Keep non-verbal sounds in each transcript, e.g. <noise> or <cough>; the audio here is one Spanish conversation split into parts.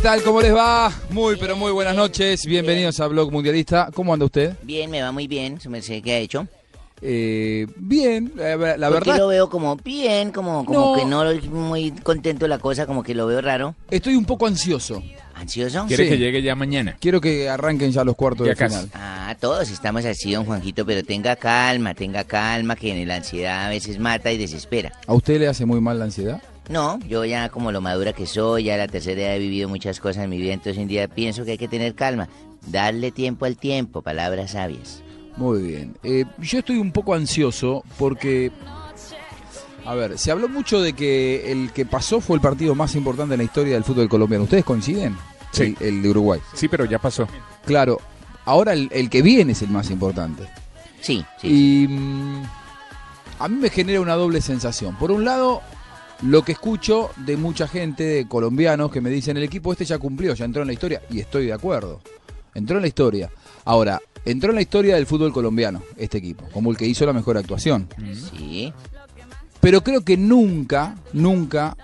¿Qué tal? ¿Cómo les va? Muy, pero muy buenas noches. Bienvenidos a Blog Mundialista. ¿Cómo anda usted? Bien, me va muy bien, su merced, ¿qué ha hecho? Eh, bien, la, verdad. lo veo como bien, como, como No. que no muy contento la cosa, como que lo veo raro. Estoy un poco ansioso. ¿Ansioso? ¿Quiere Sí. que llegue ya mañana? Quiero que arranquen ya los cuartos Ya de casi. final. Ah, todos estamos así, don Juanjito, pero tenga calma, tenga calma, que en la ansiedad a veces mata y desespera. ¿A usted le hace muy mal la ansiedad? No, yo ya como lo madura que soy, ya a la tercera edad he vivido muchas cosas en mi vida, entonces un día pienso que hay que tener calma, darle tiempo al tiempo, palabras sabias. Muy bien. Eh, yo estoy un poco ansioso porque. A ver, se habló mucho de que el que pasó fue el partido más importante en la historia del fútbol colombiano. ¿Ustedes coinciden? Sí. El, el de Uruguay. Sí, pero ya pasó. Claro, ahora el, el que viene es el más importante. Sí, sí. Y mm, a mí me genera una doble sensación. Por un lado, lo que escucho de mucha gente, de colombianos, que me dicen, el equipo este ya cumplió, ya entró en la historia, y estoy de acuerdo. Entró en la historia. Ahora, entró en la historia del fútbol colombiano, este equipo, como el que hizo la mejor actuación. Sí. Pero creo que nunca, nunca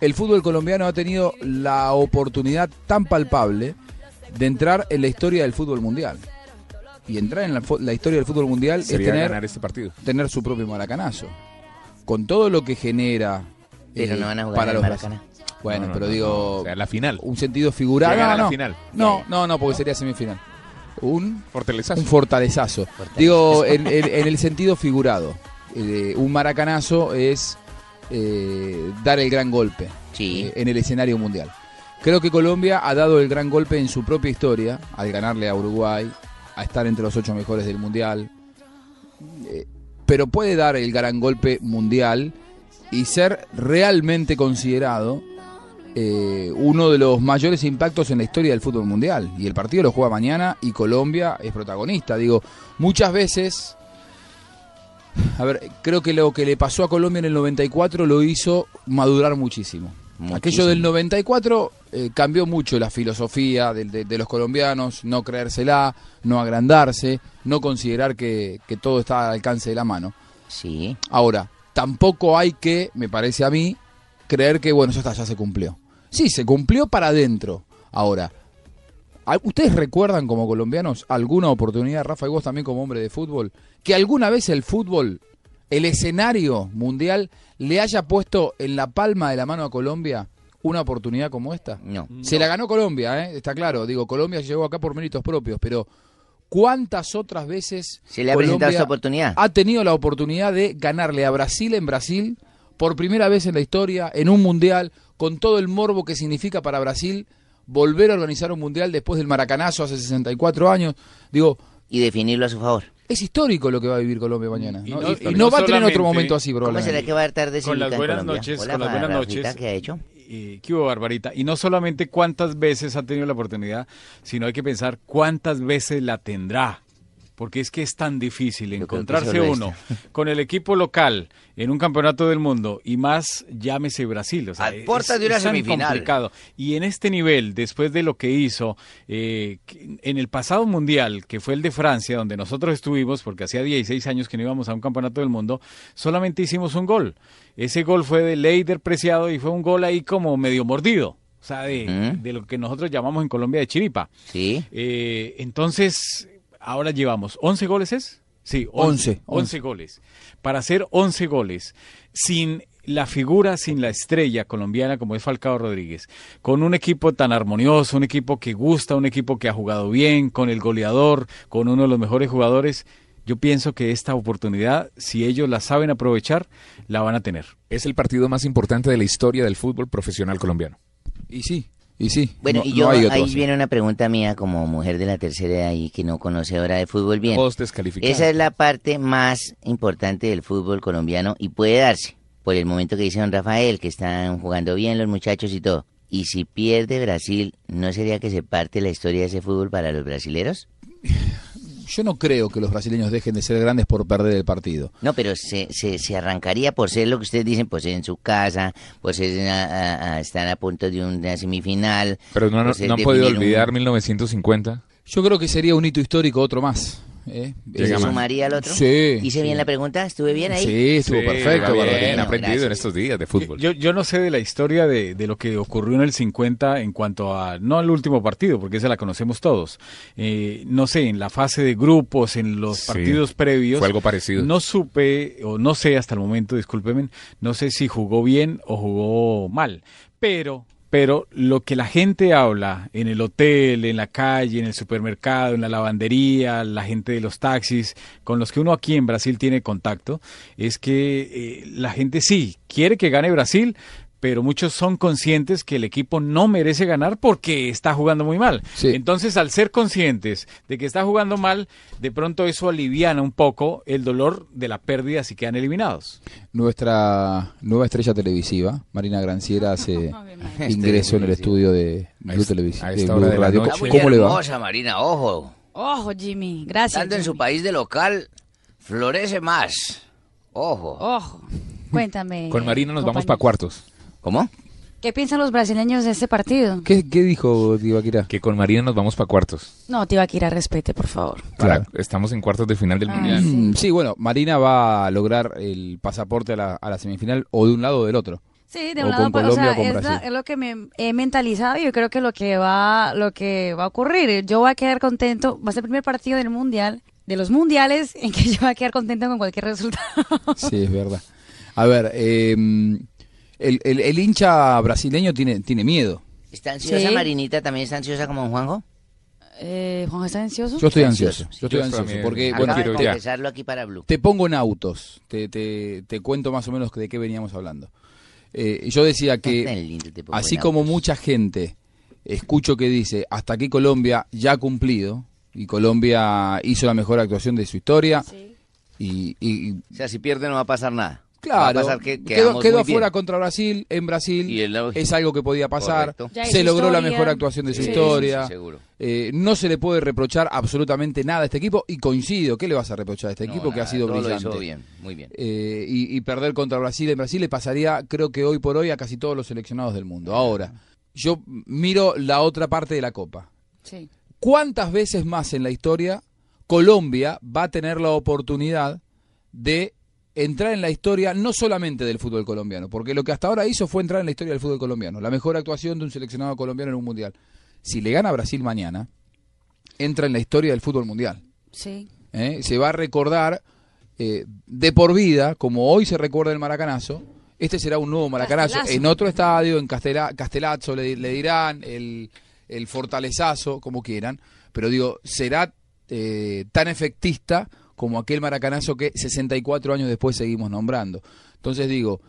el fútbol colombiano ha tenido la oportunidad tan palpable de entrar en la historia del fútbol mundial. Y entrar en la, historia del fútbol mundial Sería es tener, ganar este partido. tener su propio maracanazo. Con todo lo que genera Pero eh, no van a jugar para en los Maracaná. Bueno, No, no, pero no, digo, no. O sea, la final. un sentido figurado. Llegar a No, la no. final. no, no, no, porque sería semifinal. Un Fortalezazo. un fortalezazo. Digo, en, en- en el sentido figurado. Eh, un maracanazo es eh, dar el gran golpe Sí. eh, en el escenario mundial. Creo que Colombia ha dado el gran golpe en su propia historia, al ganarle a Uruguay, a estar entre los ocho mejores del mundial. Eh, pero puede dar el gran golpe mundial y ser realmente considerado eh, uno de los mayores impactos en la historia del fútbol mundial. Y el partido lo juega mañana y Colombia es protagonista. Digo, muchas veces, a ver, creo que lo que le pasó a Colombia en el 94 lo hizo madurar muchísimo. Muchísimo. Aquello del 94 eh, cambió mucho la filosofía de, de- de los colombianos, no creérsela, no agrandarse, no considerar que, que todo está al alcance de la mano. Sí. Ahora, tampoco hay que, me parece a mí, creer que, bueno, ya está, ya se cumplió. Sí, se cumplió para adentro. Ahora, ¿a- ¿ustedes recuerdan como colombianos alguna oportunidad, Rafa, y vos también como hombre de fútbol, que alguna vez el fútbol, el escenario mundial, le haya puesto en la palma de la mano a Colombia una oportunidad como esta? No. Se la ganó Colombia, ¿eh? está claro. Digo, Colombia llegó acá por méritos propios, pero ¿cuántas otras veces Se le ha presentado Colombia oportunidad. ha tenido la oportunidad de ganarle a Brasil en Brasil por primera vez en la historia, en un mundial, con todo el morbo que significa para Brasil volver a organizar un mundial después del maracanazo hace 64 años? Digo, Y definirlo a su favor. es histórico lo que va a vivir Colombia mañana. Y ¿no? Y- y va a tener otro momento así, ¿Cómo probablemente. será que va a estar de Con las buenas Colombia? noches, Hola, con las buenas Rafita, noches. ¿Qué ha hecho? ¿Qué hubo, Barbarita? Y no solamente cuántas veces ha tenido la oportunidad, sino hay que pensar cuántas veces la tendrá. Porque es que es tan difícil Yo encontrarse uno con el equipo local en un campeonato del mundo y más llámese Brasil. O sea, A puertas de una es tan semifinal. complicado. Y en este nivel, después de lo que hizo eh, en el pasado mundial, que fue el de Francia, donde nosotros estuvimos, porque hacía 16 años que no íbamos a un campeonato del mundo, solamente hicimos un gol. Ese gol fue de Leider Preciado y fue un gol ahí como medio mordido. O o sea, de, ¿Mm? de lo que nosotros llamamos en Colombia de chiripa. Sí. Eh, entonces, ahora llevamos 11 goles, ¿es? Sí, 11, 11, 11. 11 goles. Para hacer 11 goles, sin la figura, sin la estrella colombiana como es Falcao Rodríguez, con un equipo tan armonioso, un equipo que gusta, un equipo que ha jugado bien, con el goleador, con uno de los mejores jugadores, yo pienso que esta oportunidad, si ellos la saben aprovechar, la van a tener. Es el partido más importante de la historia del fútbol profesional colombiano. Y sí, y sí. Bueno, no- y no yo, hay ahí viene una pregunta mía como mujer de la tercera edad y que no conoce ahora de fútbol bien. Esa es la parte más importante del fútbol colombiano y puede darse por el momento que dice don Rafael, que están jugando bien los muchachos y todo. Y si pierde Brasil, ¿no sería que se parte la historia de ese fútbol para los brasileros? <laughs> Yo no creo que los brasileños dejen de ser grandes por perder el partido. No, pero se, se, se arrancaría por ser lo que ustedes dicen, por ser en su casa, por ser a- a- a- están a punto de una semifinal. Pero no, no, ser no han podido un- olvidar 1950. Yo creo que sería un hito histórico otro más. ¿Eh? Llega ¿Se más. sumaría al otro? Sí, ¿Hice bien la pregunta? ¿Estuve bien ahí? Sí, estuvo Sí, perfecto. bien, han aprendido en gracias. estos días de fútbol. Yo, yo no sé de la historia de, de lo que ocurrió en el 50 en cuanto a, no al último partido, porque esa la conocemos todos. Eh, no sé, en la fase de grupos, en los Sí, partidos previos. fue algo parecido. No supe, o no sé hasta el momento, discúlpeme, no sé si jugó bien o jugó mal. Pero, pero lo que la gente habla en el hotel, en la calle, en el supermercado, en la lavandería, la gente de los taxis, con los que uno aquí en Brasil tiene contacto, es que eh, la gente sí quiere que gane Brasil, pero muchos son conscientes que el equipo no merece ganar porque está jugando muy mal. Sí. Entonces, al ser conscientes de que está jugando mal, de pronto eso aliviana un poco el dolor de la pérdida si quedan eliminados. Nuestra nueva estrella televisiva, Marina Granciera, hace <laughs> ingreso en el estudio de Blue esta- Televisión. de Blue Radio. ¿Cómo, cómo le va? Marina, ojo. Ojo, Jimmy. Gracias. Estando en su país de local, florece más. Ojo. Ojo. Cuéntame. Con Marina nos vamos para cuartos. ¿Cómo? ¿Qué piensan los brasileños de este partido? ¿Qué, qué dijo Tibaquira? Que con Marina nos vamos para cuartos. No, Tibaquira, respete, por favor. Para- estamos en cuartos de final del Ah, Mundial. sí. Mm, Sí, bueno, Marina va a lograr el pasaporte a la, a la semifinal o de un lado o del otro. Sí, de O un lado con para- o sea, o con es, la- Brasil. es lo que me he mentalizado y yo creo que lo que va lo que va a ocurrir, yo voy a quedar contento, va a ser el primer partido del mundial, de los mundiales en que <laughs> yo voy a quedar contento con cualquier resultado. Sí, es verdad. A ver, eh, el, el- el hincha brasileño tiene, tiene miedo. ¿Está ansiosa Sí. Marinita? ¿También está ansiosa como Juanjo? Eh, Juan, ¿está ansioso? Yo estoy ansioso. Yo estoy Yo ansioso también. porque, Acaba bueno, de quiero ya. confesarlo aquí para Blue. te pongo en autos. Te, te, te cuento más o menos de qué veníamos hablando. Eh, yo decía Tan que, lindo te pongo así en como autos. mucha gente escucho que dice, hasta aquí Colombia ya ha cumplido, y Colombia hizo la mejor actuación de su historia, Sí. y, y- y O sea, si pierde no va a pasar nada. Claro, Va a pasar que quedó, afuera contra Brasil, en Brasil, Y el- es algo que podía pasar, se logró la mejor actuación de su Sí, historia, sí, seguro. Eh, no se le puede reprochar absolutamente nada a este equipo, y coincido, ¿qué le vas a reprochar a este equipo que ha sido brillante? Lo hizo bien, muy bien. Eh, y, y perder contra Brasil en Brasil le pasaría, creo que hoy por hoy, a casi todos los seleccionados del mundo. Ahora, yo miro la otra parte de la Copa. Sí. ¿Cuántas veces más en la historia Colombia va a tener la oportunidad de entrar en la historia no solamente del fútbol colombiano? Porque lo que hasta ahora hizo fue entrar en la historia del fútbol colombiano, la mejor actuación de un seleccionado colombiano en un mundial. Si le gana a Brasil mañana, entra en la historia del fútbol mundial. Sí. ¿eh? Se va a recordar eh, de por vida, como hoy se recuerda el Maracanazo, este será un nuevo Maracanazo. Castelazo. En otro estadio, en Castela, Castelazzo le, le dirán, el, el Fortalezazo, como quieran, pero digo, será eh, tan efectista como aquel Maracanazo que 64 años después seguimos nombrando. Entonces digo,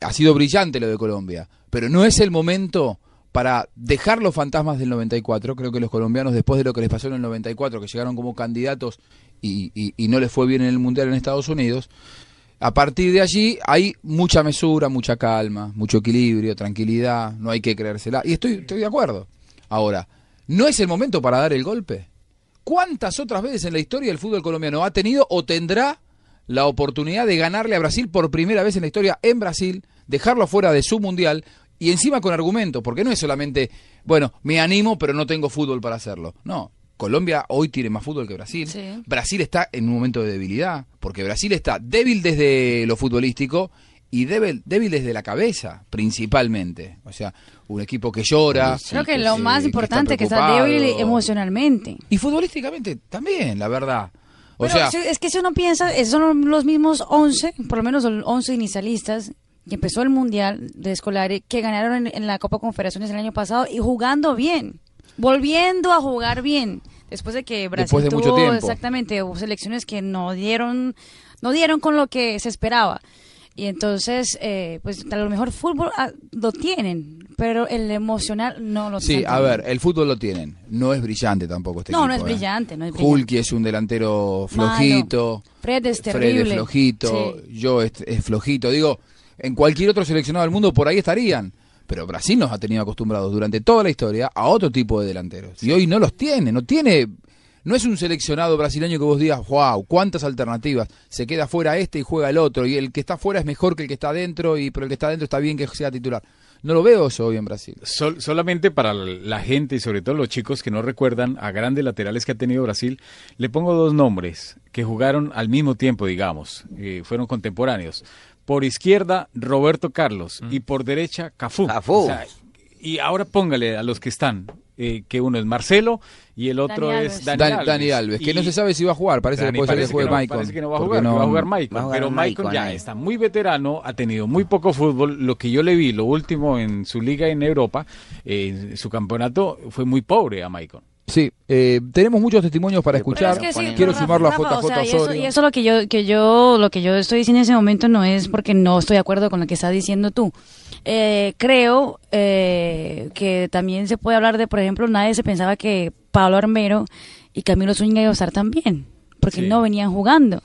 ha sido brillante lo de Colombia, pero no es el momento para dejar los fantasmas del 94. Creo que los colombianos, después de lo que les pasó en el 94, que llegaron como candidatos y, no les fue bien en el Mundial en Estados Unidos, a partir de allí hay mucha mesura, mucha calma, mucho equilibrio, tranquilidad, no hay que creérsela. Y estoy de acuerdo. Ahora, ¿no es el momento para dar el golpe? ¿Cuántas otras veces en la historia el fútbol colombiano ha tenido o tendrá la oportunidad de ganarle a Brasil por primera vez en la historia en Brasil, dejarlo fuera de su mundial y encima con argumentos? Porque no es solamente, bueno, me animo pero no tengo fútbol para hacerlo. No, Colombia hoy tiene más fútbol que Brasil. Sí. Brasil está en un momento de debilidad, porque Brasil está débil desde lo futbolístico y débil, débiles de la cabeza, principalmente. O sea, un equipo que llora. Creo que lo eh, más que importante es que está débil emocionalmente. Y futbolísticamente también, la verdad. O Pero sea, es que si uno piensa, esos son los mismos 11, por lo menos los 11 inicialistas, que empezó el Mundial de Escolari, que ganaron en, en la Copa Confederaciones el año pasado y jugando bien, volviendo a jugar bien. Después de que Brasil Después de mucho tuvo tiempo. exactamente hubo selecciones que no dieron, no dieron con lo que se esperaba. Y entonces, eh, pues a lo mejor fútbol ah, lo tienen, pero el emocional no lo sí, están a ver, el fútbol lo tienen. No es brillante tampoco este No, equipo. no es ¿eh? brillante, no es brillante. Hulky es un delantero flojito. Fred es Fred terrible. es flojito. Yo es, es flojito. Digo, en cualquier otro seleccionado del mundo por ahí estarían. Pero Brasil nos ha tenido acostumbrados durante toda la historia a otro tipo de delanteros. Y hoy no los tiene. No tiene. No es un seleccionado brasileño que vos digas, wow, cuántas alternativas. Se queda fuera este y juega el otro. Y el que está fuera es mejor que el que está adentro. Y, pero el que está adentro está bien que sea titular. No lo veo eso hoy en Brasil. Sol- solamente para la gente y sobre todo los chicos que no recuerdan a grandes laterales que ha tenido Brasil, le pongo dos nombres que jugaron al mismo tiempo, digamos, eh, fueron contemporáneos. Por izquierda, Roberto Carlos y por derecha, Cafú. Cafú. O sea, y ahora póngale a los que están, eh, que uno es Marcelo y el otro Dani es Alves. Dani, Dan- Alves. Dani Alves, que Y- no se sabe si va a jugar. Parece Dani que puede ser que parece juegue no, Maicon. Parece que no va a jugar, que va a jugar Va Maicon. a jugar Pero Maicon Maicon ya ahí. está muy veterano, ha tenido muy poco fútbol. Lo que yo le vi, lo último en su liga en Europa, eh, su campeonato fue muy pobre a Maicon. Sí, eh, tenemos muchos testimonios para escuchar. Es que sí, Quiero Rafa, sumarlo a Rafa, JJ o sea, y eso, Osorio. y eso lo que yo que yo lo que yo estoy diciendo en ese momento no es porque no estoy de acuerdo con lo que estás diciendo tú. Eh, creo eh, que también se puede hablar de, por ejemplo, nadie se pensaba que Pablo Armero y Camilo Zúñiga iban a estar tan bien, porque Sí. no venían jugando.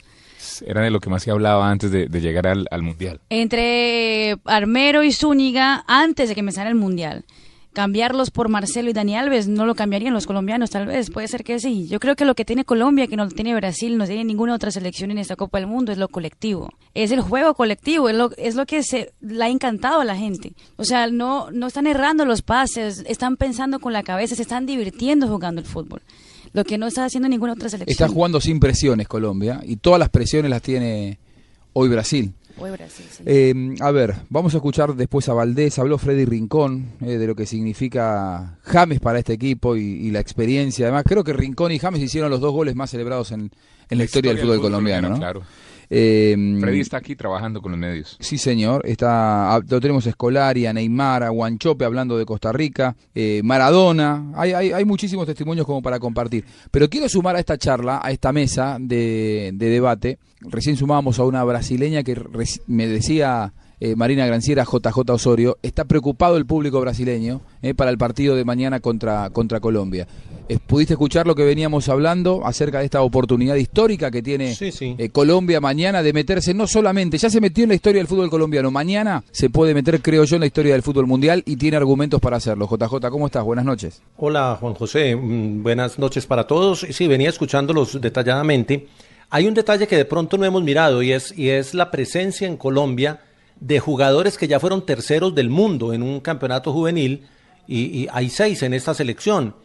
Era de lo que más se hablaba antes de, de llegar al, al Mundial. Entre Armero y Zúñiga, antes de que empezara el Mundial. Cambiarlos por Marcelo y Dani Alves no lo cambiarían los colombianos, tal vez, puede ser que sí. Yo creo que lo que tiene Colombia, que no lo tiene Brasil, no tiene ninguna otra selección en esta Copa del Mundo, es lo colectivo. Es el juego colectivo, es lo, es lo que se le ha encantado a la gente. O sea, no, no están errando los pases, están pensando con la cabeza, se están divirtiendo jugando el fútbol. Lo que no está haciendo ninguna otra selección. Está jugando sin presiones Colombia y todas las presiones las tiene hoy Brasil. Hoy Brasil, sí. Eh, a ver, vamos a escuchar después a Valdés. Habló Freddy Rincón eh, de lo que significa James para este equipo y, y la experiencia. Además, creo que Rincón y James hicieron los dos goles más celebrados en, en la, historia, del fútbol, colombiano. ¿no? Claro. Eh, Freddy está aquí trabajando con los medios. Sí, señor. Está, ah, lo tenemos a Escolari, a Neymar, a Guanchope hablando de Costa Rica, eh, Maradona. Hay, hay, hay muchísimos testimonios como para compartir. Pero quiero sumar a esta charla, a esta mesa de, de debate. Recién sumábamos a una brasileña que me decía eh, Marina Granciera, JJ Osorio, está preocupado el público brasileño eh, para el partido de mañana contra, contra Colombia. Eh, ¿Pudiste escuchar lo que veníamos hablando acerca de esta oportunidad histórica que tiene Sí, sí. Colombia mañana de meterse no solamente, ya se metió en la historia del fútbol colombiano, mañana se puede meter, creo yo, en la historia del fútbol mundial y tiene argumentos para hacerlo. JJ, ¿cómo estás? Buenas noches. Hola Juan José, Mm, buenas noches para todos. Sí, venía escuchándolos detalladamente. Hay un detalle que de pronto no hemos mirado y es, y es la presencia en Colombia de jugadores que ya fueron terceros del mundo en un campeonato juvenil y, hay seis en esta selección.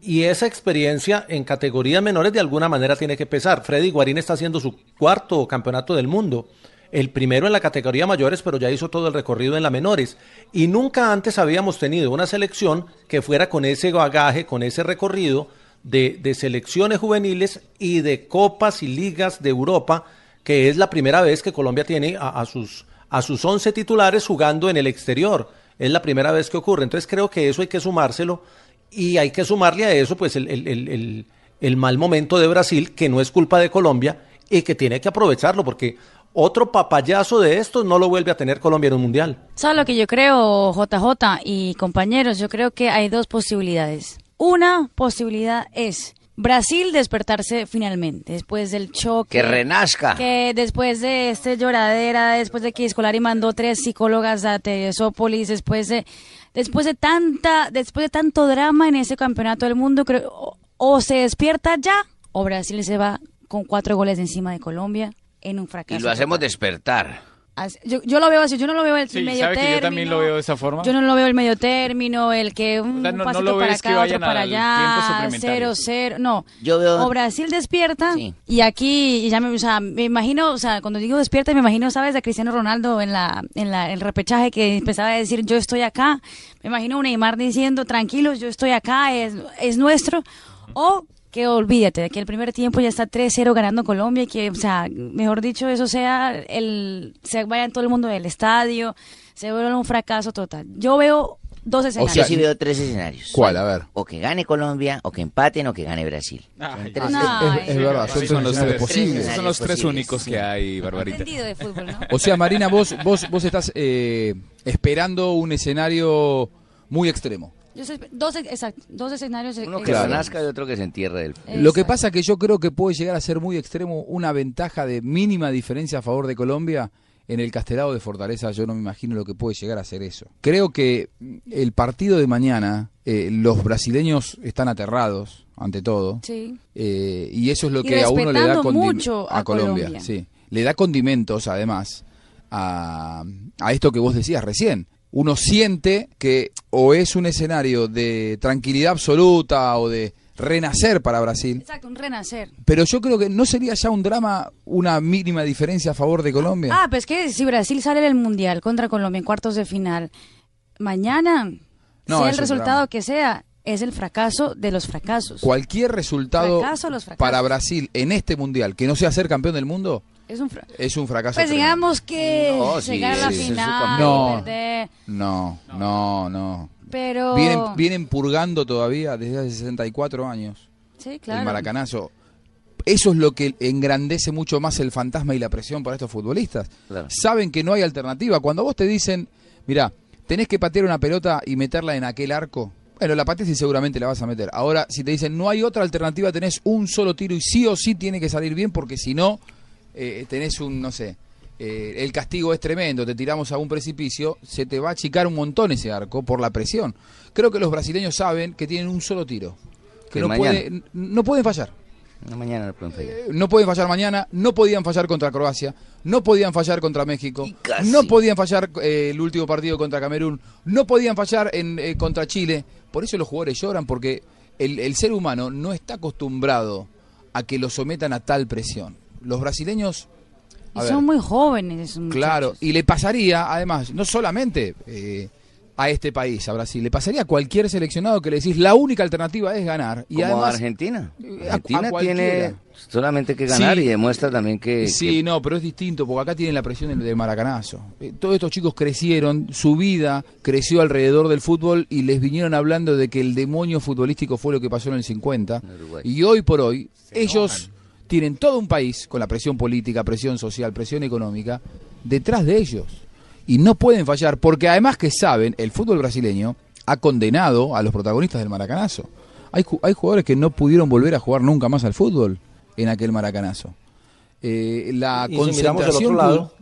Y esa experiencia en categorías menores de alguna manera tiene que pesar. Freddy Guarín está haciendo su cuarto campeonato del mundo. El primero en la categoría mayores, pero ya hizo todo el recorrido en la menores. Y nunca antes habíamos tenido una selección que fuera con ese bagaje, con ese recorrido de, selecciones juveniles y de copas y ligas de Europa, que es la primera vez que Colombia tiene a sus, a sus 11 titulares jugando en el exterior. Es la primera vez que ocurre. Entonces creo que eso hay que sumárselo y hay que sumarle a eso pues el, el- el- el- mal momento de Brasil, que no es culpa de Colombia y que tiene que aprovecharlo porque otro papayazo de estos no lo vuelve a tener Colombia en un mundial. ¿Sabes lo que yo creo, JJ y compañeros? Yo creo que hay dos posibilidades. Una posibilidad es Brasil despertarse finalmente, después del choque. Que renazca. Que después de este lloradera, después de que Escolari mandó tres psicólogas a Teresópolis, después de, después de tanta, después de tanto drama en ese campeonato del mundo, creo, o, o se despierta ya, o Brasil se va con cuatro goles encima de Colombia en un fracaso. Y lo hacemos total. despertar. Así- Yo, yo lo veo así, yo no lo veo el Sí, medio sabe que término. yo también lo veo de esa forma. Yo no lo veo el medio término, el que un sea, no- no pasito lo para ves que acá, otro para allá, cero, cero, no. Yo veo- O Brasil despierta Sí. y aquí, y ya me, o sea, me imagino, o sea, cuando digo despierta, me imagino, ¿sabes? De Cristiano Ronaldo en la, en la, el repechaje que empezaba a decir, yo estoy acá. Me imagino un Neymar diciendo, tranquilos, yo estoy acá, es, es nuestro. O que olvídate de que el primer tiempo ya está 3-0 ganando Colombia y que, o sea, mejor dicho, eso sea el, se vaya todo el mundo del estadio, se vuelva un fracaso total. Yo veo dos escenarios. Yo sí veo tres escenarios. ¿Cuál? A ver. O que gane Colombia, o que empaten, o que gane Brasil. Son Ay, tres No, escenarios. Es, es verdad, son, los tres posibles. Esos son los tres Posibles. únicos que hay, Barbarita. entendido de fútbol, ¿no? O sea, Marina, vos, vos, vos estás eh, esperando un escenario muy extremo. Yo sé- dos, exacto, dos escenarios. Uno que se nazca y otro que se entierre del Lo que pasa que yo creo que puede llegar a ser muy extremo una ventaja de mínima diferencia a favor de Colombia. En el Castelao de Fortaleza yo no me imagino lo que puede llegar a ser eso. Creo que el partido de mañana, eh, los brasileños están aterrados ante todo. Sí. Eh, y eso es lo Y que a uno le da mucho a, a Colombia. Colombia. Sí. Le da condimentos, además, a, a esto que vos decías recién. Uno siente que o es un escenario de tranquilidad absoluta o de renacer para Brasil, Exacto, un renacer. pero yo creo que no sería ya un drama una mínima diferencia a favor de Colombia. Ah, pues que si Brasil sale del Mundial contra Colombia en cuartos de final, mañana, No, sea el resultado drama. que sea, es el fracaso de los fracasos. Cualquier resultado Fracaso a los fracasos. para Brasil en este mundial que no sea ser campeón del mundo Es un fra- es un fracaso. Pues tremendo. digamos que No, sí, llegar a la sí, final, No. No, no, no. pero... Vienen, vienen purgando todavía desde hace 64 años Sí, claro. el maracanazo. Eso es lo que engrandece mucho más el fantasma y la presión para estos futbolistas. Claro. Saben que no hay alternativa. Cuando vos te dicen, mira, tenés que patear una pelota y meterla en aquel arco, bueno, la pateas y seguramente la vas a meter. Ahora, si te dicen, no hay otra alternativa, tenés un solo tiro y sí o sí tiene que salir bien porque si no, eh, tenés un, no sé, eh, el castigo es tremendo, te tiramos a un precipicio, se te va a achicar un montón ese arco por la presión. Creo que los brasileños saben que tienen un solo tiro, que no, puede, no pueden fallar. No, mañana no pueden fallar. Eh, No pueden fallar mañana, no podían fallar contra Croacia, no podían fallar contra México, no podían fallar eh, el último partido contra Camerún, no podían fallar en, eh, contra Chile. Por eso los jugadores lloran, porque el, el ser humano no está acostumbrado a que lo sometan a tal presión. Los brasileños, Y son ver, muy jóvenes. claro, y le pasaría, además, no solamente eh, a este país, a Brasil, le pasaría a cualquier seleccionado que le decís la única alternativa es ganar. Y Como además, Argentina. eh, a- a Argentina tiene solamente que ganar Sí. y demuestra también que... Sí, que- no, pero es distinto, porque acá tienen la presión del, del maracanazo. Eh, todos estos chicos crecieron, su vida creció alrededor del fútbol y les vinieron hablando de que el demonio futbolístico fue lo que pasó en el 50. En Uruguay. Y hoy por hoy, ellos tienen todo un país con la presión política, presión social, presión económica, detrás de ellos. Y no pueden fallar, porque además que saben, el fútbol brasileño ha condenado a los protagonistas del maracanazo. Hay, hay jugadores que no pudieron volver a jugar nunca más al fútbol en aquel maracanazo. Eh, la Y si miramos el concentración. otro lado-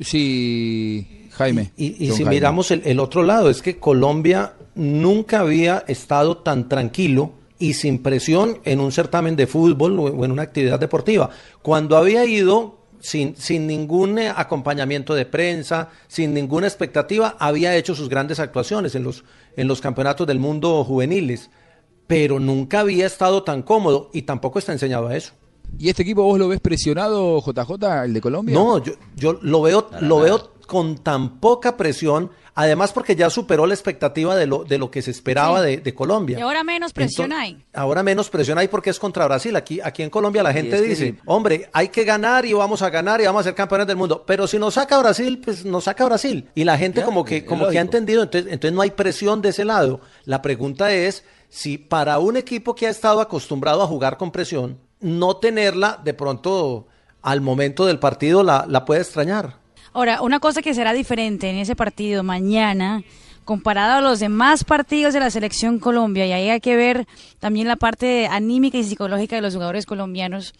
Sí, Jaime. Y, si Jaime. miramos el, el otro lado, es que Colombia nunca había estado tan tranquilo y sin presión en un certamen de fútbol o en una actividad deportiva. Cuando había ido sin, sin ningún eh, acompañamiento de prensa, sin ninguna expectativa, había hecho sus grandes actuaciones en los, en los campeonatos del mundo juveniles, pero nunca había estado tan cómodo y tampoco está enseñado a eso. ¿Y este equipo vos lo ves presionado, JJ, el de Colombia? No, yo, yo lo veo, lo veo con tan poca presión, además porque ya superó la expectativa de lo, de lo que se esperaba Sí. de, de Colombia. Y ahora menos presión hay. Ahora menos presión hay porque es contra Brasil. Aquí, aquí en Colombia la gente dice, sí. hombre, hay que ganar y vamos a ganar y vamos a ser campeones del mundo. Pero si nos saca Brasil, pues nos saca Brasil. Y la gente Ya, como que, como que ha entendido, entonces, entonces no hay presión de ese lado. La pregunta es si para un equipo que ha estado acostumbrado a jugar con presión, no tenerla de pronto al momento del partido la, la puede extrañar. Ahora, una cosa que será diferente en ese partido mañana, comparado a los demás partidos de la selección Colombia, y ahí hay que ver también la parte anímica y psicológica de los jugadores colombianos,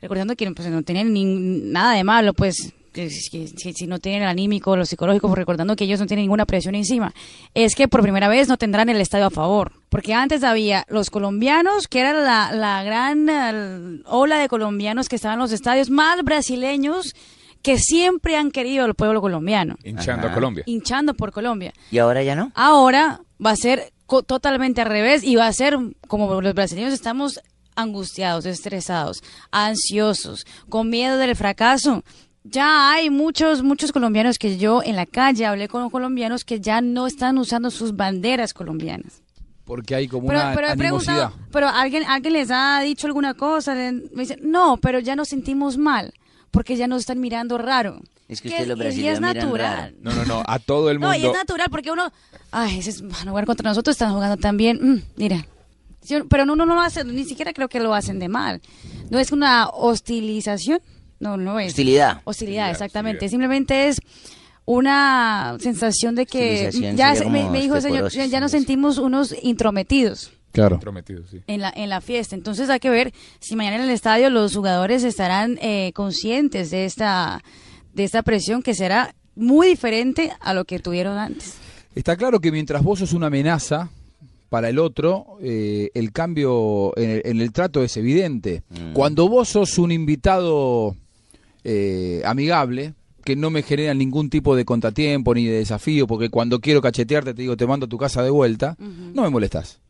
recordando que pues, no tienen ni- nada de malo, pues que si no tienen el anímico, lo psicológico, pues, recordando que ellos no tienen ninguna presión encima, es que por primera vez no tendrán el estadio a favor. Porque antes había los colombianos, que era la, la gran ola de colombianos que estaban en los estadios, más brasileños que siempre han querido al pueblo colombiano, Hinchando Ajá. a Colombia. hinchando por Colombia. ¿Y ahora ya no? Ahora va a ser co- totalmente al revés y va a ser como los brasileños estamos angustiados, estresados, ansiosos, con miedo del fracaso. Ya hay muchos, muchos colombianos que yo en la calle hablé con colombianos que ya no están usando sus banderas colombianas. Porque hay como Pero, una pero he animosidad. preguntado, pero alguien, alguien les ha dicho alguna cosa, me dicen, no, pero ya nos sentimos mal, porque ya nos están mirando raro. Es que Que- ustedes los y es brasileños miran natural. raro. No, no, no, a todo el <laughs> No, y mundo. es natural porque uno, ay, ese es van a jugar contra nosotros, están jugando tan bien, Mm, mira. Pero no, no, no lo hacen, ni siquiera creo que lo hacen de mal. No es una hostilización, no, no es. Hostilidad. Hostilidad, exactamente. Simplemente es una sensación de que ya se- me, me dijo el señor, ya, ya nos sentimos unos intrometidos Claro. Prometido, sí. en la, en la fiesta. Entonces hay que ver si mañana en el estadio los jugadores estarán eh, conscientes de esta, de esta presión que será muy diferente a lo que tuvieron antes. Está claro que mientras vos sos una amenaza para el otro, eh, el cambio en el, en el trato es evidente. Mm. Cuando vos sos un invitado eh, amigable, que no me genera ningún tipo de contratiempo ni de desafío, porque cuando quiero cachetearte te digo te mando a tu casa de vuelta, no me molestas.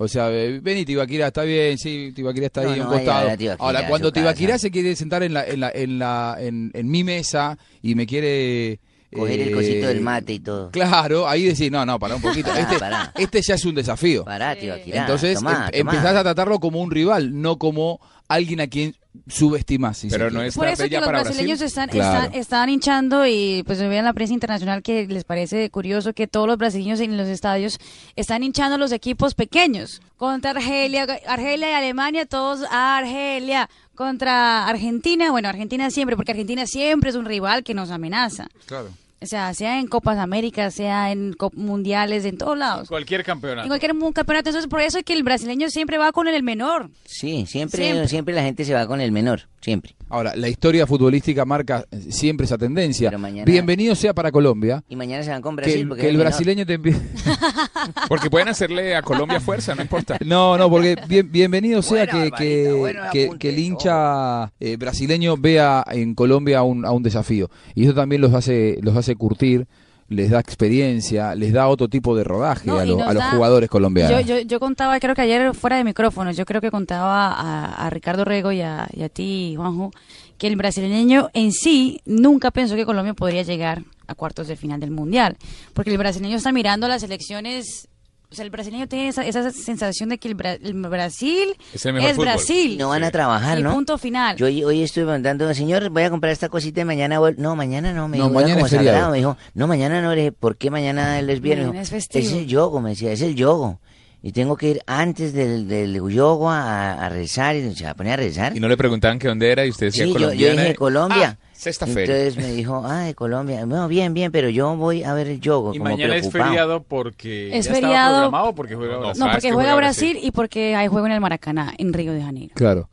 O sea, vení Tibaquirá, está bien, sí, Tibaquirá está No, ahí un no vaya costado. Tibaquirá Ahora, cuando. Tibaquirá se quiere sentar en la, en la, en la, en, en mi mesa y me quiere Coger el eh, cosito del mate y todo. Claro, ahí decís, no, no, para un poquito. Pará, <laughs> Este, pará. este ya es un desafío. Pará, tío. Entonces Tomá, em- tomá. empezás a tratarlo como un rival, no como alguien a quien si Pero no es Por eso que los brasileños Brasil. están, Claro. están, están hinchando y pues me vean la prensa internacional que les parece curioso que todos los brasileños en los estadios están hinchando los equipos pequeños. Contra Argelia, Argelia y Alemania, todos a Argelia. Contra Argentina, bueno, Argentina siempre, porque Argentina siempre es un rival que nos amenaza. Claro. O sea, sea en Copas Américas, sea en cop- mundiales, en todos lados. Cualquier campeonato. En cualquier campeonato. Entonces, por eso es que el brasileño siempre va con el menor. Sí, siempre, Siempre. siempre la gente se va con el menor, siempre. Ahora, la historia futbolística marca siempre esa tendencia. Mañana- Bienvenido sea para Colombia. Y mañana se van con Que Brasil porque que el menor. brasileño te empiece... <laughs> Porque pueden hacerle a Colombia fuerza, no importa. <laughs> No, no, porque bien- bienvenido sea que, que, bueno que el hincha eh, brasileño vea en Colombia un, a un desafío. Y eso también los hace, los hace curtir, les da experiencia, les da otro tipo de rodaje No, a, lo- a los da- jugadores colombianos. Yo, yo, yo contaba, creo que ayer fuera de micrófonos, yo creo que contaba a, a Ricardo Rego y a, y a ti, Juanjo, que el brasileño en sí nunca pensó que Colombia podría llegar a cuartos de final del Mundial. Porque el brasileño está mirando las elecciones. O sea, el brasileño tiene esa, esa sensación de que el, Bra- el Brasil Es el. Brasil. No van a trabajar, Y ¿no? punto final. Yo hoy, hoy estuve preguntando, señor, voy a comprar esta cosita y mañana vuel-". No, mañana no, me No, dijo, mañana es sagrado, me dijo, no, mañana no, le dije, ¿por qué mañana es viernes? Es festivo. es el yogo, me decía, es el yogo. Y tengo que ir antes del, del yogo a, a rezar, y se va a poner a rezar. Y no le preguntaban que dónde era y usted decía Sí, yo, yo dije Colombia. Ah, sexta feria. Entonces me dijo, ah, de Colombia. Bueno, bien, bien, pero yo voy a ver el yogo. Y como mañana es preocupado. feriado porque Es ya estaba feriado. programado porque juega No, Brasil. no, Ah, es porque que juega Brasil, Brasil. y porque hay juego en el Maracaná, en Río de Janeiro. Claro.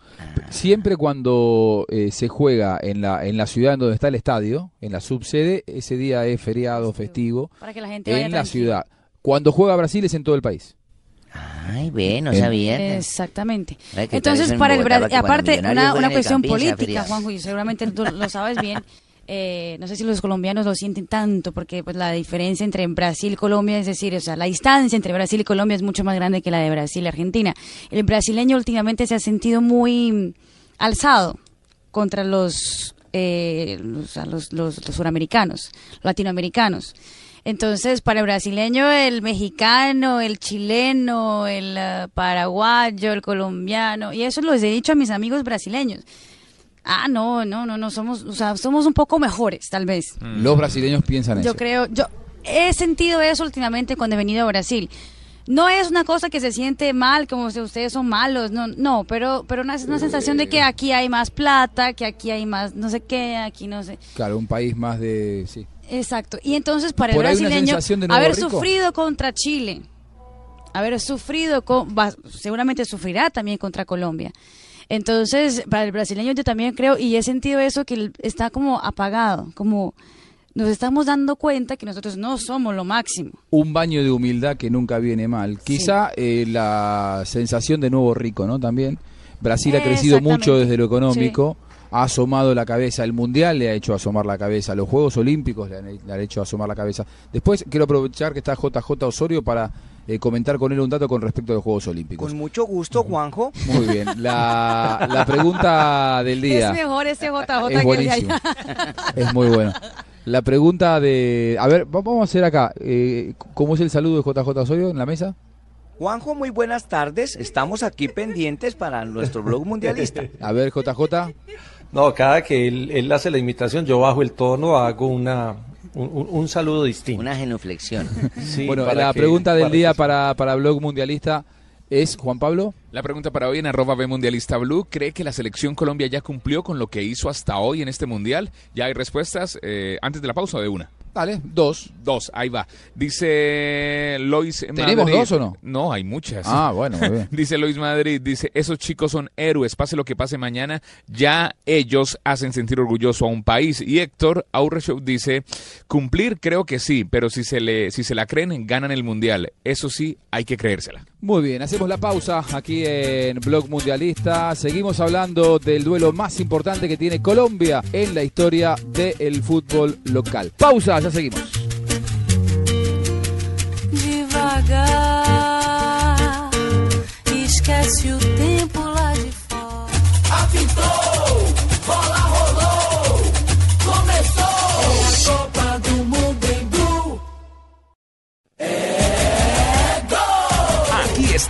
Siempre cuando eh, se juega en la, en la ciudad en donde está el estadio, en la subsede, ese día es feriado, festivo, Para que la gente vaya en la ciudad. Cuando juega Brasil es en todo el país. Ay, ve, no sabía. Exactamente. Ay, ¿qué tal Entonces, para el Brasil, aparte, una, una cuestión Campín política. Juanjo, y seguramente tú lo sabes bien. <laughs> eh, no sé si los colombianos lo sienten tanto, porque pues la diferencia entre Brasil y Colombia, es decir, o sea, la distancia entre Brasil y Colombia es mucho más grande que la de Brasil y Argentina. El brasileño últimamente se ha sentido muy alzado contra los, eh, los, los- los suramericanos, latinoamericanos. Entonces, para el brasileño, el mexicano, el chileno, el eh, paraguayo, el colombiano, y eso los he dicho a mis amigos brasileños. Ah, no, no, no, no, somos, o sea, somos un poco mejores, tal vez. Los brasileños piensan eso. Yo creo, yo he sentido eso últimamente cuando he venido a Brasil. No es una cosa que se siente mal, como si ustedes son malos, no, no, pero, pero una, una sensación de que aquí hay más plata, que aquí hay más, no sé qué, aquí no sé. Claro, un país más de... Sí. Exacto. Y entonces para el Por brasileño, haber rico. sufrido contra Chile, haber sufrido, con, va- seguramente sufrirá también contra Colombia. Entonces, para el brasileño yo también creo, y he sentido eso, que está como apagado, como nos estamos dando cuenta que nosotros no somos lo máximo. un baño de humildad que nunca viene mal. Quizá eh, la sensación de nuevo rico, ¿no? También. Brasil ha crecido mucho desde lo económico, ha asomado la cabeza, el Mundial le ha hecho asomar la cabeza, los Juegos Olímpicos le han, le han hecho asomar la cabeza. Después quiero aprovechar que está JJ Osorio para eh, comentar con él un dato con respecto a los Juegos Olímpicos. Con mucho gusto, Juanjo. Muy bien, la, la pregunta del día. Es mejor ese JJ Es que el de. Es muy bueno. La pregunta de... A ver, va- vamos a hacer acá. eh, ¿Cómo es el saludo de JJ Osorio en la mesa? Juanjo, muy buenas tardes. Estamos aquí pendientes para nuestro blog mundialista. A ver, JJ. No, cada que él, él hace la imitación, yo bajo el tono, hago una, un, saludo distinto. Una genuflexión. <laughs> Sí, bueno, la que- pregunta del para día que- para, para Blog Mundialista es, Juan Pablo. La pregunta para hoy en arroba B Mundialista Blue, ¿cree que la selección Colombia ya cumplió con lo que hizo hasta hoy en este Mundial? Ya hay respuestas eh, antes de la pausa o de una. Dale, dos. Dos, ahí va. Dice Lois ¿Tenemos Madrid. dos o no? No, hay muchas. Ah, bueno, muy <laughs> bien. dice Lois Madrid, dice, esos chicos son héroes, pase lo que pase mañana, ya ellos hacen sentir orgulloso a un país. Y Héctor Aurreshow dice, cumplir creo que sí, pero si se, le, si se la creen, ganan el Mundial. Eso sí, hay que creérsela. Muy bien, hacemos la pausa aquí en Blog Mundialista. Seguimos hablando del duelo más importante que tiene Colombia en la historia del fútbol local. Pausa, ya seguimos. Devagar, esquece o tempo lá de fora. Apitou, bola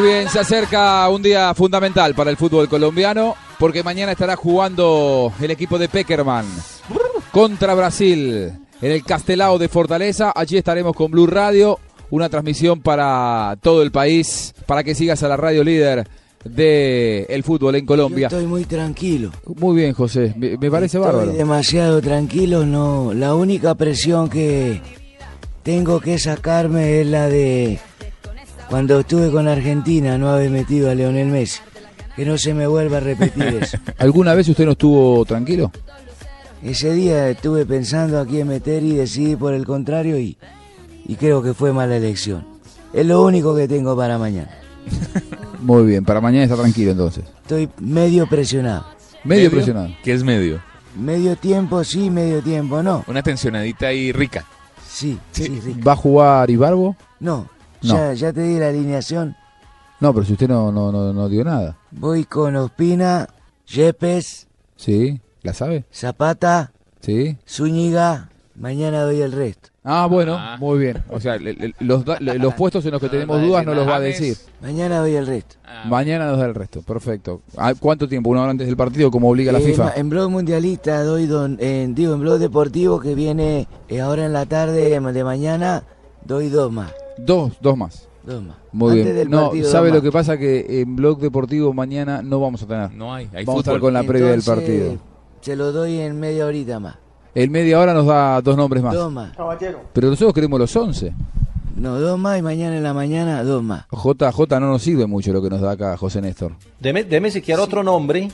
Muy bien, se acerca un día fundamental para el fútbol colombiano porque mañana estará jugando el equipo de Peckerman contra Brasil en el Castelao de Fortaleza. Allí estaremos con Blue Radio, una transmisión para todo el país, para que sigas a la radio líder del el fútbol en Colombia. Estoy muy tranquilo. Muy bien, José, me, me parece Estoy bárbaro. demasiado tranquilo, no. La única presión que tengo que sacarme es la de cuando estuve con Argentina, no haber metido a Leonel Messi. Que no se me vuelva a repetir <laughs> eso. ¿Alguna vez usted no estuvo tranquilo? Ese día estuve pensando a quién meter y decidí por el contrario y, y creo que fue mala elección. Es lo único que tengo para mañana. <laughs> Muy bien, para mañana está tranquilo entonces. Estoy medio presionado. Medio presionado. ¿Qué es medio? Medio tiempo sí, medio tiempo no. Una tensionadita ahí rica. Sí, sí, sí. ¿Va a jugar Ibarbo? No, No. Ya, ya te di la alineación. No, pero si usted no, no, no, no dio nada. Voy con Ospina, Yepes, ¿Sí? ¿La sabe? Zapata, ¿Sí? Zúñiga. Mañana doy el resto. Ah, bueno, muy bien. O sea, le- le- los, da- le- los puestos en los que tenemos dudas no los va a decir. Mañana doy el resto. Mañana nos da el resto, perfecto. Ah, ¿Cuánto tiempo? ¿Una hora antes del partido, como obliga la Eh, FIFA? en blog mundialista doy, don, en, digo, en blog deportivo que viene eh, ahora en la tarde de, de mañana, doy dos más. Dos, dos más. Dos más. Muy Antes bien. del No, partido, ¿sabe lo más. que pasa? Que en Blog Deportivo mañana no vamos a tener. No hay, hay Vamos a estar fútbol. con la previa del partido. Se lo doy en media horita más. En media hora nos da dos nombres más. Dos más. Pero nosotros queremos los 11. No, dos más y mañana en la mañana dos más. JJ no nos sirve mucho lo que nos da acá José Néstor. Deme, deme siquiera otro nombre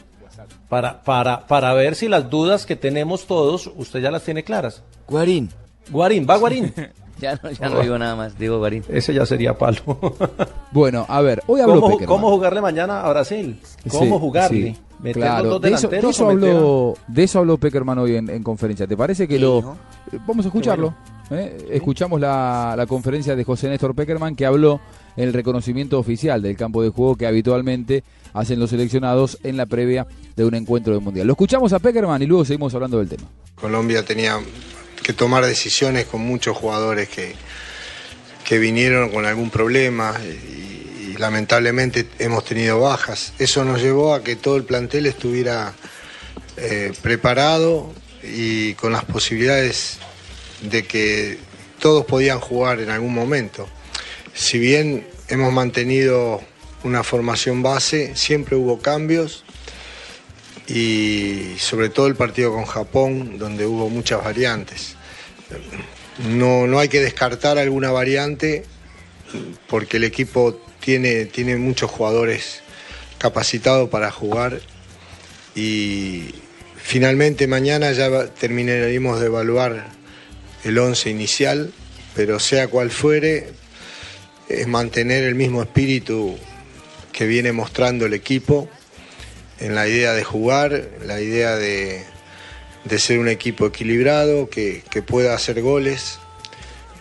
para, para, para ver si las dudas que tenemos todos, usted ya las tiene claras. Guarín. Guarín, va Guarín. <laughs> <laughs> Ya no, ya no digo nada más, digo Guarín. Ese ya sería palo. <laughs> Bueno, a ver, hoy habló ¿Cómo, Peckerman. cómo jugarle mañana a Brasil? ¿Cómo Sí, jugarle? sí, ¿Meter claro. los dos de, eso, de habló, de eso habló Peckerman hoy en, en conferencia. ¿Te parece que lo... Vamos a escucharlo. ¿eh? Escuchamos la, la conferencia de José Néstor Peckerman que habló en el reconocimiento oficial del campo de juego que habitualmente hacen los seleccionados en la previa de un encuentro del Mundial. Lo escuchamos a Peckerman y luego seguimos hablando del tema. Colombia tenía que tomar decisiones con muchos jugadores que, que vinieron con algún problema y, lamentablemente hemos tenido bajas. Eso nos llevó a que todo el plantel estuviera eh, preparado y con las posibilidades de que todos podían jugar en algún momento. Si bien hemos mantenido una formación base, siempre hubo cambios y sobre todo el partido con Japón, donde hubo muchas variantes. No, no hay que descartar alguna variante porque el equipo tiene, tiene muchos jugadores capacitados para jugar y finalmente mañana ya terminaremos de evaluar el 11 inicial, pero sea cual fuere, es mantener el mismo espíritu que viene mostrando el equipo en la idea de jugar, la idea de, de ser un equipo equilibrado, que, que pueda hacer goles,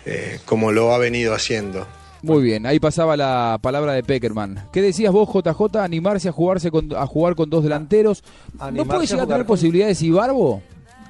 eh, como lo ha venido haciendo. Muy bien, ahí pasaba la palabra de Peckerman. ¿Qué decías vos, JJ? Animarse a jugarse con- a jugar con dos delanteros. ¿No puede llegar a tener con- posibilidades?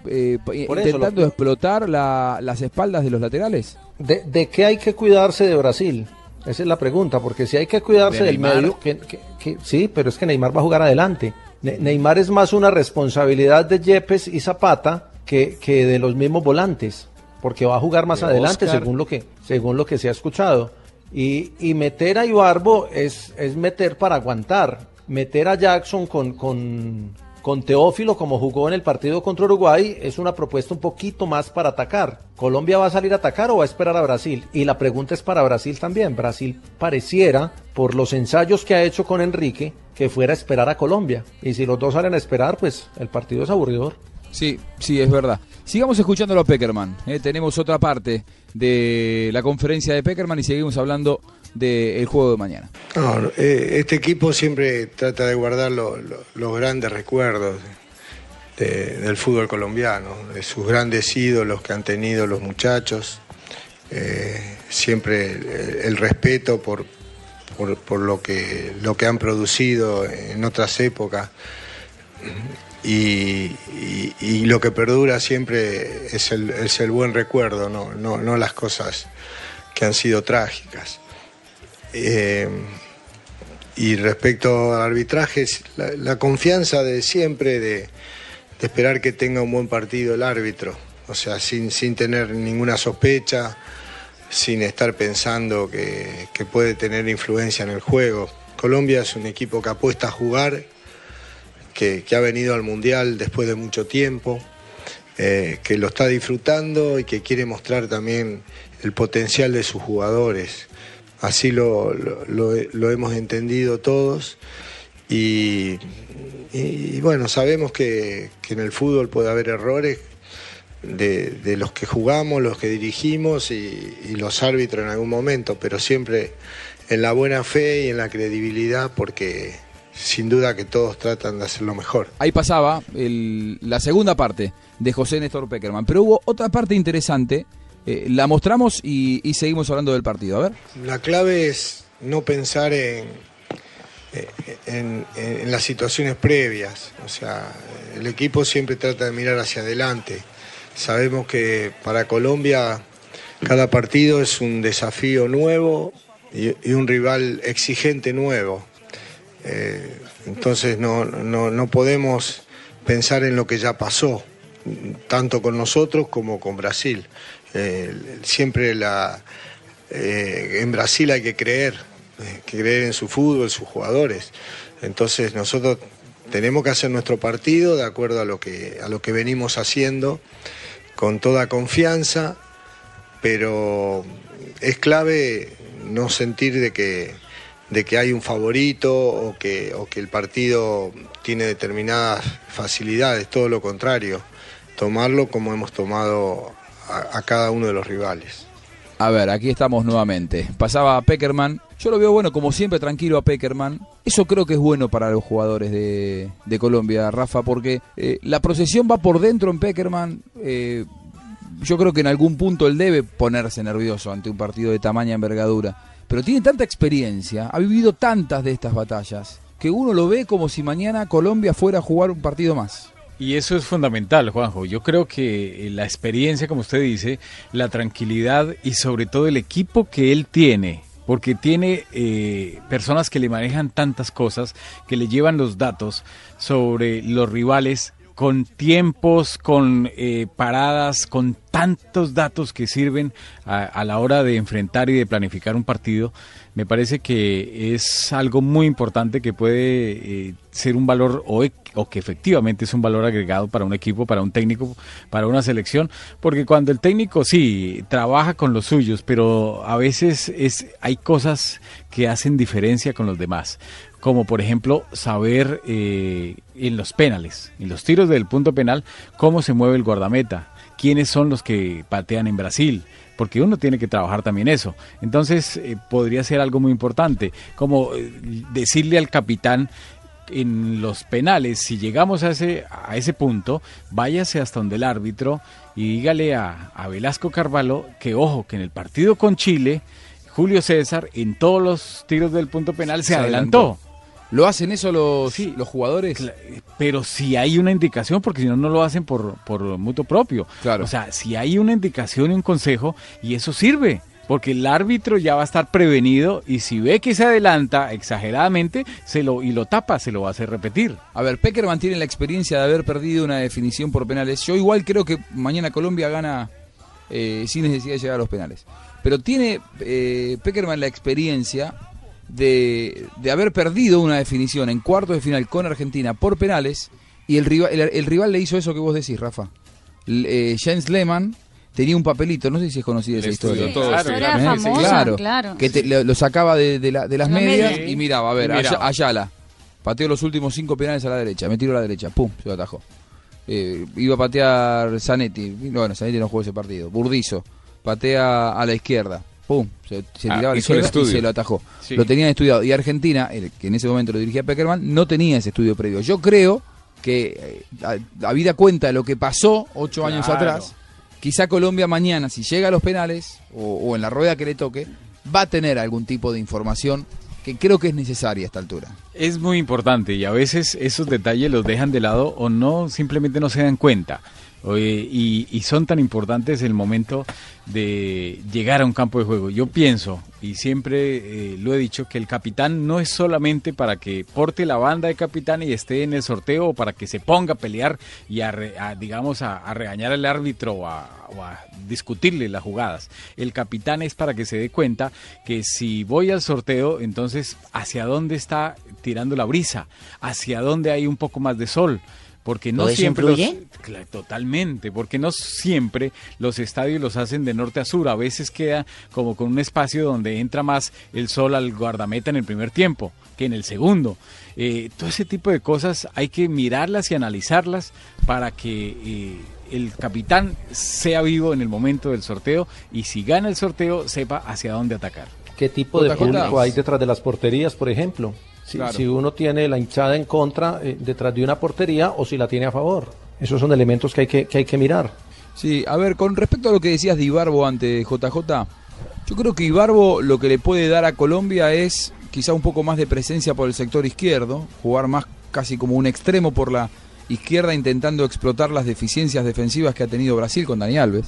Eh, p- Por eso, intentando lo- explotar la- las espaldas de los laterales. ¿De, de qué hay que cuidarse de Brasil? Esa es la pregunta, porque si hay que cuidarse ¿De del medio, que, que- que- sí, pero es que Neymar va a jugar adelante. Ne- Neymar es más una responsabilidad de Yepes y Zapata que, que de los mismos volantes, porque va a jugar más De adelante Oscar. según lo que según lo que se ha escuchado. Y, y meter a Ibarbo es, es meter para aguantar. Meter a Jackson con, con, con Teófilo como jugó en el partido contra Uruguay es una propuesta un poquito más para atacar. ¿Colombia va a salir a atacar o va a esperar a Brasil? Y la pregunta es para Brasil también. Brasil pareciera, por los ensayos que ha hecho con Enrique, que fuera a esperar a Colombia. Y si los dos salen a esperar, pues el partido es aburridor. Sí, sí, es verdad. Sigamos escuchándolo a Peckerman. eh, tenemos otra parte de la conferencia de Peckerman y seguimos hablando del juego de mañana. Eh, este equipo siempre trata de guardar lo- lo- los grandes recuerdos de- del fútbol colombiano, de sus grandes ídolos que han tenido los muchachos, eh, siempre el, respeto por, por, lo, que, lo que han producido en otras épocas y, y- y lo que perdura siempre es el, es el buen recuerdo, no, no, no las cosas que han sido trágicas. Eh, y respecto al arbitraje, la, confianza de siempre de, de esperar que tenga un buen partido el árbitro, o sea, sin, sin tener ninguna sospecha, sin estar pensando que, puede tener influencia en el juego. Colombia es un equipo que apuesta a jugar, que, que ha venido al Mundial después de mucho tiempo, eh, que lo está disfrutando y que quiere mostrar también el potencial de sus jugadores. Así lo, lo- hemos entendido todos y, bueno, sabemos que, que en el fútbol puede haber errores de, de los que jugamos, los que dirigimos y, y los árbitros en algún momento, pero siempre en la buena fe y en la credibilidad porque sin duda que todos tratan de hacerlo mejor. Ahí pasaba el- la segunda parte de José Néstor Peckerman. Pero hubo otra parte interesante. Eh, la mostramos y, seguimos hablando del partido. A ver. La clave es no pensar en, en, las situaciones previas. O sea, el equipo siempre trata de mirar hacia adelante. Sabemos que para Colombia cada partido es un desafío nuevo y, y un rival exigente nuevo. Eh, entonces no, no, no podemos pensar en lo que ya pasó, tanto con nosotros como con Brasil. Eh, siempre la, eh, en Brasil hay que creer, eh, que creer en su fútbol, sus jugadores. Entonces nosotros tenemos que hacer nuestro partido de acuerdo a lo que, a lo que venimos haciendo, con toda confianza, pero es clave no sentir de que, de que hay un favorito o que, o que el partido tiene determinadas facilidades, todo lo contrario, tomarlo como hemos tomado a, cada uno de los rivales. A ver, aquí estamos nuevamente. Pasaba a Peckerman. Yo lo veo bueno, como siempre, tranquilo a Peckerman. Eso creo que es bueno para los jugadores de, de Colombia, Rafa, porque eh, la procesión va por dentro en Peckerman. eh, yo creo que en algún punto él debe ponerse nervioso ante un partido de tamaña envergadura. Pero tiene tanta experiencia, ha vivido tantas de estas batallas, que uno lo ve como si mañana Colombia fuera a jugar un partido más. Y eso es fundamental, Juanjo. Yo creo que eh, la experiencia, como usted dice, la tranquilidad y sobre todo el equipo que él tiene, porque tiene eh, personas que le manejan tantas cosas, que le llevan los datos sobre los rivales con tiempos, con eh, paradas, con tantos datos que sirven a, la hora de enfrentar y de planificar un partido, me parece que es algo muy importante que puede eh, ser un valor o, o que efectivamente es un valor agregado para un equipo, para un técnico, para una selección, porque cuando el técnico sí trabaja con los suyos, pero a veces es hay cosas que hacen diferencia con los demás, como por ejemplo saber eh, en los penales, en los tiros del punto penal, cómo se mueve el guardameta, quiénes son los que patean en Brasil, porque uno tiene que trabajar también eso. Entonces eh, podría ser algo muy importante, como eh, decirle al capitán en los penales, si llegamos a ese, a ese punto, váyase hasta donde el árbitro y dígale a, a Velasco Carvalho que ojo, que en el partido con Chile, Julio César en todos los tiros del punto penal se, Se adelantó. adelantó. ¿Lo hacen eso los, los jugadores? Pero si hay una indicación, porque si no, no lo hacen por, por mutuo propio. Claro. O sea, si hay una indicación y un consejo, y eso sirve. Porque el árbitro ya va a estar prevenido y si ve que se adelanta exageradamente se lo, y lo tapa, se lo va a hacer repetir. A ver, Peckerman tiene la experiencia de haber perdido una definición por penales. Yo igual creo que mañana Colombia gana eh, sin necesidad de llegar a los penales. Pero tiene eh, Peckerman la experiencia de, de haber perdido una definición en cuartos de final con Argentina por penales y el rival, el, rival le hizo eso que vos decís, Rafa. Eh, James Lehmann tenía un papelito, no sé si es conocida esa historia. todo, La historia Eh, famosa, claro, claro. que te- lo, lo sacaba de, de la- de las La medias media. y miraba, a ver, miraba. Ay- Ayala, pateó los últimos cinco penales a la derecha, me tiró a la derecha, pum, se lo atajó. Eh, iba a patear Zanetti, bueno, Zanetti no jugó ese partido, Burdizo, patea a la izquierda, pum, se, se Ah, tiraba a la izquierda y se lo atajó. Sí. Lo tenían estudiado. Y Argentina, el que en ese momento lo dirigía Peckerman, no tenía ese estudio previo. Yo creo que, eh, a- habida cuenta de lo que pasó ocho años Claro. atrás, quizá Colombia mañana, si llega a los penales o, en la rueda que le toque, va a tener algún tipo de información que creo que es necesaria a esta altura. Es muy importante y a veces esos detalles los dejan de lado o no, simplemente no se dan cuenta. Y, y son tan importantes el momento de llegar a un campo de juego. Yo pienso, y siempre eh, lo he dicho, que el capitán no es solamente para que porte la banda de capitán y esté en el sorteo o para que se ponga a pelear y a, a, digamos, a, a regañar al árbitro o a, o a discutirle las jugadas. El capitán es para que se dé cuenta que si voy al sorteo, entonces hacia dónde está tirando la brisa, hacia dónde hay un poco más de sol. Porque no ¿Todo eso siempre los- totalmente, porque no siempre los estadios los hacen de norte a sur, a veces queda como con un espacio donde entra más el sol al guardameta en el primer tiempo que en el segundo. Eh, todo ese tipo de cosas hay que mirarlas y analizarlas para que eh, el capitán sea vivo en el momento del sorteo y si gana el sorteo sepa hacia dónde atacar. ¿Qué tipo de público hay detrás de las porterías, por ejemplo? Si, Claro. si uno tiene la hinchada en contra eh, detrás de una portería o si la tiene a favor. Esos son elementos que hay que, que hay que mirar. Sí, a ver, con respecto a lo que decías de Ibarbo ante JJ, yo creo que Ibarbo lo que le puede dar a Colombia es quizá un poco más de presencia por el sector izquierdo, jugar más casi como un extremo por la izquierda intentando explotar las deficiencias defensivas que ha tenido Brasil con Dani Alves.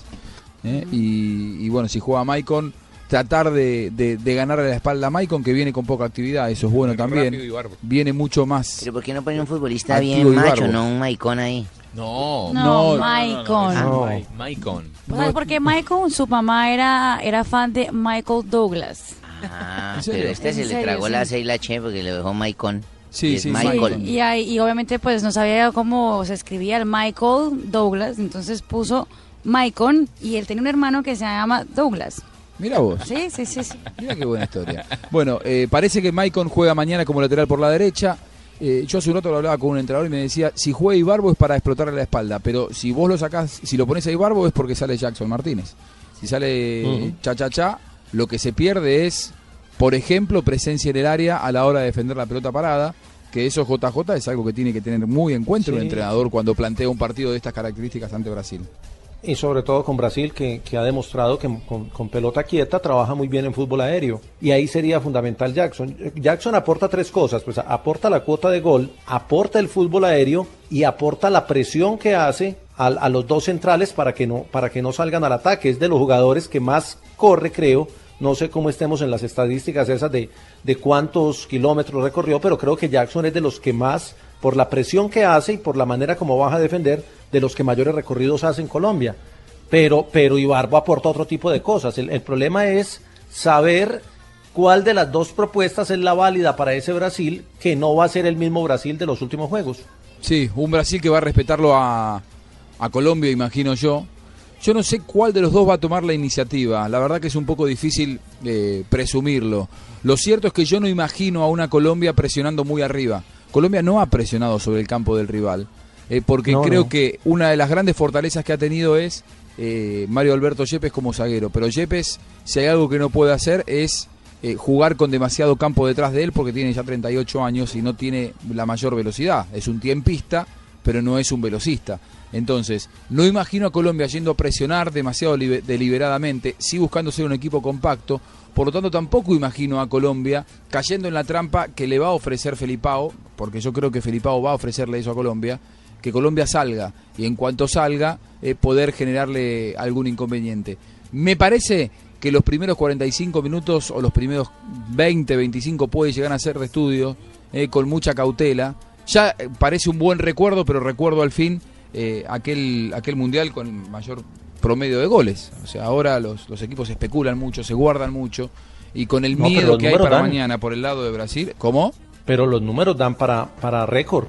¿eh? Y, y bueno, si juega Maicon, tratar de, de, de ganarle la espalda a Maicon, que viene con poca actividad, eso es bueno también. Viene mucho más. Pero ¿por qué no ponen un futbolista bien macho, no un maicón ahí? No. No, No, Maicon. no. Ma- Maicon. ¿Sabes por qué Michael? Su mamá era, era fan de Michael Douglas. Ah, pero este ¿En se le tragó Sí. la C y la Che porque le dejó Maicon. Sí, sí, Michael. Y, ahí- y obviamente pues no sabía cómo se escribía el Michael Douglas, entonces puso Maicon y él tenía un hermano que se llama Douglas. Mira vos. Sí, sí, sí. sí. Mira qué buena historia. Bueno, eh, parece que Maicon juega mañana como lateral por la derecha. Eh, yo hace un rato lo hablaba con un entrenador y me decía, si juega Ibarbo es para explotarle la espalda, pero si vos lo sacás, si lo pones a Ibarbo es porque sale Jackson Martínez. Si sale Ujú. cha cha cha, lo que se pierde es, por ejemplo, presencia en el área a la hora de defender la pelota parada, que eso JJ es algo que tiene que tener muy en cuenta un entrenador cuando plantea un partido de estas características ante Brasil. Y sobre todo con Brasil, que, que ha demostrado que con, pelota quieta trabaja muy bien en fútbol aéreo. Y ahí sería fundamental Jackson. Jackson aporta tres cosas, pues aporta la cuota de gol, aporta el fútbol aéreo y aporta la presión que hace a, a los dos centrales para que, no, para que no salgan al ataque. Es de los jugadores que más corre, creo. No sé cómo estemos en las estadísticas esas de, de cuántos kilómetros recorrió, pero creo que Jackson es de los que más, por la presión que hace y por la manera como baja a defender, de los que mayores recorridos hace en Colombia. Pero, pero Ibarbo aporta otro tipo de cosas. El, problema es saber cuál de las dos propuestas es la válida para ese Brasil, que no va a ser el mismo Brasil de los últimos juegos. Sí, un Brasil que va a respetarlo a, a Colombia, imagino yo. Yo no sé cuál de los dos va a tomar la iniciativa. La verdad que es un poco difícil eh, presumirlo. Lo cierto es que yo no imagino a una Colombia presionando muy arriba. Colombia no ha presionado sobre el campo del rival. Eh, porque No, creo no. que una de las grandes fortalezas que ha tenido es eh, Mario Alberto Yepes como zaguero. Pero Yepes, si hay algo que no puede hacer, es eh, jugar con demasiado campo detrás de él porque tiene ya 38 años y no tiene la mayor velocidad. Es un tiempista, pero no es un velocista. Entonces, no imagino a Colombia yendo a presionar demasiado libe- deliberadamente, sí buscando ser un equipo compacto. Por lo tanto, tampoco imagino a Colombia cayendo en la trampa que le va a ofrecer Felipao, porque yo creo que Felipao va a ofrecerle eso a Colombia, que Colombia salga y en cuanto salga, eh, poder generarle algún inconveniente. Me parece que los primeros 45 minutos o los primeros 20, 25 puede llegar a ser de estudio eh, con mucha cautela. Ya eh, parece un buen recuerdo, pero recuerdo al fin eh, aquel, aquel mundial con mayor promedio de goles. O sea, ahora los, los equipos especulan mucho, se guardan mucho y con el miedo que hay para dan. mañana por el lado de Brasil, ¿cómo? Pero los números dan para, para récord.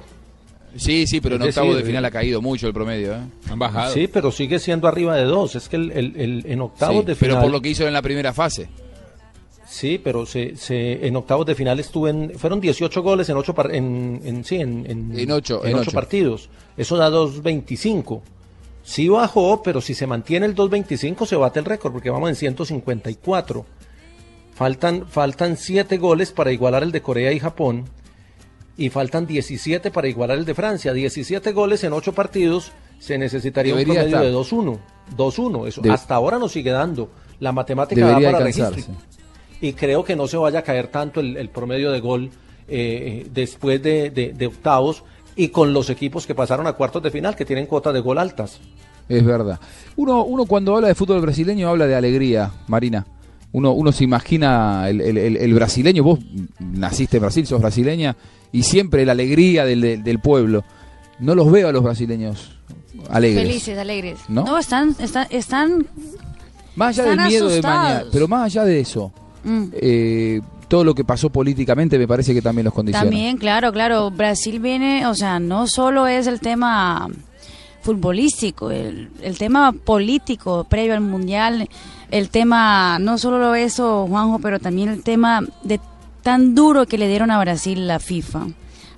Sí, sí, pero en Es octavos de decir, final ha caído mucho el promedio. ¿eh? Han bajado. Sí, pero sigue siendo arriba de dos. Es que el, el- el- en octavos Sí, de final. pero por lo que hizo en la primera fase. Sí, pero se, se, en octavos de final estuve en, fueron 18 goles en ocho par- en, en- sí, en, en, En ocho, en ocho ocho. partidos. Eso da 2.25. Sí bajó, pero si se mantiene el 2.25 se bate el récord porque vamos en 154. Faltan faltan 7 goles para igualar el de Corea y Japón y faltan 17 para igualar el de Francia. 17 goles en 8 partidos se necesitaría Debería un promedio estar. de 2-1. 2-1, eso hasta ahora nos sigue dando. La matemática Debería da para registro y creo que no se vaya a caer tanto el, el promedio de gol eh, después de, de- de octavos y con los equipos que pasaron a cuartos de final que tienen cuotas de gol altas. Es verdad. Uno, uno cuando habla de fútbol brasileño habla de alegría, Marina. Uno, uno se imagina el, el- brasileño, vos naciste en Brasil, sos brasileña, y siempre la alegría del, del- del pueblo. No los veo a los brasileños alegres. Felices, alegres. ¿No? No, están, están, están Más allá Están del miedo de mañana, pero más allá de eso, Mm. eh, todo lo que pasó políticamente me parece que también los condiciona. También, claro, claro. Brasil viene, o sea, no solo es el tema futbolístico, el, el tema político previo al mundial, el tema, no solo eso, Juanjo, pero también el tema de tan duro que le dieron a Brasil la FIFA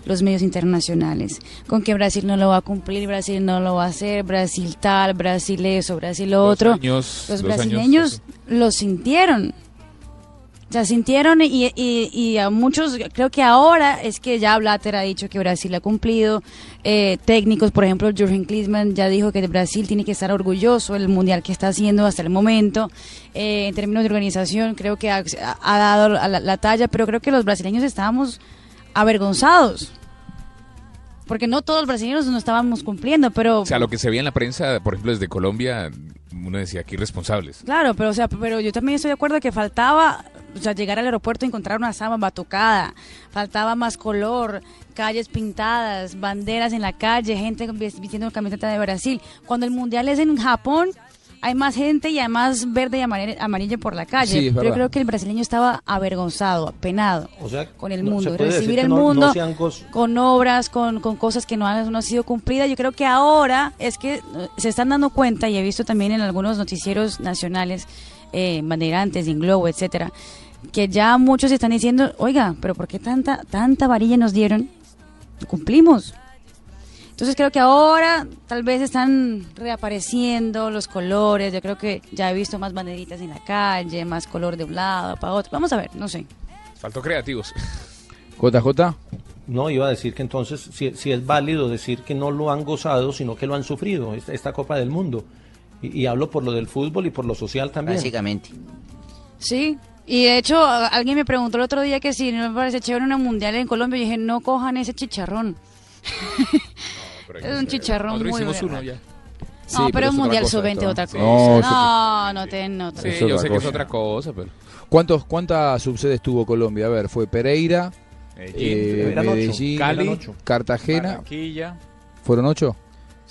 los medios internacionales, con que Brasil no lo va a cumplir, Brasil no lo va a hacer, Brasil tal, Brasil eso, Brasil lo otro. años, los años, brasileños lo sintieron. Sea, sintieron y, y, y a muchos, creo que ahora es que ya Blatter ha dicho que Brasil ha cumplido. Eh, técnicos, por ejemplo, Jürgen Klinsmann ya dijo que Brasil tiene que estar orgulloso del mundial que está haciendo hasta el momento. Eh, en términos de organización, creo que ha, ha dado la, la talla, pero creo que los brasileños estábamos avergonzados. Porque no todos los brasileños no estábamos cumpliendo, pero... O sea, lo que se veía en la prensa, por ejemplo, desde Colombia, uno decía aquí irresponsables. Claro, pero o sea, pero yo también estoy de acuerdo que faltaba, o sea, llegar al aeropuerto y encontrar una samba batucada, faltaba más color, calles pintadas, banderas en la calle, gente vistiendo camiseta de Brasil. Cuando el mundial es en Japón, hay más gente y además verde y amarillo por la calle. Sí, pero yo creo que el brasileño estaba avergonzado, apenado O sea, con el mundo, recibir el no- mundo con obras, con, con cosas que no han, no han sido cumplidas. Yo creo que ahora es que eh, se están dando cuenta, y he visto también en algunos noticieros nacionales, eh, bandeirantes, en Globo, etcétera, que ya muchos están diciendo, oiga, pero ¿por qué tanta, tanta varilla nos dieron? Cumplimos. Entonces creo que ahora tal vez están reapareciendo los colores. Yo creo que ya he visto más banderitas en la calle, más color de un lado para otro. Vamos a ver, no sé. Faltó creativos. JJ. No, iba a decir que entonces si, si es válido decir que no lo han gozado, sino que lo han sufrido, esta, esta Copa del Mundo. Y, y hablo por lo del fútbol y por lo social también. Básicamente. Sí, y de hecho alguien me preguntó el otro día que si no me parece chévere una mundial en Colombia, y dije, no cojan ese chicharrón. <laughs> es un chicharrón Nosotros muy hicimos uno bueno. ya. No, Sí, pero, pero es un mundial cosa sub-20 esto. otra cosa. No, No, no te no te- Sí, yo sé que es otra cosa, pero... ¿Cuántos, ¿Cuántas subsedes tuvo Colombia? A ver, fue Pereira, Medellín, eh, Medellín, Cali. Cartagena. ¿Fueron ocho?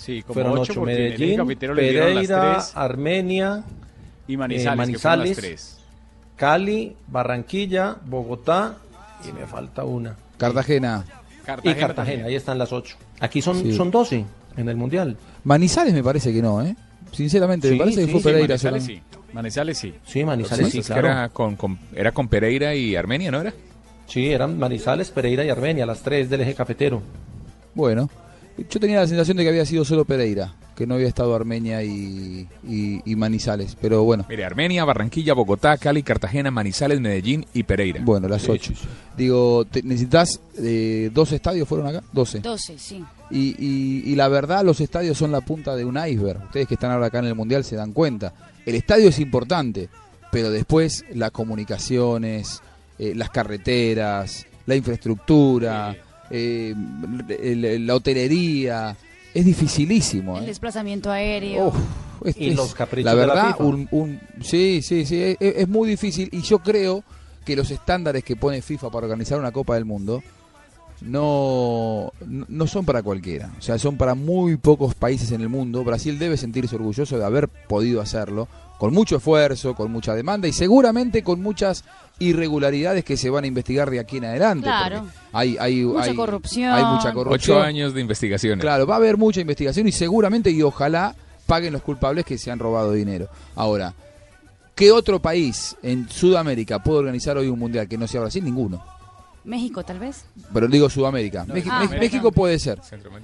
Sí, como Fueron ocho, ocho, porque en el eje Medellín, las Pereira, tres. Armenia, Y Manizales, eh, que fueron las Manizales. tres. Cali, Barranquilla, Bogotá y me falta una. Cartagena. y Cartagena, ahí están las ocho. Aquí son, Sí. son 12 en el Mundial. Manizales me parece que no, ¿eh? Sinceramente, me parece sí, que fue sí, Pereira. Manizales sí. Manizales sí. Sí, Manizales sí, claro. era con, con- era con Pereira y Armenia, ¿no era? Sí, eran Manizales, Pereira y Armenia, las tres del eje cafetero. Bueno, yo tenía la sensación de que había sido solo Pereira, que no había estado Armenia y, y- y Manizales, pero bueno. Mire, Armenia, Barranquilla, Bogotá, Cali, Cartagena, Manizales, Medellín y Pereira. Bueno, las ocho. sí, sí. Digo, te- ¿necesitas eh, dos estadios fueron acá? Doce. 12, sí. Y, y- y la verdad, los estadios son la punta de un iceberg. Ustedes que están ahora acá en el Mundial se dan cuenta. El estadio es importante, pero después las comunicaciones, eh, las carreteras, la infraestructura, eh, la hotelería, es dificilísimo. El ¿eh? desplazamiento aéreo. Uf, Y es- los caprichos La de la verdad, FIFA. un, un- sí, sí, sí, es, es muy difícil y yo creo que los estándares que pone FIFA para organizar una Copa del Mundo no, no son para cualquiera, o sea, son para muy pocos países en el mundo. Brasil debe sentirse orgulloso de haber podido hacerlo, con mucho esfuerzo, con mucha demanda y seguramente con muchas irregularidades que se van a investigar de aquí en adelante. Claro. Hay, hay, Mucha hay- corrupción. Hay mucha corrupción. Ocho años de investigaciones. Claro, va a haber mucha investigación y seguramente y ojalá paguen los culpables que se han robado dinero. Ahora, ¿qué otro país en Sudamérica puede organizar hoy un mundial que no sea Brasil? Ninguno. México, tal vez. Pero digo Sudamérica. No, México, ah. México puede ser.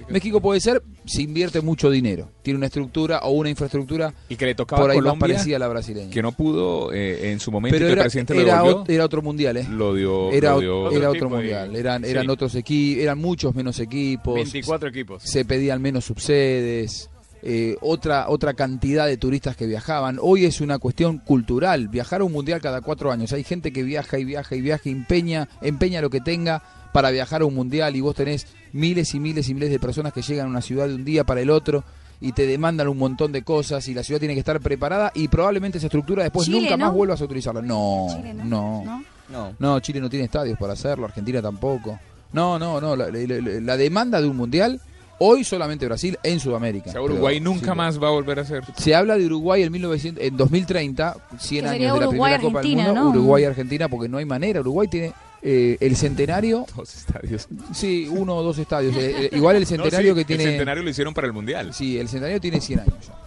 México puede ser si invierte mucho dinero. Tiene una estructura o una infraestructura Y que le tocaba por a ahí más Colombia, parecida a la brasileña. que no pudo eh, en su momento Pero y que era, el presidente lo era, devolvió. ot- era otro mundial, ¿eh? Lo dio. Era, lo ot- dio- era Otro otro tipo de- mundial. Eran, sí. eran otros equipos, eran muchos menos equipos. 24 equipos. se pedían menos subsedes, eh, otra, otra cantidad de turistas que viajaban. Hoy es una cuestión cultural, viajar a un mundial cada cuatro años. Hay gente que viaja y viaja y viaja, empeña, empeña lo que tenga para viajar a un mundial y vos tenés miles y miles y miles de personas que llegan a una ciudad de un día para el otro y te demandan un montón de cosas y la ciudad tiene que estar preparada y probablemente esa estructura después Chile, nunca ¿no? más vuelvas a utilizarla. No, Chile, no, ¿no? no. ¿No? No. Chile no tiene estadios para hacerlo, Argentina tampoco. No, no, no. La, la- la- la demanda de un mundial, hoy solamente Brasil en Sudamérica. O sea, Uruguay Pero, nunca sí, más va a volver a ser. Se habla de Uruguay en, 1900, en 2030, 100 Que años de la Uruguay, primera Copa del Argentina, Mundo. ¿no? Uruguay-Argentina, porque no hay manera. Uruguay tiene eh, el centenario. <laughs> Dos estadios. Sí, uno o dos estadios. Eh, eh, igual el <laughs> centenario No, sí, que tiene. El centenario lo hicieron para el mundial. Sí, el centenario tiene 100 años ya. <laughs>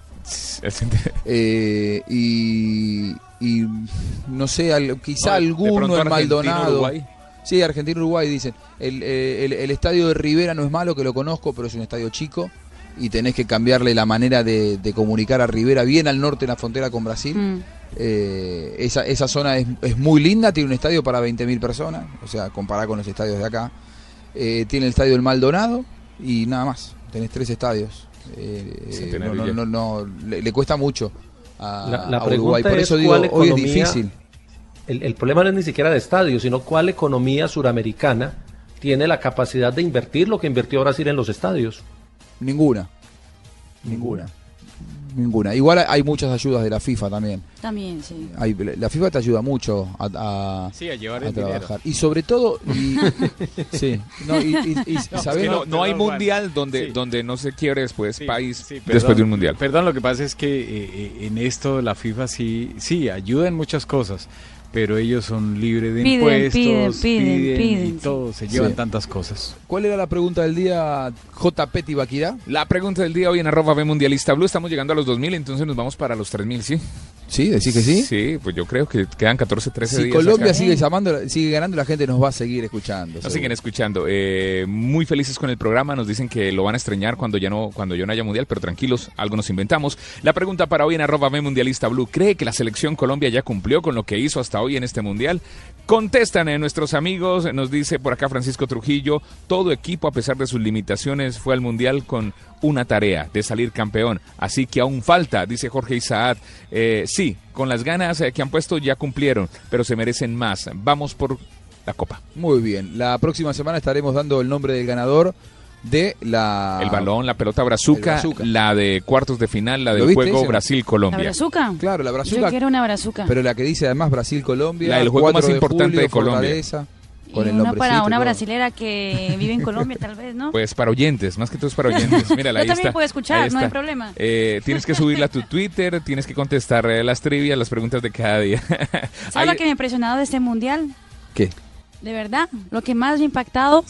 El centen- Eh, y, y no sé, al- quizá No, alguno en Argentina, Maldonado. Uruguay. Sí, Argentina-Uruguay dicen. El, eh, el- el estadio de Rivera no es malo, que lo conozco, pero es un estadio chico. Y tenés que cambiarle la manera de, de comunicar a Rivera, bien al norte en la frontera con Brasil. Mm. Eh, esa, esa zona es, es muy linda, tiene un estadio para 20.000 personas, o sea, comparado con los estadios de acá. Eh, tiene el estadio del Maldonado y nada más. Tenés tres estadios. Eh, no, no, no, no, le, le cuesta mucho a, La, la a pregunta Uruguay. Por es eso digo, hoy es difícil. El, el problema no es ni siquiera de estadios, sino cuál economía suramericana tiene la capacidad de invertir lo que invirtió Brasil en los estadios. Ninguna. Ninguna. Ninguna. Igual hay muchas ayudas de la FIFA también. También, sí. Hay- la FIFA te ayuda mucho a, a- Sí, a llevar a el dinero. trabajar. Y sobre todo, y, <laughs> sí, no, y, y- y Es ¿sabés? que no, no hay mundial donde, Sí. donde no se quiebre después Sí, país sí, después de un mundial. Perdón, lo que pasa es que eh, eh, en esto la FIFA sí, sí ayuda en muchas cosas, pero ellos son libres de Piden, impuestos, piden, piden, y todo, se llevan Sí. tantas cosas. ¿Cuál era la pregunta del día, JP Tibaquirá? La pregunta del día hoy en arroba B Mundialista Blue. Estamos llegando a los 2000, entonces nos vamos para los 3000, ¿sí? ¿Sí? ¿Decís que sí? Sí, pues yo creo que quedan 14, 13 Si días. Colombia acá. sigue llamando, sigue ganando, la gente nos va a seguir escuchando. Nos seguro. siguen escuchando. Eh, muy felices con el programa. Nos dicen que lo van a extrañar cuando ya no, cuando ya no haya mundial, pero tranquilos, algo nos inventamos. La pregunta para hoy en arroba Mundialista Blue. ¿Cree que la selección Colombia ya cumplió con lo que hizo hasta hoy en este mundial? Contestan eh, nuestros amigos, nos dice por acá Francisco Trujillo, todo equipo a pesar de sus limitaciones fue al mundial con una tarea de salir campeón, así que aún falta, dice Jorge Isaad. Eh, sí, con las ganas eh, que han puesto ya cumplieron, pero se merecen más. Vamos por la copa. Muy bien. La próxima semana estaremos dando el nombre del ganador de la... El balón, la pelota brazuca, la de cuartos de final, la ¿Lo del juego ese? ¿La Brasil-Colombia. brazuca? Claro, la Yo brazuca. quiero una brazuca. Pero la que dice además Brasil-Colombia. La del juego 4 más importante julio, de Colombia. Fortaleza, con y el para una brasilera que vive en Colombia, tal vez, ¿no? Pues para oyentes, más que todo es para oyentes. Mira, <laughs> Yo ahí también está. puedo escuchar, no hay problema. Eh, tienes que subirla a tu Twitter, tienes que contestar eh, las trivias, las preguntas de cada día. <laughs> ¿Sabes Ahí- lo que me ha impresionado de este mundial? ¿Qué? De verdad, lo que más me ha impactado,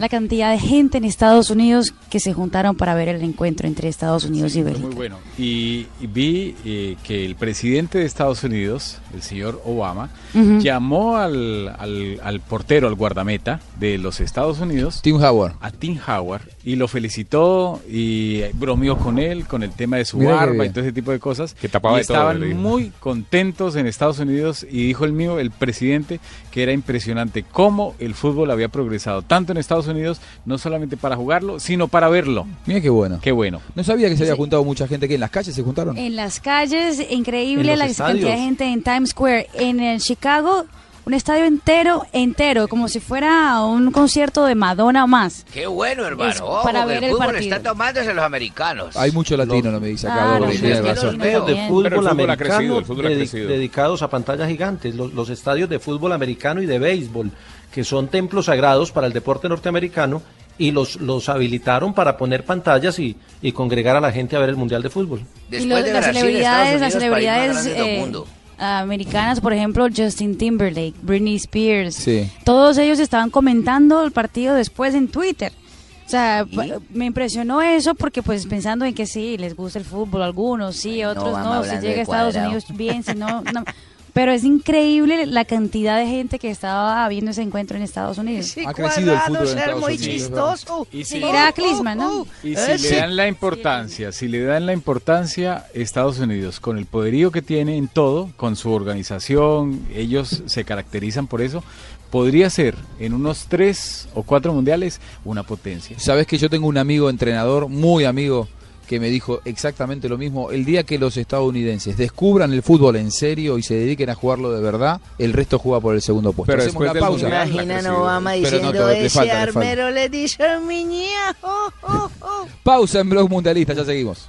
la cantidad de gente en Estados Unidos que se juntaron para ver el encuentro entre Estados Unidos y Bélgica. muy bueno. Y, y vi eh, que el presidente de Estados Unidos, el señor Obama, llamó al, al- al portero, al guardameta de los Estados Unidos, Tim Howard. a Tim Howard, y lo felicitó y bromeó con él con el tema de su Mira barba y todo ese tipo de cosas. Que tapaba y de todo, estaban muy contentos en Estados Unidos y dijo el mío, el presidente, que era impresionante cómo el fútbol había progresado, tanto en Estados Unidos, no solamente para jugarlo, sino para verlo. Mira qué bueno. Qué bueno. No sabía que se había juntado mucha gente que en las calles se juntaron. En las calles, increíble En la cantidad de gente en Times Square. En el Chicago, un estadio entero, entero, como si fuera un concierto de Madonna o más. Qué bueno, hermano. Es Ojo, para ver el el fútbol partido. está tomándose los americanos. Hay mucho latino, no me dice acá. Claro, sí, razón. los- de fútbol, Pero el fútbol ha americano crecido, el fútbol ha dedi- crecido. dedicados a pantallas gigantes, los, los estadios de fútbol americano y de béisbol, que son templos sagrados para el deporte norteamericano, y los, los habilitaron para poner pantallas y, y congregar a la gente a ver el Mundial de Fútbol. Después y los- de las Brasil, celebridades, Estados las Unidos, país más celebridades grande del mundo. Americanas, por ejemplo, Justin Timberlake, Britney Spears, Sí. todos ellos estaban comentando el partido después en Twitter. O sea, me impresionó eso porque pues pensando en que sí, les gusta el fútbol, algunos sí, otros vamos no, si llega a Estados. Unidos bien, si no, no. <laughs> Pero es increíble la cantidad de gente que estaba viendo ese encuentro en Estados Unidos. Ha crecido el fútbol en Estados muy Unidos. chistoso. Y si, Seguirá Klinsmann, ¿no? y Eh, si sí. le dan la importancia, si le dan la importancia Estados Unidos, con el poderío que tiene en todo, con su organización, ellos se caracterizan por eso, podría ser en unos tres o cuatro mundiales una potencia. Sabes que yo tengo un amigo entrenador, muy amigo, que me dijo exactamente lo mismo. El día que los estadounidenses descubran el fútbol en serio y se dediquen a jugarlo de verdad, el resto juega por el segundo puesto. Pero Hacemos después la del pausa. Imaginan. Obama Pero no, diciendo te- te ese falta, te falta". armero le dice a mi niña. oh, oh, oh". <laughs> Pausa en Blog Mundialista, ya seguimos.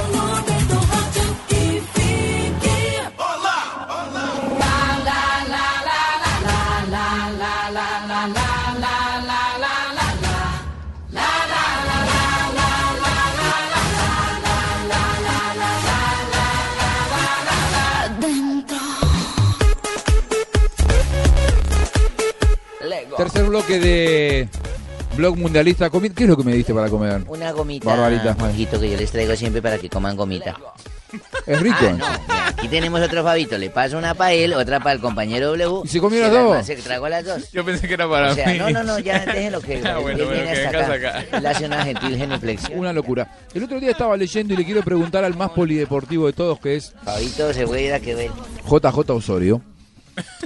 Tercer bloque de Blog Mundialista. ¿Qué es lo que me diste para comer? Una gomita, Barbarita. Juanjito, que yo les traigo siempre para que coman gomita. Es rico. Ah, no, mira, aquí tenemos otro Fabito. Le paso una para él, otra para el compañero W. ¿Y se comió las dos? Se tragó las dos. Yo pensé que era para O sea, mí. no, no, no, ya <laughs> déjenlo que Ah, bueno, que acá. acá. Él hace una gentil genuflexión. Una locura. El otro día estaba leyendo y le quiero preguntar al más polideportivo de todos, que es Fabito se fue a ir a que ver. JJ Osorio.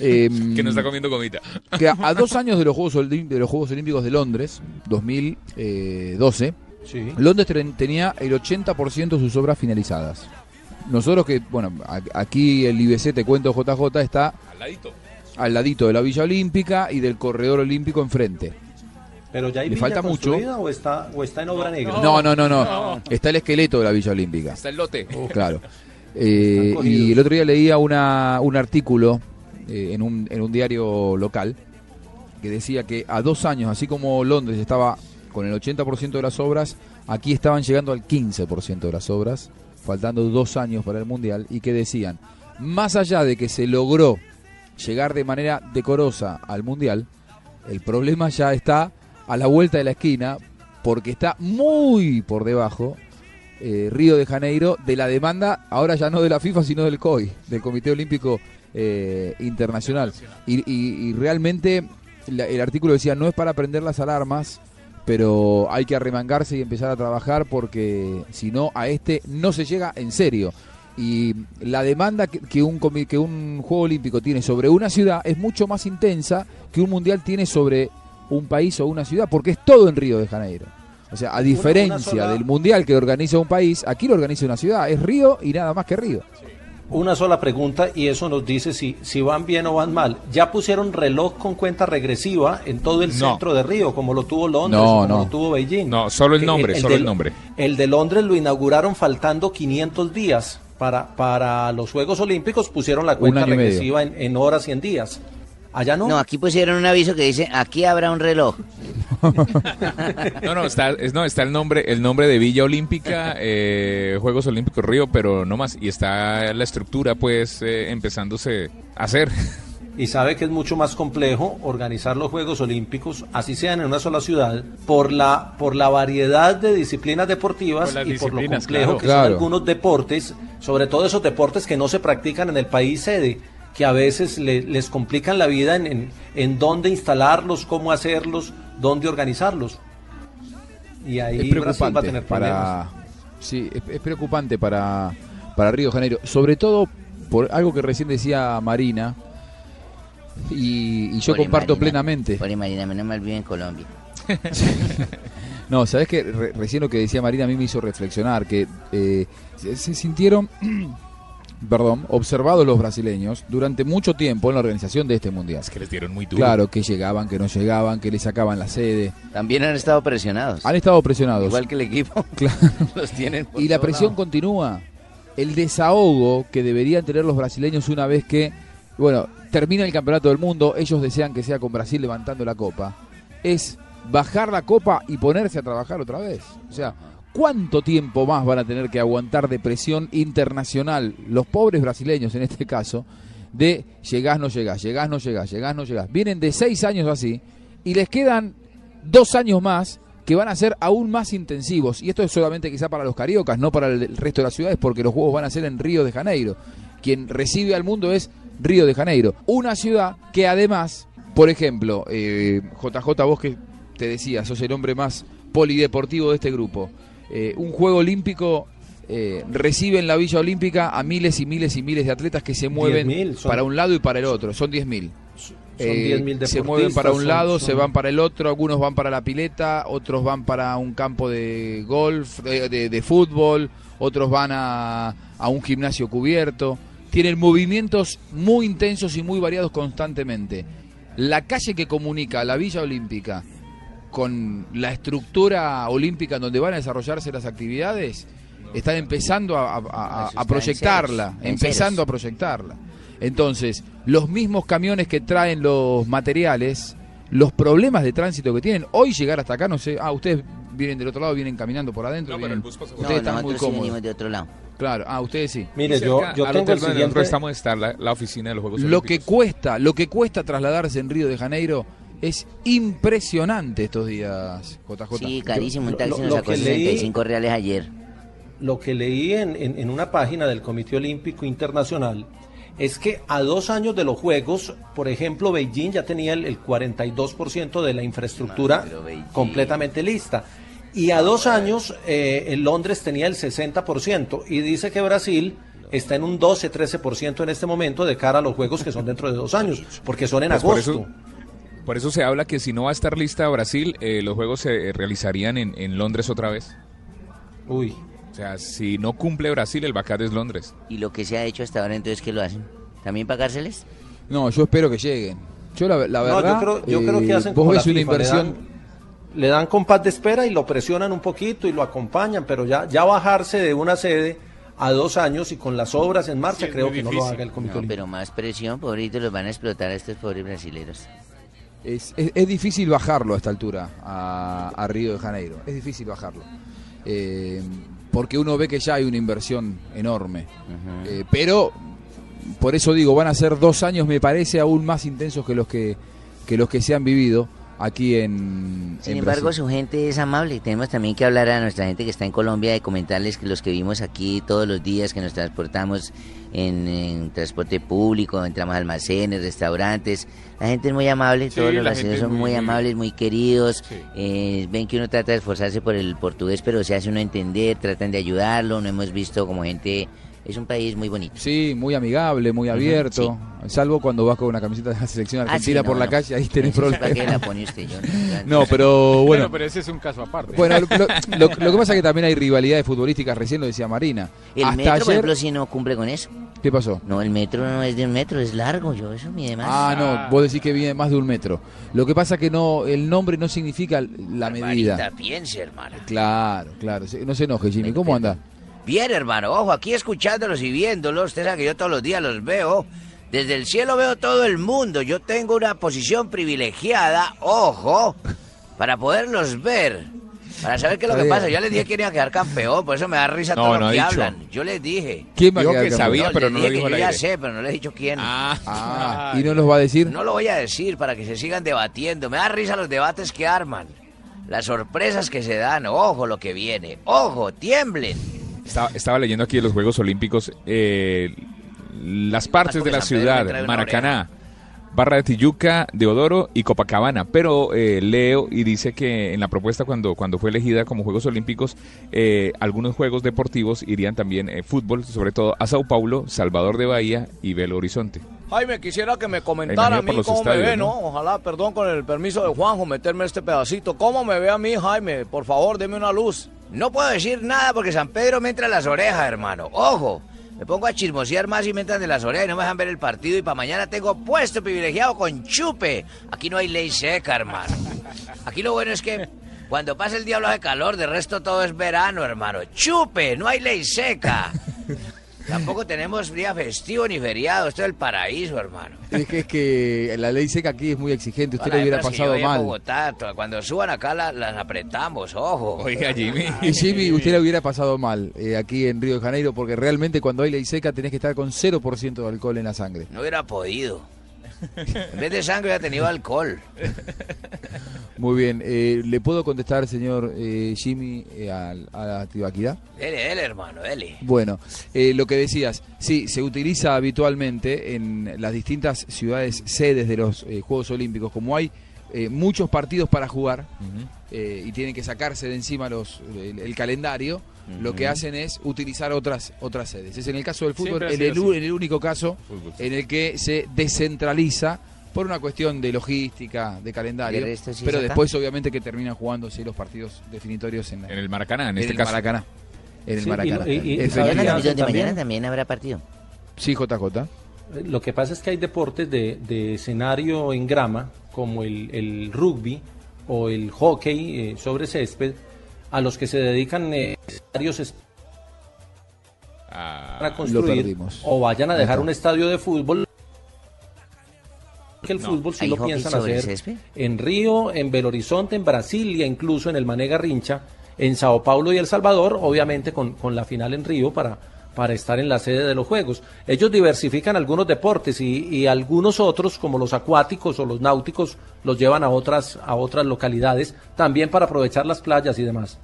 Em, <laughs> Que no está comiendo comita. <laughs> que a, a dos años de los Juegos, de los Juegos Olímpicos de Londres, 2012, Sí. Londres ten- tenía el 80% de sus obras finalizadas. Nosotros que, bueno, a- aquí el IBC, te cuento JJ, está Al ladito. al ladito de la Villa Olímpica y del Corredor Olímpico enfrente. Pero ya hay Le villa falta mucho. construida o está, o está en obra negra. No, no, no, no. Está el esqueleto de la Villa Olímpica. Está el lote. Claro. Eh, Están cogidos. y el otro día leía una, un artículo eh, en, un, en un diario local que decía que a dos años, así como Londres estaba con el 80% de las obras, aquí estaban llegando al 15% de las obras, faltando dos años para el Mundial, y que decían, más allá de que se logró llegar de manera decorosa al Mundial, el problema ya está a la vuelta de la esquina, porque está muy por debajo eh, Río de Janeiro de la demanda, ahora ya no de la FIFA, sino del COI, del Comité Olímpico eh, Internacional. Y, y- y realmente la- el artículo decía, no es para prender las alarmas, pero hay que arremangarse y empezar a trabajar porque si no, a este no se llega en serio. Y la demanda que, que un, que un Juego Olímpico tiene sobre una ciudad es mucho más intensa que un Mundial tiene sobre un país o una ciudad, porque es todo en Río de Janeiro. O sea, a una diferencia sola- del mundial que organiza un país, aquí lo organiza una ciudad. Es Río y nada más que Río. Una sola pregunta y eso nos dice si, si van bien o van mal. ¿Ya pusieron reloj con cuenta regresiva en todo el No. centro de Río, como lo tuvo Londres, No, o como no. lo tuvo Beijing? No, solo el nombre, solo de- el nombre. El de Londres lo inauguraron faltando 500 días. Para, para los Juegos Olímpicos pusieron la cuenta regresiva en, en horas y en días. Allá no. No, aquí pusieron un aviso que dice, aquí habrá un reloj. <laughs> No, no, está, es- no, está el nombre, el nombre de Villa Olímpica, eh, Juegos Olímpicos Río, pero no más. Y está la estructura, pues, eh, empezándose a hacer. <laughs> y sabe que es mucho más complejo organizar los Juegos Olímpicos, así sean en una sola ciudad, por la, por la variedad de disciplinas deportivas Por y por lo complejo claro. que Claro. son algunos deportes, sobre todo esos deportes que no se practican en el país sede, que a veces le- les complican la vida en, en, en dónde instalarlos, cómo hacerlos, dónde organizarlos. Y ahí es Brasil va a tener problemas. para sí es, es preocupante para para Río de Janeiro sobre todo por algo que recién decía Marina y, y yo Pobre comparto Marina, plenamente Pobre Marina, menos mal vive en Colombia. <laughs> no sabes que re- recién lo que decía Marina a mí me hizo reflexionar que eh, se, se sintieron <clears throat> perdón observados los brasileños durante mucho tiempo en la organización de este mundial que les dieron muy duro. claro que llegaban que no llegaban que le sacaban la sede También han estado presionados. han estado presionados Igual que el equipo. <laughs> <laughs> Los tienen por y la presión lado. continúa. El desahogo que deberían tener los brasileños una vez que, bueno, termina el campeonato del mundo, ellos desean que sea con Brasil levantando la copa, es bajar la copa y ponerse a trabajar otra vez. O sea, ¿cuánto tiempo más van a tener que aguantar de presión internacional los pobres brasileños en este caso? De llegás, no llegás, llegás, no llegás, llegás, no llegás. Vienen de seis años así y les quedan dos años más que van a ser aún más intensivos. Y esto es solamente quizá para los cariocas, no para el, resto de las ciudades, porque los Juegos van a ser en Río de Janeiro. Quien recibe al mundo es Río de Janeiro. Una ciudad que además, por ejemplo, eh, JJ, vos que te decía, sos el hombre más polideportivo de este grupo. Eh, un Juego Olímpico eh, recibe en la Villa Olímpica a miles y miles y miles de atletas que se mueven 10.000 son- para un lado y para el otro. Son 10.000. Son Eh, 10.000 se mueven para un lado, son- se van para el otro, algunos van para la pileta, otros van para un campo de golf, de, de- de fútbol, otros van a, a un gimnasio cubierto. Tienen movimientos muy intensos y muy variados constantemente. La calle que comunica la Villa Olímpica con la estructura olímpica en donde van a desarrollarse las actividades, están empezando a, proyectarla, empezando a proyectarla. Entonces, los mismos camiones que traen los materiales, los problemas de tránsito que tienen, hoy llegar hasta acá, no sé, ah, ustedes vienen del otro lado, vienen caminando por adentro, vienen- No, ustedes están muy sí cómodos. de otro lado. Claro, ah, ustedes sí. Mire, yo, yo tengo hotel el siguiente... estamos está la, la oficina de los Juegos Lo que Olímpicos. cuesta, lo que cuesta trasladarse en Río de Janeiro es impresionante estos días, JJ. Sí, carísimo. Un taxi lo- nos lo sacó leí- 65 reales ayer. lo que leí en, en- en una página del Comité Olímpico Internacional es que a dos años de los Juegos, por ejemplo, Beijing ya tenía el, el 42% de la infraestructura completamente lista. Y a dos años, eh, en Londres tenía el 60%. Y dice que Brasil está en un 12-13% en este momento de cara a los Juegos que son dentro de dos años, porque son en Pues por agosto. eso, por eso se habla que si no va a estar lista Brasil, eh, los Juegos se realizarían en, en Londres otra vez. Uy. O sea, si no cumple Brasil, el Bacar es Londres. ¿Y lo que se ha hecho hasta ahora entonces qué lo hacen? ¿También pagárseles? No, yo espero que lleguen. Yo la, la No, verdad, yo creo, yo creo que eh, hacen vos como la ves una FIFA, le inversión dan- Le dan, compás de espera y lo presionan un poquito y lo acompañan, pero ya, ya bajarse de una sede a dos años y con las obras en marcha, Sí, creo que no lo difícil. haga el Comité No, pero más presión, pobrito, los van a explotar a estos pobres brasileros. Es, es- es difícil bajarlo a esta altura, a, a Río de Janeiro. Es difícil bajarlo. Eh, porque uno ve que ya hay una inversión enorme. Eh, pero, por eso digo, van a ser dos años, me parece, aún más intensos que los que, que, los que se han vivido aquí en, Sin en embargo, Brasil. su gente es amable. Tenemos también que hablar a nuestra gente que está en Colombia de comentarles que los que vimos aquí todos los días, que nos transportamos en, en transporte público, entramos a almacenes, restaurantes, la gente es muy amable, Sí, todos los brasileños son muy, muy- amables, muy queridos. Sí. eh, ven que uno trata de esforzarse por el portugués, pero se hace uno entender, tratan de ayudarlo. No hemos visto como gente Es un país muy bonito. Sí, muy amigable, muy abierto. Salvo cuando vas con una camiseta de la selección Ah, sí, argentina no, por la no. calle, ahí tenés problemas. ¿Para qué la pone usted, John? <laughs> No, pero bueno. pero ese es un caso aparte. Bueno, lo, lo- <laughs> lo- lo que pasa es que también hay rivalidades futbolísticas, recién lo decía Marina. El Hasta metro, por ejemplo, si no cumple con eso. ¿qué pasó? No, el metro no es de un metro, es largo, yo eso mide más. Ah, no, vos decís que viene más de un metro. Lo que pasa es que no, el nombre no significa la medida. Marita, piense, hermano. Claro, claro. se- No se enoje, Jimmy. ¿Cómo anda? Bien, hermano, ojo, aquí escuchándolos y viéndolos, usted sabe que yo todos los días los veo. Desde el cielo veo todo el mundo. Yo tengo una posición privilegiada, ojo, para poderlos ver. Para saber qué es lo que pasa. Yo les dije que iban a quedar campeón, por eso me da risa No, todo no lo que dicho. hablan. Yo les dije. ¿Quién va a que sabía, pero les no lo dijo yo ya sé, pero no les he dicho quién. Ah, ¿y no nos va a decir? No lo voy a decir para que se sigan debatiendo. Me da risa los debates que arman. Las sorpresas que se dan. Ojo lo que viene. Ojo, tiemblen. Estaba, estaba leyendo aquí de los Juegos Olímpicos eh, las partes de la ciudad, Maracaná, Barra de Tijuca, Deodoro y Copacabana. Pero eh, leo y dice que en la propuesta cuando, cuando fue elegida como Juegos Olímpicos, eh, algunos juegos deportivos irían también eh, fútbol, sobre todo a Sao Paulo, Salvador de Bahía y Belo Horizonte. Jaime, quisiera que me Me comentara a mí cómo me ve, ¿no? ¿no? Ojalá, perdón, con el permiso de Juanjo, meterme este pedacito. ¿Cómo me ve a mí, Jaime? Por favor, deme una luz. No puedo decir nada porque San Pedro me entra en las orejas, hermano. Ojo. Me pongo a chismosear más y me entran de las orejas y no me dejan ver el partido. Y para mañana tengo puesto privilegiado con chupe. Aquí no hay ley seca, hermano. Aquí lo bueno es que cuando pasa el diablo hace calor, de resto todo es verano, hermano. Chupe, no hay ley seca. Tampoco tenemos día festivo ni feriado. Esto es el paraíso, hermano. Es que, es que la ley seca aquí es muy exigente. Usted le hubiera pasado mal. Bogotá, cuando suban acá la- las apretamos, ojo. Oiga, Jimmy. Y Jimmy, usted le hubiera pasado mal eh, aquí en Río de Janeiro porque realmente cuando hay ley seca tenés que estar con 0% de alcohol en la sangre. No hubiera podido. En vez de sangre hubiera tenido alcohol. Muy bien. eh, ¿Le puedo contestar, señor eh, Jimmy, eh, al- a, la Tibaquidad? Dele, dele, hermano, dele. Bueno, eh, lo que decías, sí, se utiliza habitualmente en las distintas ciudades sedes de los eh, Juegos Olímpicos, como hay eh, muchos partidos para jugar eh, y tienen que sacarse de encima los, el, el calendario, lo que hacen es utilizar otras otras sedes. Es en el caso del fútbol en el, en único caso Fútbol, sí. en el que se descentraliza por una cuestión de logística, de calendario, ¿Y el resto sí pero después obviamente que terminan jugándose los partidos definitorios en, En el Maracaná, en en este el caso. Maracaná. En el Sí, Maracaná. y- Mañana, hacen de mañana también? también habrá partido. Sí, JJ. Lo que pasa es que hay deportes de, de escenario en grama, como el, el rugby o el hockey eh, sobre césped, a los que se dedican eh, escenarios es- Ah, para lo construir o vayan a dejar un estadio de fútbol. Que el No. fútbol sí ¿Hay lo piensan hacer en Río, en Belo Horizonte, en Brasilia, incluso en el Manega Rincha, en Sao Paulo y El Salvador, obviamente con, con la final en Río para, para estar en la sede de los Juegos. Ellos diversifican algunos deportes y, y algunos otros, como los acuáticos o los náuticos, los llevan a otras, a otras localidades, también para aprovechar las playas y demás.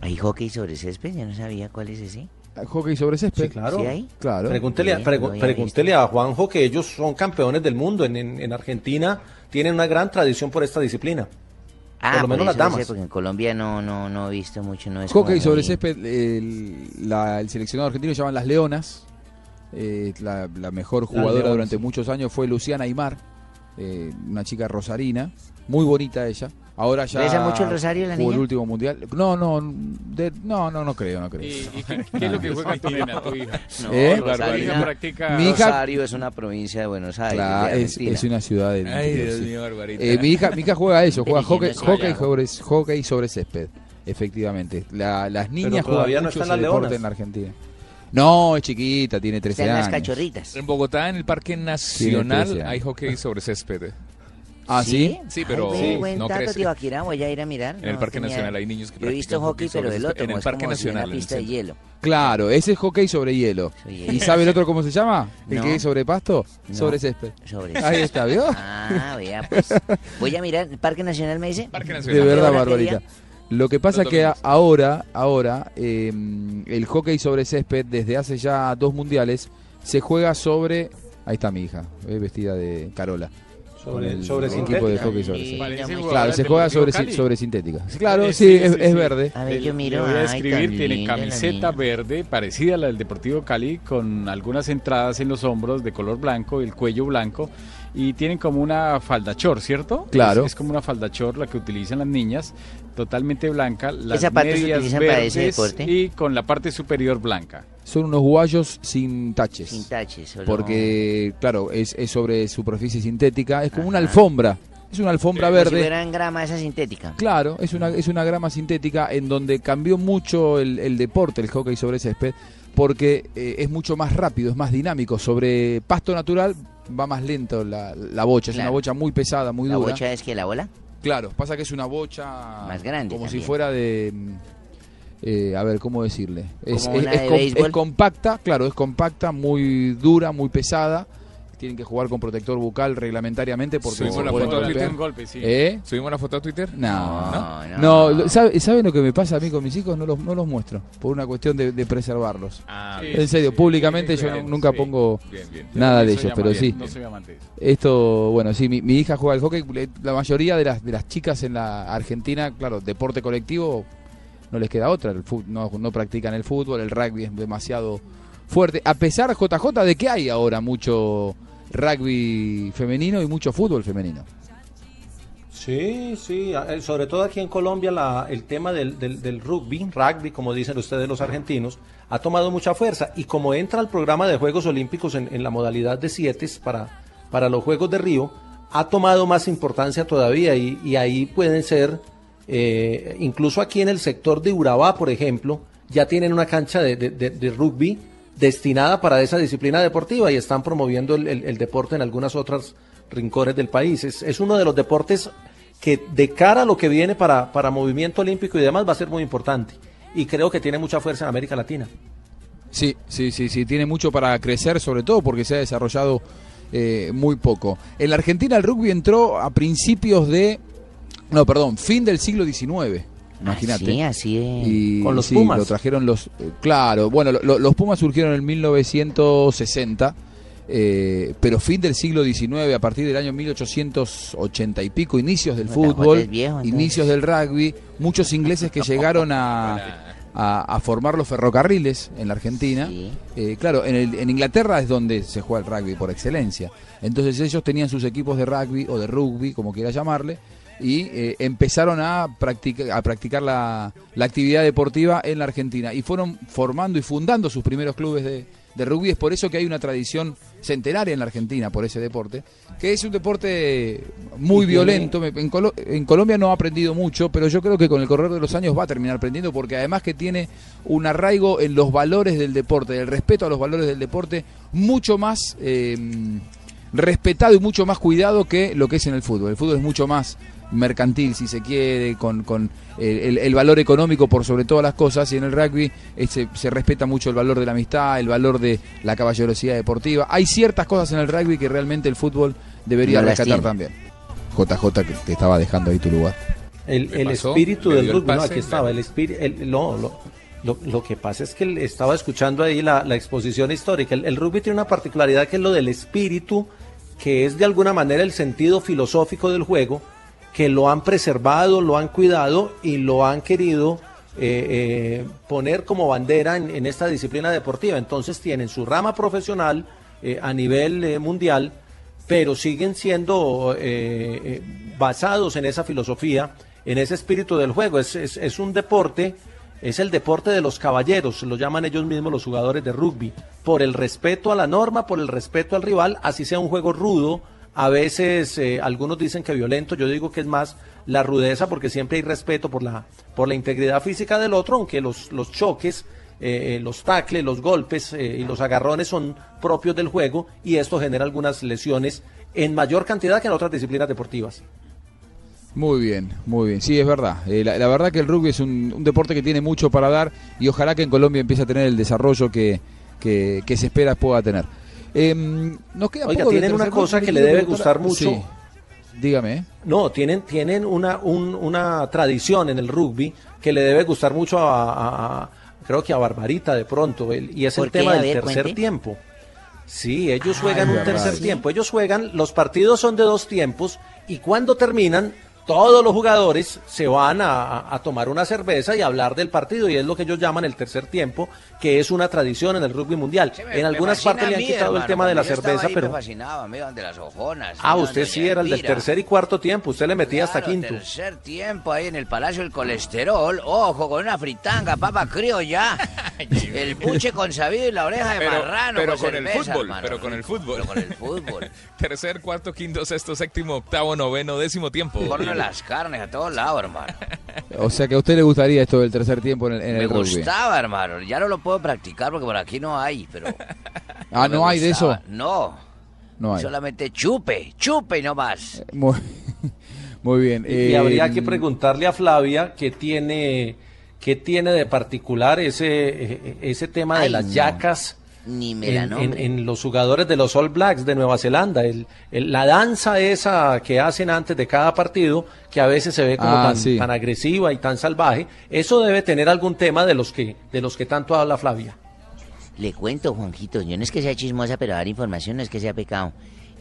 ¿Hay hockey sobre césped? Yo no sabía cuál es ese. Hockey sobre césped. Sí, claro. ¿Sí hay? Claro. Pregúntele, a, Bien, pregu- no había pregúntele a Juanjo que ellos son campeones del mundo. En, en- en Argentina tienen una gran tradición por esta disciplina. Ah, por lo menos las sé, damas. porque en Colombia no, no, no he visto mucho. No es Hockey como sobre muy- césped, el, la- el seleccionado argentino llaman las Leonas. Eh, la, la mejor jugadora Leonas, durante sí. muchos años fue Luciana Aymar, eh, una chica rosarina, muy bonita ella. Ahora ya ¿Besa mucho el rosario la niña? el último mundial. No, no, de- no, no, no creo, no creo. ¿Y, y qué, qué es lo que <laughs> juega tu nena, tu hija? No, ¿Eh? Rosario. practica... Mi hija- Rosario es una provincia de Buenos Aires. Claro, de es, es una ciudad del Ay, Dios sí. mío, Barbarita. Eh, mi hija, mi hija juega eso, juega hockey, hockey, sobre, hockey sobre césped, efectivamente. La- las niñas todavía juegan no mucho están ese las deporte leonas. en la Argentina. No, es chiquita, tiene 13 Están las años. cachorritas. En Bogotá, en el Parque Nacional, 13 hay hockey sobre césped. Ah, ¿sí? Sí, pero Ay, buen no dato, voy a ir a mirar. En el no Parque tenía- Nacional hay niños que Yo he visto practican hockey, pero sobre del césped. otro, En el es Parque como si Nacional, en el pista de centro. hielo. Claro, ese es hockey sobre hielo. Sobre hielo. ¿Y sabe el otro cómo se llama? ¿El No. que es sobre pasto? No. Sobre césped. Sobre Ahí está, ¿vio? Ah, vea, pues. Voy a mirar. ¿El Parque Nacional me dice? Parque De Nacional. verdad, hora Barbarita. Lo que pasa Los que a- domingos. ahora, ahora, eh, el hockey sobre césped, desde hace ya dos mundiales, se juega sobre... Ahí está mi hija, eh, vestida de Carola. Sobre- con el sobre equipo sintética. de hockey sobre Sí, Claro, del se juega sobre, Cali. sobre sintética. Claro, sí, es, es verde. A ver, yo miro. Le voy a ay, escribir, tan tiene camiseta verde parecida a la del Deportivo Cali con algunas entradas en los hombros de color blanco, el cuello blanco y tienen como una falda chor, ¿cierto? Claro. Es, es como una falda chor la que utilizan las niñas, totalmente blanca, las medias utilizan para ese verdes deporte? y con la parte superior blanca. Son unos guayos sin taches. Sin taches. solo- Porque, claro, es, es sobre superficie sintética. Es como una alfombra. Es una alfombra Como Si verde. grama esa sintética. Claro, es una, es una grama sintética en donde cambió mucho el, el deporte, el hockey sobre césped, porque eh, es mucho más rápido, es más dinámico. Sobre pasto natural va más lento la, la bocha, es una bocha muy pesada, muy ¿La dura. bocha es que la bola? Claro, pasa que es una bocha Más grande como si fuera de... eh, a ver, ¿cómo decirle? Es, compacta, claro, es compacta, muy dura, muy pesada. Tienen que jugar con protector bucal reglamentariamente porque Subimos se la foto a. Twitter. golpe, sí. ¿Eh? ¿Subimos la foto a Twitter? No, No, no. no. lo- ¿sabe- ¿Saben lo que me pasa a mí con mis hijos? No los, no los muestro, por una cuestión de, de preservarlos. Ah, Sí, en serio, sí, públicamente sí, yo bien, nunca sí. pongo Bien, bien. nada de ellos, pero sí. No soy amante de eso. Esto, bueno, sí, mi, mi hija juega al hockey. La mayoría de las, de las chicas en la Argentina, claro, deporte colectivo, no les queda otra. No, practican el fútbol, el rugby es demasiado fuerte. A pesar, JJ, de que hay ahora mucho rugby femenino y mucho fútbol femenino. Sí, sí, eh, sobre todo aquí en Colombia la- el tema del, del- del rugby, rugby, como dicen ustedes los argentinos, ha tomado mucha fuerza y como entra al programa de Juegos Olímpicos en, en la modalidad de siete para, para los Juegos de Río, ha tomado más importancia todavía y, y ahí pueden ser, eh, incluso aquí en el sector de Urabá, por ejemplo, ya tienen una cancha de, rugby destinada para esa disciplina deportiva y están promoviendo el, deporte en algunas otras rincones del país. Es, es uno de los deportes que de cara a lo que viene para, para movimiento olímpico y demás va a ser muy importante. Y creo que tiene mucha fuerza en América Latina. Sí, sí, sí, sí, tiene mucho para crecer, sobre todo porque se ha desarrollado eh, muy poco. En la Argentina el rugby entró a principios de, no, perdón, fin del siglo XIX. Imagínate. Así, así es. Y Con los sí, Pumas. lo trajeron los, eh, claro, bueno, lo- lo- los Pumas surgieron en 1960, eh, pero fin del siglo XIX, a partir del año 1880 y pico, inicios del fútbol, viejo, inicios del rugby, muchos ingleses que llegaron a, a, a formar los ferrocarriles en la Argentina. Sí. Eh, claro, en, el- en Inglaterra es donde se juega el rugby por excelencia. Entonces ellos tenían sus equipos de rugby o de rugby, como quiera llamarle, y eh, empezaron a practicar, a practicar la, la actividad deportiva en la Argentina. Y fueron formando y fundando sus primeros clubes de, de rugby. Es por eso que hay una tradición centenaria en la Argentina por ese deporte, que es un deporte muy violento. Me- En, Colo- en Colombia no ha aprendido mucho, pero yo creo que con el correr de los años va a terminar aprendiendo porque además que tiene un arraigo en los valores del deporte, el respeto a los valores del deporte, mucho más eh, respetado y mucho más cuidado que lo que es en el fútbol. El fútbol es mucho más mercantil, si se quiere, con, con el, el- el valor económico por sobre todas las cosas, y en el rugby eh, se, se respeta mucho el valor de la amistad, el valor de la caballerosidad deportiva. Hay ciertas cosas en el rugby que realmente el fútbol debería No rescatar tiene. también. JJ, que te estaba dejando ahí tu lugar. El, ¿Qué el espíritu ¿Le del rugby, no, aquí estaba, el espíritu, el- no, lo, lo, lo que pasa es que estaba escuchando ahí la, la exposición histórica. El, el rugby tiene una particularidad que es lo del espíritu, que es de alguna manera el sentido filosófico del juego, que lo han preservado, lo han cuidado y lo han querido eh, eh, poner como bandera en, esta disciplina deportiva. Entonces tienen su rama profesional eh, a nivel mundial, pero siguen siendo basados en esa filosofía, en ese espíritu del juego. Es- es un deporte, es el deporte de los caballeros, lo llaman ellos mismos los jugadores de rugby, por el respeto a la norma, por el respeto al rival, así sea un juego rudo. A veces eh, algunos dicen que violento, yo digo que es más la rudeza porque siempre hay respeto por la, por la integridad física del otro, aunque los, los choques eh, eh, los tacles, los golpes y los agarrones son propios del juego y esto genera algunas lesiones en mayor cantidad que en otras disciplinas deportivas. Muy bien, muy bien. Sí, es verdad. La, verdad que el rugby es un, deporte que tiene mucho para dar y ojalá que en Colombia empiece a tener el desarrollo que, que se espera pueda tener. Nos queda Oiga, poco tienen una cosa que le debe gustar mucho. Sí. Dígame. ¿eh? No, tienen, tienen una, un- una tradición en el rugby que le debe gustar mucho a, a- a- creo que a Barbarita de pronto, el- y es el tema del ver, tercer cuente. tiempo. Sí, ellos juegan un verdad, tercer sí. tiempo. Ellos juegan, los partidos son de dos tiempos y cuando terminan, todos los jugadores se van a, tomar una cerveza y a hablar del partido y es lo que ellos llaman el tercer tiempo, que es una tradición en el rugby mundial. Me- en algunas partes le han mí, quitado el tema de la cerveza, ahí pero... Me fascinaba, me iban de las ojonas. Ah, usted sí era el del tercer y cuarto tiempo, usted le metía hasta quinto. tercer tiempo ahí en el Palacio del Colesterol. Ojo, con una fritanga, papa criolla. <laughs> el puche con sabido y la oreja de Pero, marrano. pero con con el fútbol, hermano, pero con el fútbol. pero con el fútbol. <laughs> Tercer, cuarto, quinto, sexto, séptimo, octavo, noveno, décimo tiempo. Las carnes a todos lados, hermano. O sea que a usted le gustaría esto del tercer tiempo en el, en Me el rugby. gustaba, hermano. Ya no lo puedo practicar porque por aquí no hay, pero... <laughs> Ah, me no hay de eso. No, No hay. solamente chupe, chupe y no más. Muy, <laughs> muy bien. Y, y eh, habría que preguntarle a Flavia qué tiene, qué tiene de particular ese, eh, ese tema de Ay, las no. yacas Ni me la en, en- nombre. en los jugadores de los All Blacks de Nueva Zelanda. El, el- la danza esa que hacen antes de cada partido, que a veces se ve como Ah, tan, sí. tan agresiva y tan salvaje, eso debe tener algún tema de los que, de los que tanto habla Flavia. Le cuento, Juanjito, yo no es que sea chismosa, pero dar información no es que sea pecado.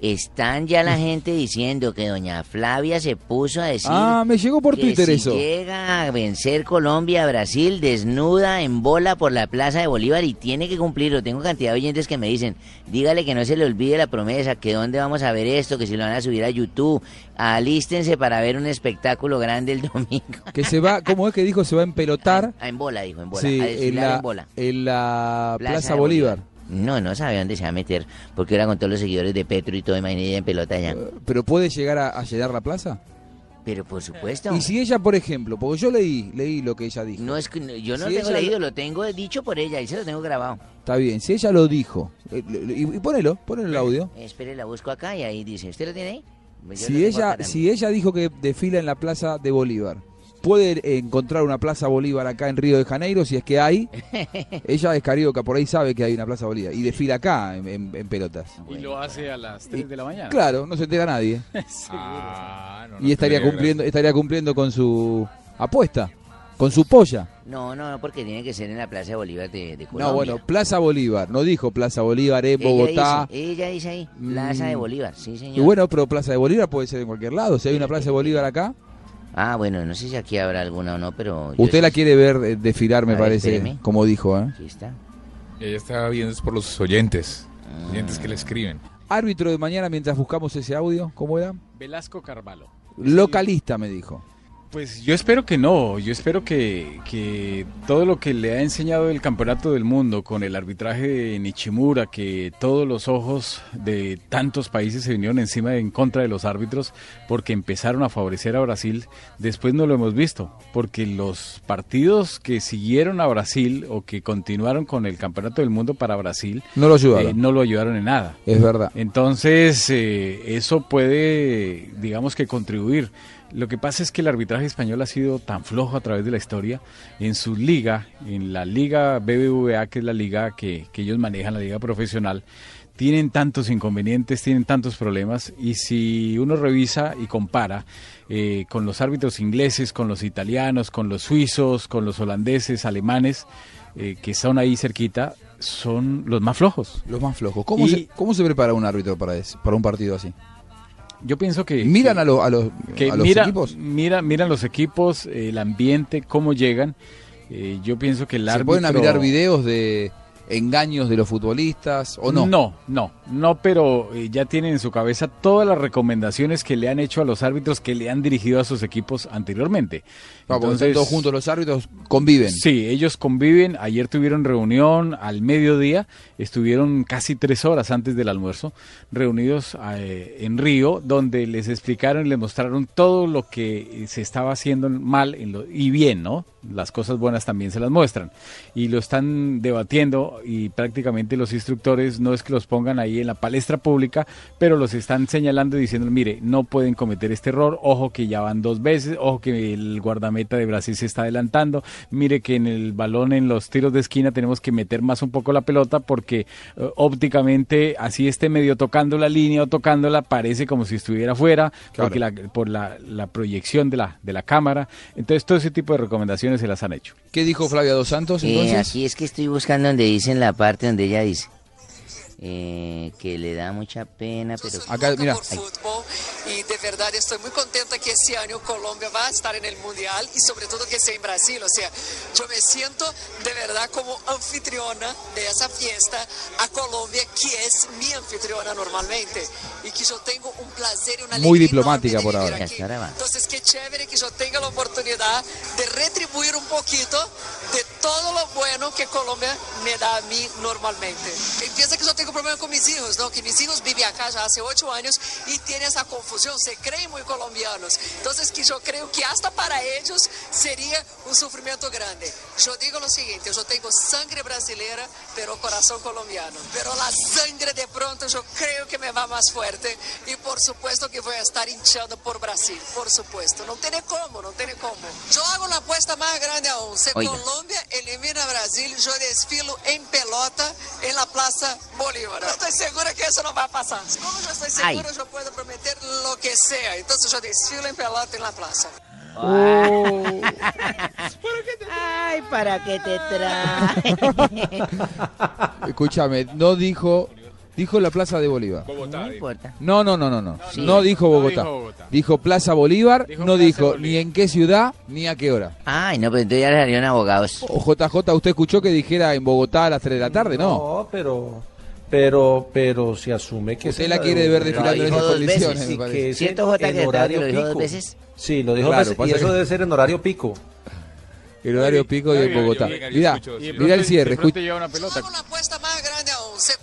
Están ya la gente diciendo que doña Flavia se puso a decir... Ah, me llegó por que Twitter si eso. llega a vencer Colombia a Brasil desnuda en bola por la Plaza de Bolívar y tiene que cumplirlo. Tengo cantidad de oyentes que me dicen, dígale que no se le olvide la promesa, que dónde vamos a ver esto, que si lo van a subir a YouTube. Alístense para ver un espectáculo grande el <laughs> domingo. Que se va, ¿cómo es que dijo? Se va a empelotar. Ah, en bola, dijo, en bola. Sí, a en la, en bola. en la Plaza Plaza, de Bolívar. No, no sabe dónde se va a meter, porque ahora con todos los seguidores de Petro y todo, imagínate en pelota ya. ¿Pero puede llegar a, a llenar la plaza? Pero por supuesto. Y si ella, por ejemplo, porque yo leí, leí lo que ella dijo. No es que yo no Si lo tengo leído, lo tengo dicho por ella y se lo tengo grabado. Está bien, si ella lo dijo, eh, y, y ponelo, ponelo el audio. Espere, la busco acá y ahí dice, ¿usted lo tiene ahí? Yo lo Si ella, si ella dijo que desfila en la Plaza de Bolívar, puede encontrar una Plaza Bolívar acá en Río de Janeiro, si es que hay. <laughs> ella es carioca, por ahí sabe que hay una Plaza Bolívar. Y desfila acá en, en- en pelotas. Y lo hace a las 3 de la mañana. Claro, no se entera nadie. <laughs> Ah, no, no y estaría creo, cumpliendo, estaría cumpliendo con su apuesta, con su polla. No, no, no, porque tiene que ser en la Plaza de Bolívar de, de Colombia. No, bueno, Plaza Bolívar, no dijo Plaza Bolívar en ella Bogotá. Dice, ella dice ahí, Plaza de Mm. Bolívar, sí, señor. Y bueno, pero Plaza de Bolívar puede ser en cualquier lado. Si hay una Plaza de Bolívar acá, Ah, bueno, no sé si aquí habrá alguna o no, pero... usted sí- la quiere ver eh, desfilar, me ver, parece, espéreme. como dijo. ¿eh? Aquí está. Ella estaba viendo es por los oyentes, Ah. oyentes que le escriben. Árbitro de mañana mientras buscamos ese audio, ¿cómo era? Velasco Carvalho. Localista, me dijo. Pues yo espero que no, yo espero que, que todo lo que le ha enseñado el Campeonato del Mundo con el arbitraje de Nichimura, que todos los ojos de tantos países se vinieron encima en contra de los árbitros porque empezaron a favorecer a Brasil, después no lo hemos visto, porque los partidos que siguieron a Brasil o que continuaron con el Campeonato del Mundo para Brasil No lo ayudaron. eh, no lo ayudaron en nada. Es verdad. Entonces, eh, eso puede, digamos que contribuir. Lo que pasa es que el arbitraje español ha sido tan flojo a través de la historia. En su liga, en la liga BBVA, que es la liga que, que ellos manejan, la liga profesional, tienen tantos inconvenientes, tienen tantos problemas. Y si uno revisa y compara eh, con los árbitros ingleses, con los italianos, con los suizos, con los holandeses, alemanes, eh, que son ahí cerquita, son los más flojos. Los más flojos. ¿Cómo, Y- se, cómo se prepara un árbitro para, ese- para un partido así? Yo pienso que... ¿Miran que- a, lo- a los, que a los mira, equipos? Mira, miran los equipos, el ambiente, cómo llegan. Eh, yo pienso que el ¿Se árbitro... pueden a mirar videos de engaños de los futbolistas o no? No, no, no, pero eh, ya tienen en su cabeza todas las recomendaciones que le han hecho a los árbitros que le han dirigido a sus equipos anteriormente. Porque están todos juntos los árbitros, conviven. Sí, ellos conviven. Ayer tuvieron reunión al mediodía, estuvieron casi tres horas antes del almuerzo, reunidos eh, en Río, donde les explicaron y les mostraron todo lo que eh, se estaba haciendo mal en lo- y bien, ¿no? Las cosas buenas también se las muestran. Y lo están debatiendo y prácticamente los instructores no es que los pongan ahí en la palestra pública, pero los están señalando y diciendo, mire, no pueden cometer este error, ojo que ya van dos veces, ojo que el guardameta de Brasil se está adelantando, mire que en el balón, en los tiros de esquina tenemos que meter más un poco la pelota porque eh, ópticamente así esté medio tocando la línea o tocándola, parece como si estuviera fuera, Claro. porque la, por la, la proyección de la, de la cámara. Entonces todo ese tipo de recomendaciones se las han hecho. ¿Qué dijo Flavia Dos Santos Eh, entonces? aquí es que estoy buscando donde dicen la parte donde ella dice. Eh, que le da mucha pena, pero... Acá, mira. Ay, fútbol y de verdad estoy muy contenta que este año Colombia va a estar en el Mundial y sobre todo que sea en Brasil. O sea, yo me siento de verdad como anfitriona de esa fiesta a Colombia, que es mi anfitriona normalmente. Y que yo tengo un placer y una Muy diplomática por ahora. aquí. Entonces, qué chévere que yo tenga la oportunidad de retribuir un poquito de todo lo bueno que Colombia me da a mí normalmente. Empieza que yo tengo problema con mis hijos, ¿no? Que mis hijos viven acá ya hace ocho años y tienen esa confusión, se creen muy colombianos. Entonces, que yo creo que hasta para ellos sería un sufrimiento grande. Yo digo lo siguiente, yo tengo sangre brasileña, pero corazón colombiano. Pero la sangre de pronto yo creo que me va más fuerte y por supuesto que voy a estar hinchando por Brasil, por supuesto. No tiene cómo, no tiene cómo. Yo hago la apuesta más grande aún. Si Oiga. Colombia elimina a Brasil, yo desfilo en pelota en la Plaza Bolívar. Yo estoy segura que eso no va a pasar. Como yo estoy Ay. seguro, yo puedo prometer lo que sea. Entonces yo desfilo en pelota en la plaza. Ay, ¿para qué te trae? Escúchame, no dijo. Dijo la Plaza de Bolívar. No importa. No, no, no, no, no. Sí. No dijo No Bogotá. dijo Bogotá. Dijo Plaza Bolívar, Dijo no Plaza dijo Bolívar. ni en qué ciudad ni a qué hora. Ay, no, pero entonces ya le salieron abogados. O JJ, usted escuchó que dijera en Bogotá a las 3 de la tarde, ¿no? No, pero, pero, pero se asume que Usted la en quiere ver desfilando en esas dos condiciones, parece. que ¿Cierto, en- Jota, en que horario lo dijo dos pico. veces? Sí, lo dijo Claro, veces, y eso que- debe ser en horario pico. El horario pico y en Bogotá. Mira, sí. mira el cierre. escucha- lleva una pelota.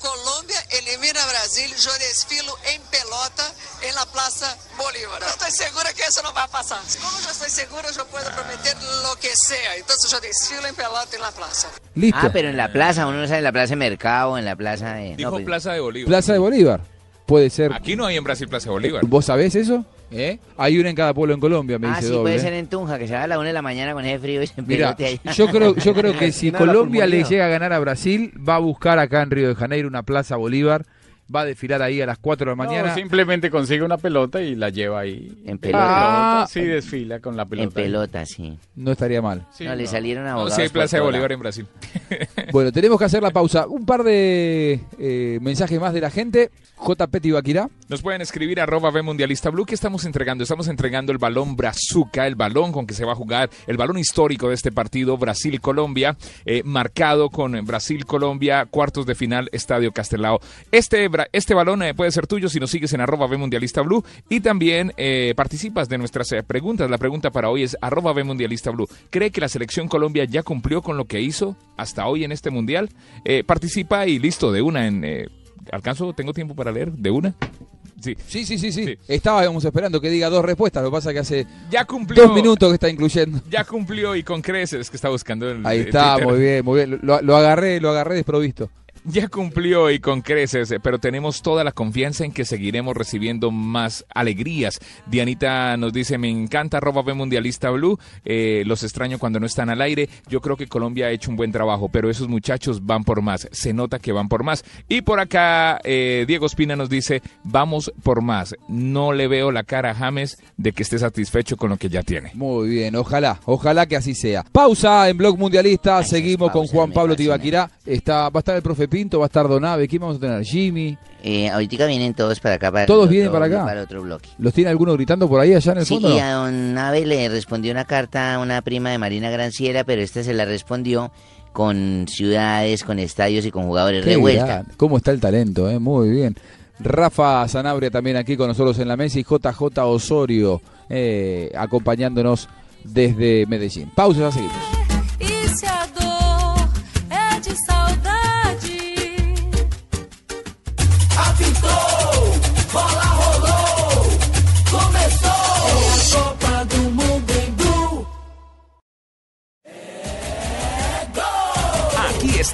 Colombia elimina a Brasil, yo desfilo en pelota en la Plaza Bolívar. Yo estoy segura que eso no va a pasar. Como yo estoy segura, yo puedo prometer lo que sea. Entonces yo desfilo en pelota en la plaza. Listo. Ah, pero en la plaza, uno no sabe en la plaza de mercado, en la plaza de... Dijo no, pues- Plaza de Bolívar. Plaza de Bolívar. Puede ser. Aquí no hay en Brasil Plaza de Bolívar. ¿Vos sabés eso? ¿Eh? Hay una en cada pueblo en Colombia, me Ah, dice sí, doble. puede ser en Tunja, que se va a la una de la mañana con ese frío y se pelote allá. yo creo, yo creo que <laughs> si la Colombia le llega a ganar a Brasil, va a buscar acá en Río de Janeiro una Plaza Bolívar, va a desfilar ahí a las 4 de la mañana. No, simplemente consigue una pelota y la lleva ahí. En pelota. Sí, desfila con la pelota. En pelota, sí. No estaría mal. no, le salieron No, abogados sí hay Plaza de Bolívar en Brasil. <laughs> <laughs> Bueno, tenemos que hacer la pausa. Un par de eh, mensajes más de la gente. JP Tibaquirá. Nos pueden escribir arroba B Mundialista Blue que estamos entregando. Estamos entregando el balón Brazuca, el balón con que se va a jugar, el balón histórico de este partido, Brasil-Colombia, eh, marcado con Brasil-Colombia, cuartos de final, Estadio Castelao. Este, este balón eh, puede ser tuyo si nos sigues en arroba B Mundialista Blue y también eh, participas de nuestras eh, preguntas. La pregunta para hoy es arroba B Mundialista Blue. ¿Cree que la selección Colombia ya cumplió con lo que hizo hasta hoy en este mundial? Eh, participa y listo, de una en... ¿Alcanzo? ¿Tengo tiempo para leer? ¿De una? Sí. Sí, sí, sí, sí. Estábamos esperando que diga dos respuestas. Lo que pasa es que hace Ya cumplió. dos minutos que está incluyendo. Ya cumplió y con creces que está buscando el Ahí está, muy bien, muy bien. Lo, lo agarré, lo agarré desprovisto. <laughs> Ya cumplió y con creces, eh, pero tenemos toda la confianza en que seguiremos recibiendo más alegrías. Dianita nos dice, me encanta arroba B Mundialista Blue, eh, los extraño cuando no están al aire. Yo creo que Colombia ha hecho un buen trabajo, pero esos muchachos van por más, se nota que van por más. Y por acá eh, Diego Espina nos dice, vamos por más. No le veo la cara a James de que esté satisfecho con lo que ya tiene. Muy bien, ojalá, ojalá que así sea. Pausa en Blog Mundialista, seguimos con Juan Pablo Tibaquirá. Está, va a estar el profe Pinto, va a estar Donabe, ¿quién vamos a tener? Jimmy. Eh, ahorita vienen todos para acá. Para ¿Todos otro- vienen para acá? Para otro bloque. ¿Los tiene alguno gritando por ahí allá en el Sí, fondo? no? a Nave le respondió una carta a una prima de Marina Granciera, pero esta se la respondió con ciudades, con estadios y con jugadores revuelta. ¿Cómo está el talento? eh? Muy bien. Rafa Sanabria también aquí con nosotros en la mesa y JJ Osorio eh, acompañándonos desde Medellín. Pausa, ya seguimos.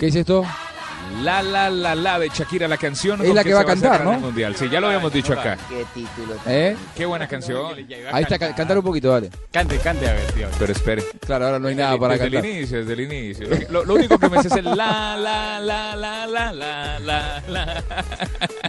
¿Qué es esto? La La La La de Shakira, la canción. Es la que, que va a cantar, ¿no? mundial. Sí, ya lo habíamos dicho acá. Qué título. ¿Eh? Qué buena canción. Ahí está, cantar un poquito, dale. Cante, cante, a ver, tío. Pero espere. Claro, ahora no hay nada para desde. Desde el inicio, desde el inicio. Lo, único que me sé es el la, la, la, la, la, la, la, la.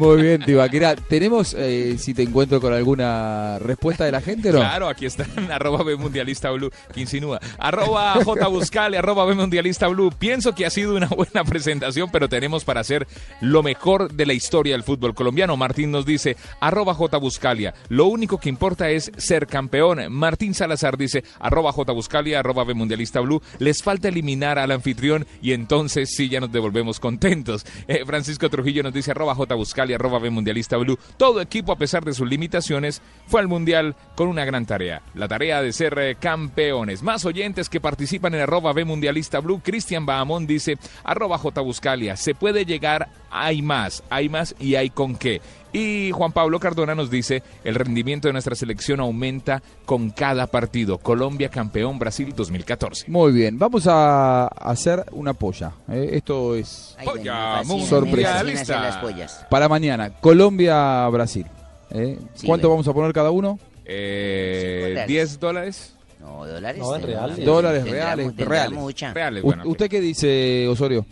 Muy bien, Tibaquira. ¿Tenemos, eh, si te encuentro con alguna respuesta de la gente o no? Claro, aquí están, <laughs> arroba B Mundialista Blue, que insinúa. Arroba J Buscale, arroba B Mundialista Blue. Pienso que ha sido una buena <laughs> presentación, pero tenemos para hacer lo mejor de la historia del fútbol colombiano. Martín nos dice, arroba J Buscalia, lo único que importa es ser campeón. Martín Salazar dice, arroba J Buscalia, arroba B Mundialista Blue, les falta eliminar al anfitrión y entonces sí ya nos devolvemos contentos. <laughs> Eh, Francisco Trujillo nos dice, arroba J Buscalia, arroba B Mundialista Blue. Todo equipo, a pesar de sus limitaciones, fue al Mundial con una gran tarea. La tarea de ser eh, campeones. Más oyentes que participan en arroba Mundialista Blue. Cristian Bahamón dice, arroba J Buscalia, se puede llegar, hay más, hay más y hay con qué. Y Juan Pablo Cardona nos dice, el rendimiento de nuestra selección aumenta con cada partido. Colombia campeón Brasil 2014. Muy bien, vamos a hacer una polla. ¿eh? Esto es Polla sorpresa. Me fascinan las pollas. Para mañana, Colombia-Brasil. ¿eh? Sí, ¿Cuánto bueno. vamos a poner cada uno? Eh, ¿10 dólares? No, dólares. No, en tendrá- reales. Dólares reales, tendrá reales. mucha. Reales, bueno. ¿Usted qué dice, Osorio?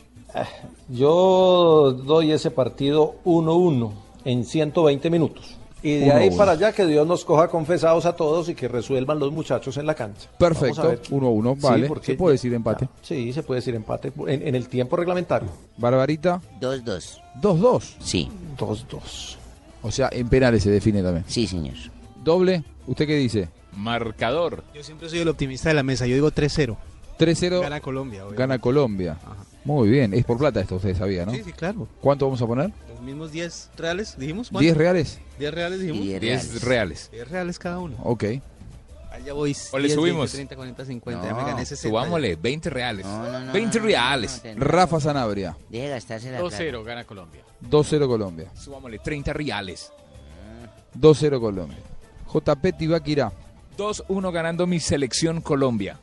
Yo doy ese partido 1-1 en 120 minutos. Y de ahí 1-1. para allá que Dios nos coja confesados a todos y que resuelvan los muchachos en la cancha. Perfecto, ver. 1-1, Sí, vale. porque- ¿Se puede decir empate? Sí, se puede decir empate en, en el tiempo reglamentario. Barbarita, 2-2. 2-2. Sí, 2-2. O sea, en penales se define también. sí, señor. Doble, ¿usted qué dice? Marcador. Yo siempre soy el optimista de la mesa. Yo digo 3-0. 3-0, Gana Colombia. obviamente. gana Colombia. Muy bien, es por plata esto, usted sabía, ¿no? Sí, sí, claro. ¿Cuánto vamos a poner? Los mismos 10 reales, dijimos. ¿cuánto? ¿10 reales? 10 reales, dijimos. Y diez 10 reales. 10 reales cada uno. Ok. Allá voy. O le 10, subimos. 20, 30, 40, 50. ya No, me gané 60. Subámosle 20 reales. No, no, no, 20 no, no, reales. Rafa Sanabria, Deje gastarse la plata. 2-0 gana Colombia. 2-0 Colombia. Subámosle 30 reales. 2-0 Colombia. JP Tibaquirá, 2-1 ganando mi selección Colombia.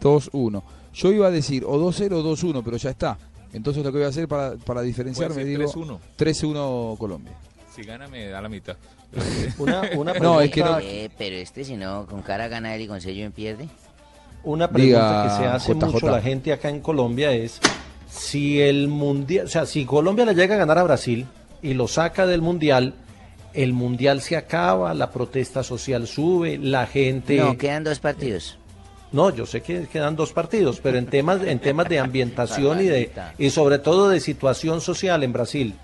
2-1. Yo iba a decir o 2-0 o 2-1, pero ya está. Entonces lo que voy a hacer para, para diferenciarme, digo 3-1. 3-1 Colombia. Si gana me da la mitad. <laughs> Una, una No, pregunta, es que no- Eh, pero este si no, con cara gana él y con sello en pierde. una pregunta Diga, que se hace JJ. mucho la gente acá en Colombia es si el mundial, o sea, si Colombia le llega a ganar a Brasil y lo saca del mundial, el mundial se acaba, la protesta social sube, la gente No, quedan dos partidos. No, yo sé que quedan dos partidos, pero en temas, en temas de ambientación y de y sobre todo de situación social en Brasil,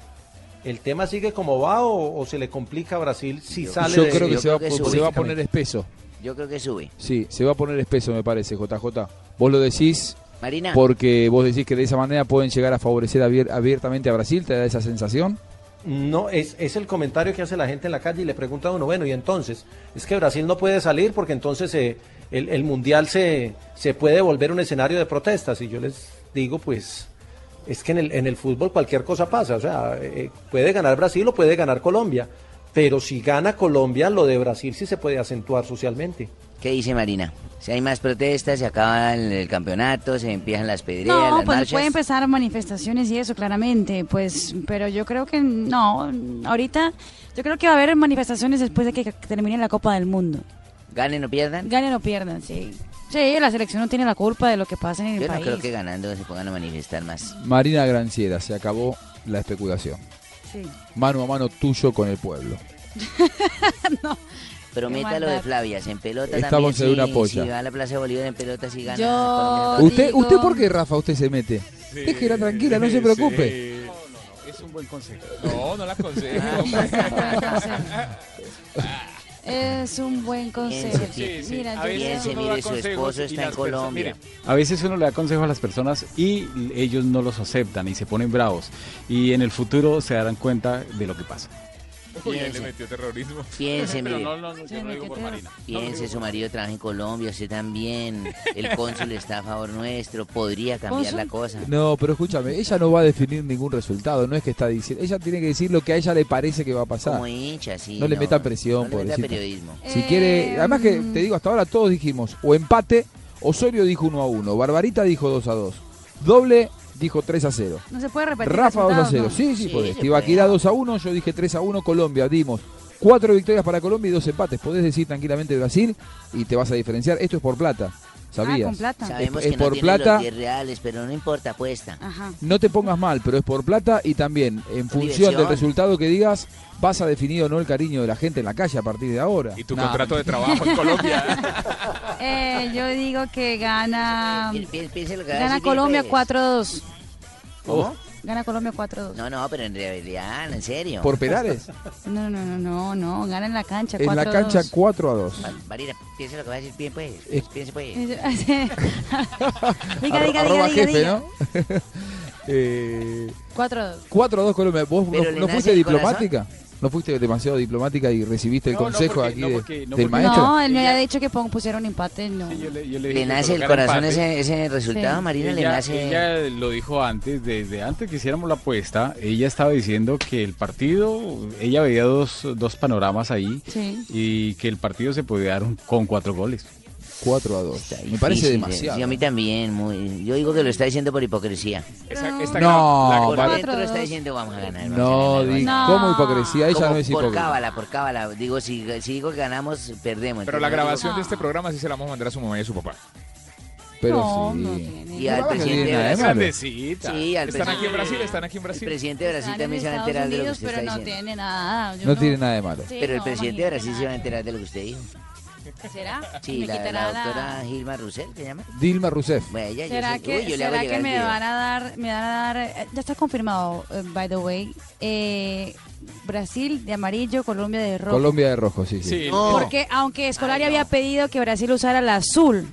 ¿el tema sigue como va o, o se le complica a Brasil si sale Yo de- creo que, yo se, va, creo que se va a poner espeso. Yo creo que sube. Sí, se va a poner espeso, me parece, JJ. Vos lo decís Marina. porque vos decís que de esa manera pueden llegar a favorecer abier- abiertamente a Brasil, ¿te da esa sensación? No, es, es el comentario que hace la gente en la calle y le pregunta a uno, bueno, y entonces, es que Brasil no puede salir porque entonces eh, el, el mundial se, se puede volver un escenario de protestas. Y yo les digo, pues, es que en el, en el fútbol cualquier cosa pasa, o sea, eh, puede ganar Brasil o puede ganar Colombia, pero si gana Colombia, lo de Brasil sí se puede acentuar socialmente. ¿Qué dice Marina? Si hay más protestas, se acaba el, el campeonato, se empiezan las pedreas, No, las pues marchas. puede empezar manifestaciones y eso, claramente, pues, pero yo creo que no, ahorita, yo creo que va a haber manifestaciones después de que termine la Copa del Mundo. Ganen o pierdan. Ganen o pierdan, sí. Sí, la selección no tiene la culpa de lo que pasa en el Yo no país. creo que ganando se pongan a manifestar más. Marina Granciera, se acabó la especulación. Sí. Mano a mano tuyo con el pueblo. Prometa lo de. Flavias, en pelota Estamos también. en una sí, polla. Si va a la Plaza de Bolívar en pelota, si gana. Yo. ¿Usted, digo- ¿Usted por qué, Rafa, usted se mete? Déjela tranquila, no se preocupe. Es un buen consejo. No, no la aconsejo. Es un buen consejo. Sí, sí. Mira, A veces Piense, uno mire, da su consejos esposo y está en personas- Colombia. a veces uno le da consejo a las personas y ellos no los aceptan y se ponen bravos. Y en el futuro se darán cuenta de lo que pasa. Uy, le Piense. metió terrorismo. Piense, Pero no, no, no, yo no digo por Marina. Piense, su marido trabaja en Colombia, usted también. El cónsul está a favor nuestro, podría cambiar ¿Cónsul? la cosa. No, pero escúchame, ella no va a definir ningún resultado, no es que está diciendo, ella tiene que decir lo que a ella le parece que va a pasar. Como hincha, sí. No le meta presión, no le meta periodismo. Si quiere, Eh, además que te digo, hasta ahora todos dijimos o empate, Osorio dijo 1 a 1, Barbarita dijo 2 a 2. Doble dijo 3 a 0. No se puede repetir. Rafa 2 a resultados, 0. ¿no? Sí, sí, podés. Tibaquirá 2 a 1, yo dije 3 a 1, Colombia, dimos. Cuatro victorias para Colombia y dos empates. Podés decir tranquilamente Brasil y te vas a diferenciar. Esto es por plata. ¿Sabías? Ah, con plata. Sabemos es, que es no por tiene plata. los 10 reales, pero no importa, apuesta. Ajá. No te pongas mal, pero es por plata y también en función Diversión. del resultado que digas, vas a definir o no el cariño de la gente en la calle a partir de ahora. Y tu Nah. contrato de trabajo en <laughs> Colombia. Eh, yo digo que gana. Pi- piense lo que va a Gana Colombia Félix. 4-2. ¿Cómo? Gana Colombia 4-2. No, no, pero en realidad, en serio. ¿Por penales? <laughs> No, no, no, no, no. Gana en la cancha 4-2. En la cancha 4 a 2. Va- Marina, piense lo que va a decir bien, pues. Es- Piense, pues. <laughs> diga, diga, diga, jefe, diga. ¿no? <laughs> eh, 4-2. 4 a 2 Colombia. ¿Vos no, fuiste diplomática? ¿No fuiste demasiado diplomática y recibiste el No, no, consejo porque- aquí no, de- porque- no, del maestro? No, él me había dicho que pusieron empate. No. Yo le, yo le ¿Le dije que nace el corazón ese, ese resultado, Sí. Marina? ¿Le ella, nace...? ella lo dijo antes, desde antes que hiciéramos la apuesta, ella estaba diciendo que el partido, ella veía dos, dos panoramas ahí Sí. y que el partido se podía dar un- con cuatro goles. 4 a 2. Me parece Difícil, demasiado. Sí, a mí también. Muy, yo digo que lo está diciendo por hipocresía. Esa- esta No, la- Por vale. dentro Cuatro, está diciendo vamos a ganar. No, No. ¿cómo hipocresía? Ella Como no es por hipócrita. cábala, por cábala. Digo, si, si digo que ganamos, perdemos. Pero la grabación digo- de este programa sí se la vamos a mandar a su mamá y a su papá. Pero No, sí. no tiene. Y al No, no presidente de Brasil. Grandecita. Sí, al ¿Están aquí en Brasil? ¿Están aquí en El Brasil? presidente de Brasil Están también se va a enterar de lo que Unidos, usted pero está no diciendo. tiene nada. Yo No tiene nada de malo. Sí, Pero el no, presidente de Brasil se va a enterar de lo que usted dijo. ¿Será? Sí, Me la, doctora Gilma Roussel, ¿se llama? Dilma Rousseff. Bueno, ella, yo ¿Será que, uy, yo será me van a dar, me van a dar, eh, ya está confirmado, eh, by the way, eh, Brasil de amarillo, Colombia de rojo. Colombia de rojo, sí, sí. Sí, No. Porque aunque Escolari había pedido que Brasil usara el azul,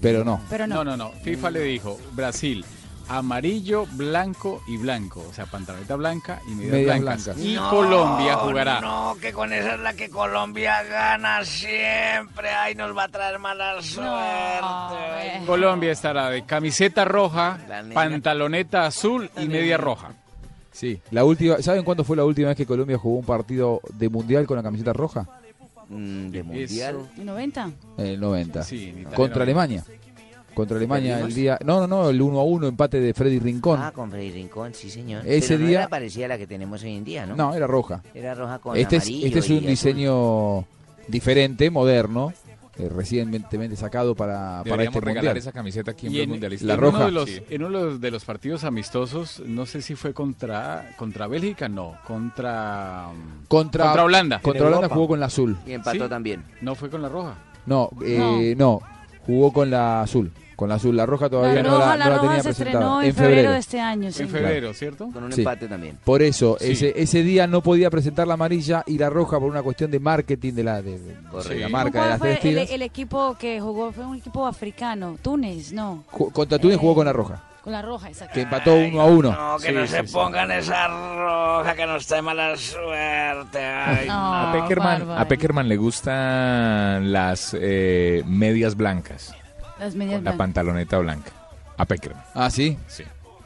Pero no. pero no. No, no, no. FIFA le dijo, Brasil, amarillo, blanco y blanco. O sea, pantaloneta blanca y medias, Medias blancas. blancas. Y Colombia jugará. No, que con esa es la que Colombia gana siempre. Ay, nos va a traer mala suerte. eh. Colombia estará de camiseta roja, pantaloneta azul y media roja. Sí. La última, ¿Saben cuándo fue la última vez que Colombia jugó un partido de mundial con la camiseta roja? Mm, de mundial. ¿En 90? En el 90. Sí, en Contra 90. Alemania. Contra Alemania el día. No, no, no, el 1 a 1 empate de Freddy Rincón. Ah, con Freddy Rincón, sí, señor. Ese Pero no día- era parecida a la que tenemos hoy en día, ¿no? no, era roja. Era roja con Este es, este es un azul. diseño diferente, moderno, eh, recientemente sacado para, para este regalar mundial. esa camiseta aquí en Y en, Mundialista. La en roja. Uno de los, Sí. En uno de los, de los partidos amistosos, no sé si fue contra, contra Bélgica, no, contra, Contra, contra Holanda. Contra Holanda jugó con la azul. Y empató Sí. también. No fue con la roja. No, eh, no. jugó con la azul. Con la azul. La roja todavía la no la, la no la roja tenía se presentada. estrenó en, febrero de este año. sí. En febrero, ¿cierto? Con un Sí. empate también. Por eso, Sí. ese, ese día no podía presentar la amarilla y la roja por una cuestión de marketing de la, de, de- la marca de ¿Cuál las fue tres el, equipo que jugó? Fue un equipo africano, Túnez, no, Ju- Contra Túnez Eh, jugó con la roja, con la roja, exacto. que empató uno a uno. No, que Sí, no sí, se sí. pongan esa roja, que nos trae mala suerte. Ay, No, no. A Peckerman, a Peckerman le gustan las eh, medias blancas, Las medias la blancas. pantaloneta blanca. A Peckerman. Ah, sí. Sí.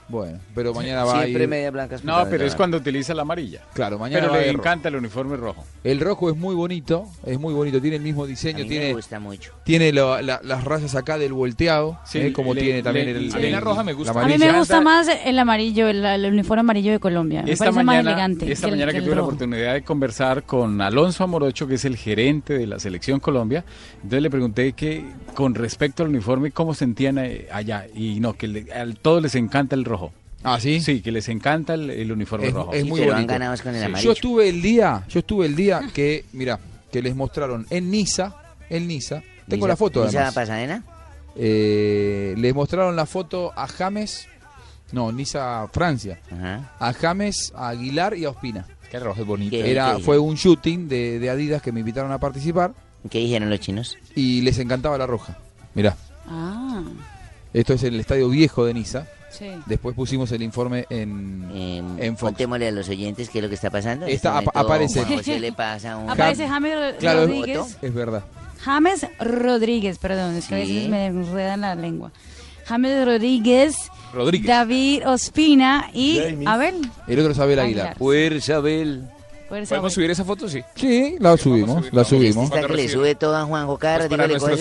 Bueno, pero mañana va a Siempre ir. media blanca. No, pero es cuando utiliza la amarilla. Claro, mañana Pero va a le ir rojo. encanta el uniforme rojo. El rojo es muy bonito, es muy bonito, tiene el mismo A diseño, mí me tiene gusta mucho. tiene lo- la- las rayas acá del volteado, Sí, ¿eh? como le- tiene también le- el, a mí la el- roja me gusta. la A mí amarilla. me gusta más el amarillo, el, el uniforme amarillo de Colombia. Me Esta parece mañana, más elegante. esta que el- mañana que, el tuve la rojo. oportunidad de conversar con Alonso Amorocho, que es el gerente de la selección Colombia, entonces le pregunté que con respecto al uniforme, ¿cómo sentían eh, allá? Y no, que le- a todos les encanta el rojo. Ah, ¿sí? Sí, que les encanta el, el uniforme Es, rojo. es muy bonito. con el Yo amarillo. estuve el día, yo estuve el día <laughs> que, mira, que les mostraron en Niza, en Niza, tengo Niza- la foto Niza además. Pasadena? Eh, les mostraron la foto a James, no, Niza, Francia, Ajá. a James, a Aguilar y a Ospina. Que el rojo es bonito. ¿Qué? Era, qué? fue un shooting de, de Adidas que me invitaron a participar ¿Qué dijeron los chinos? y les encantaba la roja. Mirá, Ah, esto es el estadio viejo de Niza. Sí. Después pusimos el informe en, Eh, en Fox. contémosle a los oyentes qué es lo que está pasando. En Está- este momento, aparece. Juan José le pasa un... Aparece James Ro- Claro, Rodríguez. es verdad. James Rodríguez, perdón, es que a veces me enredan la lengua. James Rodríguez, Rodríguez. David Ospina y Jamie. Abel. El otro es Abel Aguilar. Aguilar. Fuerza, Abel. ¿Podemos subir esa foto? Sí. Sí, la subimos, la subimos. Está que le sube todo a Juanjo cada Pues le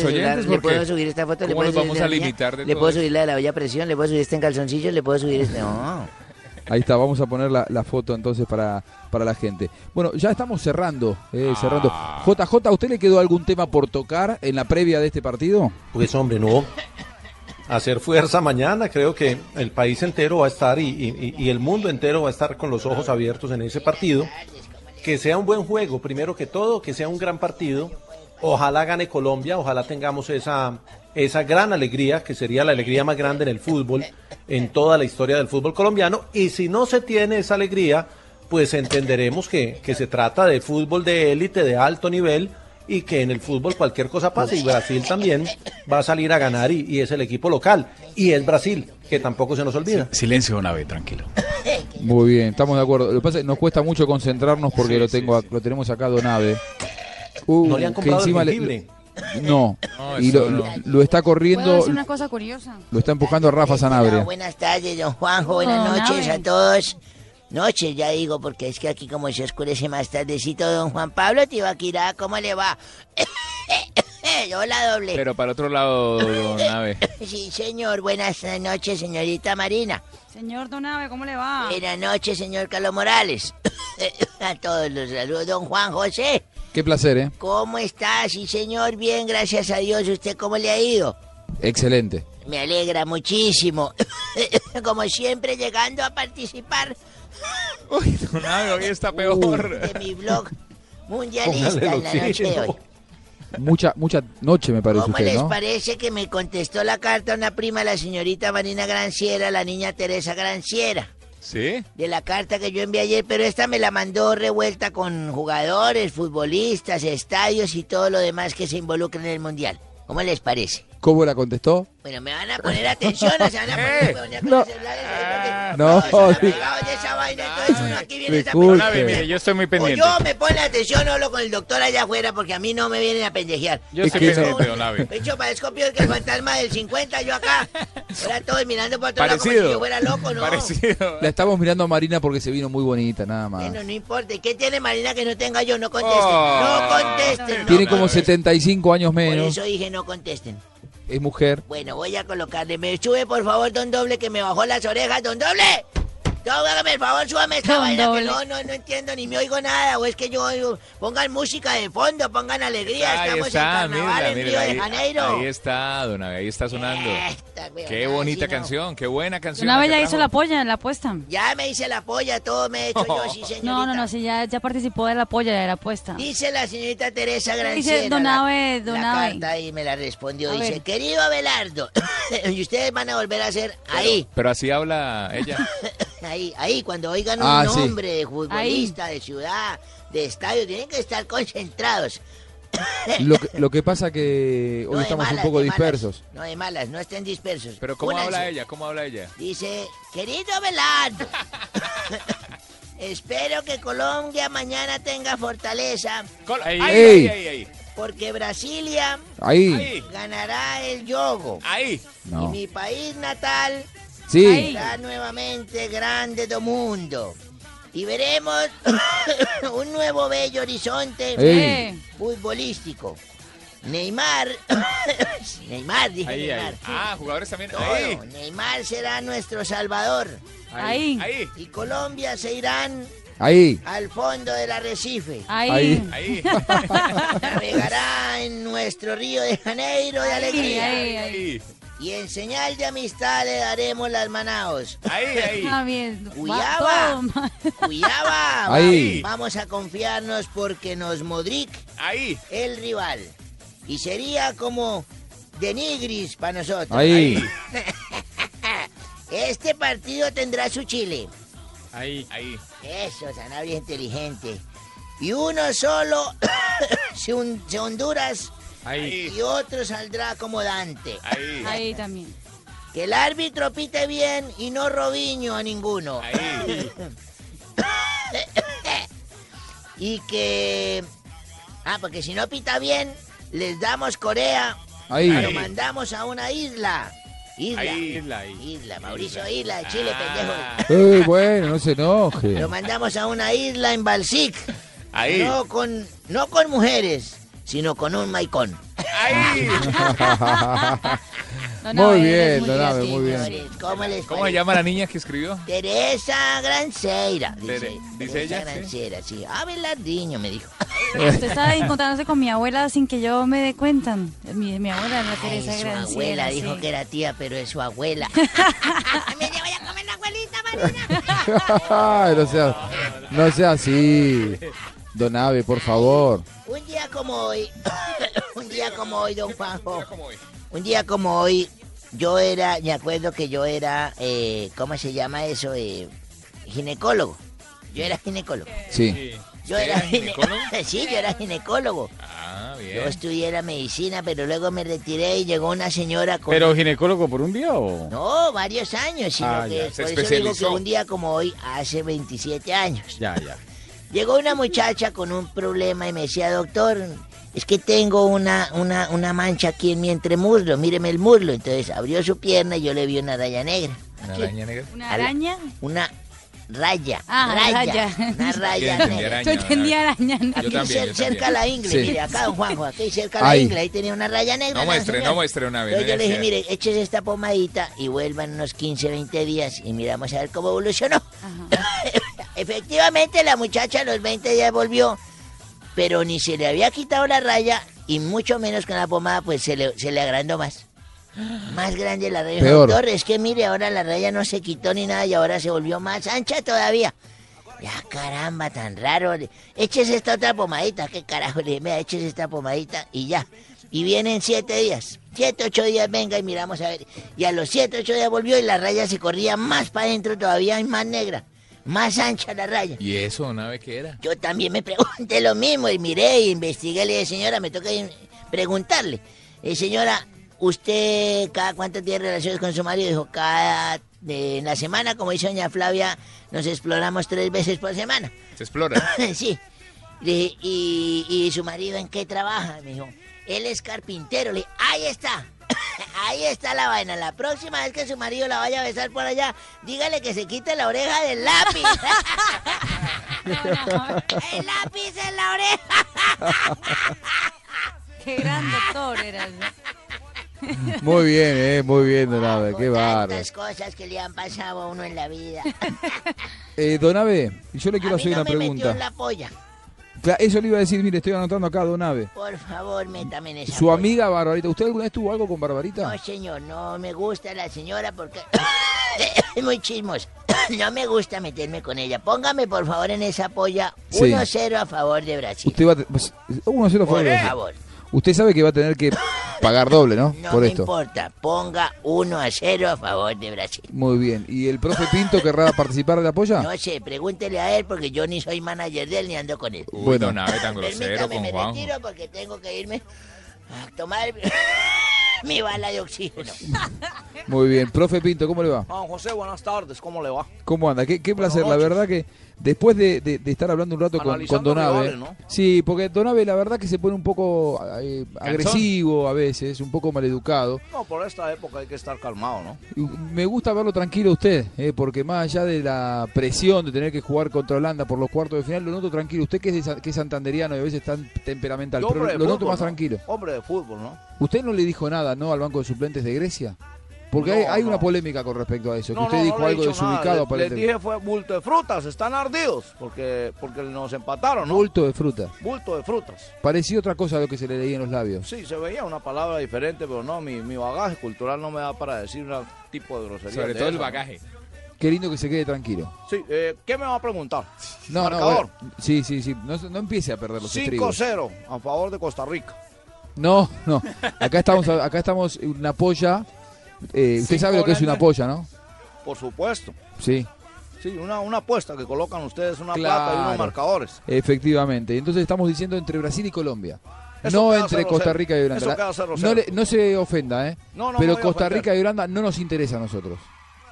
oyentes, le puedo subir esta foto, le ¿cómo puedo nos subir vamos la a limitar de le todo puedo subir la de la bella presión, le puedo subir este en calzoncillos, le puedo subir este, no. Ahí está, vamos a poner la, la foto entonces para, para la gente. Bueno, ya estamos cerrando, eh, cerrando. JJ, ¿a usted le quedó algún tema por tocar en la previa de este partido? Pues hombre, no. Hacer fuerza mañana, creo que el país entero va a estar y, y- y el mundo entero va a estar con los ojos abiertos en ese partido. Que sea un buen juego, primero que todo, que sea un gran partido. Ojalá gane Colombia, ojalá tengamos esa, esa gran alegría, que sería la alegría más grande en el fútbol, en toda la historia del fútbol colombiano. Y si no se tiene esa alegría, pues entenderemos que, que se trata de fútbol de élite, de alto nivel, y que en el fútbol cualquier cosa pasa. Y Brasil también va a salir a ganar y, y es el equipo local. Y es Brasil, que tampoco se nos olvida. Silencio, Nave, tranquilo. <laughs> Muy bien, estamos de acuerdo. Lo que pasa es que nos cuesta mucho concentrarnos porque Sí, lo sí, tengo, a- lo tenemos acá Donave. Uh, ¿No le han que comprado el encima le- jengibre? no, No, y lo, no. lo- lo está ¿Puedo corriendo, decir una cosa curiosa? lo está empujando Rafa Sanabria. buenas tardes, don Juanjo, buenas noches a todos. Noches, ya digo, porque es que aquí como se oscurece más tardecito, don Juan Pablo Tibaquirá, ¿cómo le va? <coughs> Hola, doble. Pero para otro lado, don <coughs> Ave. Sí, señor, buenas noches, señorita Marina. Señor Donave, ¿cómo le va? Buenas noches, señor Carlos Morales. <coughs> a todos los saludos, don Juan José. Qué placer, ¿eh? ¿Cómo está? Sí, señor, bien, gracias a Dios. ¿Usted cómo le ha ido? Excelente. Me alegra muchísimo. Como siempre, llegando a participar Uy, don hoy está peor. de mi blog mundialista en la noche de hoy. Mucha, mucha noche me parece ¿Cómo usted, les ¿no? parece que me contestó la carta una prima, la señorita Marina Granciera, la niña Teresa Granciera? ¿Sí? De la carta que yo envié ayer, pero esta me la mandó revuelta con jugadores, futbolistas, estadios y todo lo demás que se involucra en el Mundial. ¿Cómo les parece? ¿Cómo la contestó? Bueno, me van a poner atención, o se van a <laughs> poner, No. ahí porque No, pegados de esa vaina, entonces uno aquí viene esa mire, yo estoy muy O pendiente. yo me pone atención o hablo con el doctor allá afuera porque a mí no me vienen a pendejear. Yo que- pendiente, don Ave. De hecho, parezco peor que el fantasma del 50, yo acá. Ahora todos mirando por otro lado como si yo fuera loco, ¿no? Parecido. La estamos mirando a Marina porque se vino muy bonita, nada más. Bueno, no importa. ¿Y ¿Qué tiene Marina que no tenga yo? No contesten. Oh. no contesten. no Tiene como contesten. 75 años Por menos, eso dije no contesten. Es mujer. Bueno, voy a colocarle. Me sube, por favor, don Doble, que me bajó las orejas. ¡Don Doble! No, hágame el favor, súbame esta vaina que no, no, no entiendo ni me oigo nada. O es que yo oigo- pongan música de fondo, pongan alegría. Ahí Estamos está, en carnaval mira, en mira, Río ahí, de Janeiro. ahí está, don Ave, ahí está sonando. Esta, Qué bonita no. canción, qué buena canción. Donave la ya hizo la polla, la apuesta. Ya me hice la polla, todo me he hecho yo, sí, señorita. <laughs> No, no, no, sí, ya, ya participó de la polla de la apuesta. Dice la señorita Teresa ¿Qué Granciera. dice don la- Abe, don la carta y me la respondió. A dice, ver. querido Abelardo, <coughs> y ustedes van a volver a hacer ahí, Pero así habla ella. <laughs> ahí, ahí, cuando oigan un Ah, sí. nombre de futbolista, de ciudad, de estadio, tienen que estar concentrados. Lo que, lo que pasa que hoy No estamos malas, un poco malas. dispersos. No de malas, no estén dispersos. Pero ¿cómo Únanse. habla ella? ¿Cómo habla ella? Dice, querido Abelardo, <laughs> espero que Colombia mañana tenga fortaleza, Col- Ahí, ahí, ahí, ahí. porque Brasilia ganará el yogo. ahí. Y mi país natal Sí. Nuevamente grande do mundo. Y veremos <coughs> un nuevo bello horizonte Ey. Futbolístico. Neymar, <coughs> Neymar, dije Ahí, Neymar. ahí. Ah, jugadores también. Todo. Ahí. Neymar será nuestro salvador. Ahí. Ahí. Y Colombia se irán Ahí. al fondo del arrecife. ahí. Ahí. Ahí. <laughs> Navegará en nuestro río de Janeiro de Ahí, alegría. ahí, ahí. Ahí. Y en señal de amistad le daremos las manaos. Ahí, ahí. Está bien. Cuyaba. Cuyaba. <laughs> Ahí. Vamos a confiarnos porque nos Modric Ahí. el rival. Y sería como de Nigris para nosotros. Ahí. <laughs> Este partido tendrá su chile. Ahí. Ahí. Eso, Sanabria inteligente. Y uno solo se, hun- se Honduras Ahí. y otro saldrá como Dante. Ahí. Ahí también. Que el árbitro pite bien y no Robiño a ninguno. Ahí. <coughs> Y que... Ah, porque si no pita bien, les damos Corea. Ahí. Lo mandamos a una isla. Isla. Ahí. Isla, ahí. Isla, Mauricio Isla de Chile, Ah. pendejo. Eh, bueno, no se enoje. Lo mandamos a una isla en Balsic. Ahí. No con, no con mujeres, sino con un maicón. <laughs> muy bien, don Abe, muy bien. Señores, ¿Cómo les ¿Cómo se llama la niña que escribió? Teresa Granceira. Dice, Tere- dice Teresa ella, sí. Granceira, sí. Abelardiño me dijo. <laughs> Usted estaba encontrándose con mi abuela sin que yo me dé cuenta. Mi, mi abuela, la Ay, Teresa su Granciera, abuela dijo sí. que era tía, pero es su abuela. Ay, no sea, no sea así. Don Abe, por favor. Un día como hoy, <coughs> un día como hoy, don Juanjo. Un día como hoy, yo era, me acuerdo que yo era, eh, ¿cómo se llama eso? Eh, ginecólogo. Yo era ginecólogo. Sí. Yo era ginecólogo. <laughs> sí, yo era ginecólogo. Ah, Yo bien. estudié la medicina, pero luego me retiré y llegó una señora con... ¿Pero ginecólogo por un día o...? No, varios años, sino Ah, que ya. Se por eso digo que un día como hoy, hace 27 años. Ya, ya. Llegó una muchacha con un problema y me decía, doctor, es que tengo una, una, una mancha aquí en mi entremuslo, míreme el muslo. Entonces abrió su pierna y yo le vi una raya negra. ¿Una Aquí. araña negra? ¿Una araña? Una raya. Ah, raya. raya. Una raya negra. araña, Yo entendí araña. Aquí también, cer- yo cerca también. la ingle, Sí. mire, acá, don <laughs> Juanjo, aquí cerca la ingle, ahí tenía una raya negra. No muestre, no muestre una vez. Entonces yo le dije, mire, échese esta pomadita y vuelvan unos 15, 20 días y miramos a ver cómo evolucionó. <laughs> Efectivamente, la muchacha a los 20 días volvió, pero ni se le había quitado la raya y mucho menos con la pomada, pues se le, se le agrandó más. Más grande la raya. Peor. Doctor, es que mire, ahora la raya no se quitó ni nada y ahora se volvió más ancha todavía. Ya caramba, tan raro. Échese esta otra pomadita. ¿Qué carajo? Le mira, échese esta pomadita y ya. Y viene en siete días. Siete, ocho días, venga y miramos a ver. Y a los siete, ocho días volvió y la raya se corría más para adentro todavía y más negra. Más ancha la raya. ¿Y eso, nave qué era? Yo también me pregunté lo mismo y miré y investigué. Le dije, señora, me toca preguntarle. Eh, señora, ¿usted cada cuánto tiene relaciones con su marido? Dijo, cada... eh, en la semana, como dice doña Flavia, nos exploramos tres veces por semana. Se explora. <laughs> sí. Le dije, ¿y, y su marido en qué trabaja? Me dijo, él es carpintero. Le dije, ahí está. <coughs> Ahí está la vaina. La próxima vez que su marido la vaya a besar por allá, dígale que se quite la oreja del lápiz. <laughs> El lápiz en la oreja. <laughs> Qué gran doctor eras. Muy bien, eh, muy bien, Don Abe, qué bárbaro. Tantas cosas que le han pasado a uno en la vida. Eh, don Abe, yo le quiero a mí hacer no una me metió en pregunta. la polla. Eso le iba a decir, mire, estoy anotando acá, Don Abe. Por favor, métame en esa Su amiga Barbarita, ¿usted alguna vez tuvo algo con Barbarita? No, señor, no me gusta la señora porque <coughs> es muy chismosa. <coughs> No me gusta meterme con ella. Póngame, por favor, en esa polla Sí. 1-0 a favor de Brasil. Usted va a te- pues, uno se lo Por fue. favor. Usted sabe que va a tener que pagar doble, ¿no? <laughs> No Por me esto. importa. Ponga 1 a 0 a favor de Brasil. Muy bien. ¿Y el profe Pinto querrá <laughs> participar de la polla? No sé, pregúntele a él porque yo ni soy manager de él ni ando con él. Uy, Bueno. don Abe tan grosero <laughs> Permítame, con me retiro porque tengo que irme a tomar mi bala de oxígeno. Muy bien. Profe Pinto, ¿cómo le va? Juan José, buenas tardes, ¿cómo le va? ¿Cómo anda? Qué, qué placer. La verdad que después de, de- de estar hablando un rato con, con Donave. ¿no? Sí, porque Donave la verdad que se pone un poco eh, agresivo a veces, un poco maleducado. No, por esta época hay que estar calmado, ¿no? Me gusta verlo tranquilo a usted, eh, porque más allá de la presión de tener que jugar contra Holanda por los cuartos de final, lo noto tranquilo. Usted que es, de que es santanderiano y a veces tan temperamental, pero lo noto más ¿no? tranquilo. Hombre de fútbol, ¿no? ¿Usted no le dijo nada, no, al banco de suplentes de Grecia? Porque No, hay, hay no. una polémica con respecto a eso, que No, usted no, dijo no algo desubicado Le-. Les dije fue bulto de frutas, están ardidos porque porque nos empataron, ¿no? Bulto de fruta. Bulto de frutas. Parecía otra cosa a lo que se le leía en los labios. Sí, se veía una palabra diferente, pero no, mi, mi bagaje cultural no me da para decir un tipo de grosería. Sobre de todo el eso, ¿no? bagaje. Qué lindo que se quede tranquilo. Sí, eh, ¿qué me va a preguntar? No, no, Marcador. bueno, sí, sí, sí. No, no empiece a perder los estribos. 5-0 a favor de Costa Rica. No, no. Acá estamos, acá estamos una polla. Eh, usted sabe lo que es una polla, ¿no? Por supuesto. Sí, Sí, una, una apuesta que colocan ustedes, una Claro. plata y unos marcadores. efectivamente. Entonces estamos diciendo entre Brasil y Colombia. Eso no entre 0-0. Costa Rica y Holanda. Eso La- queda 0-0. no, le- no se ofenda, ¿eh? No, no Pero Costa. Rica y Holanda no nos interesa a nosotros.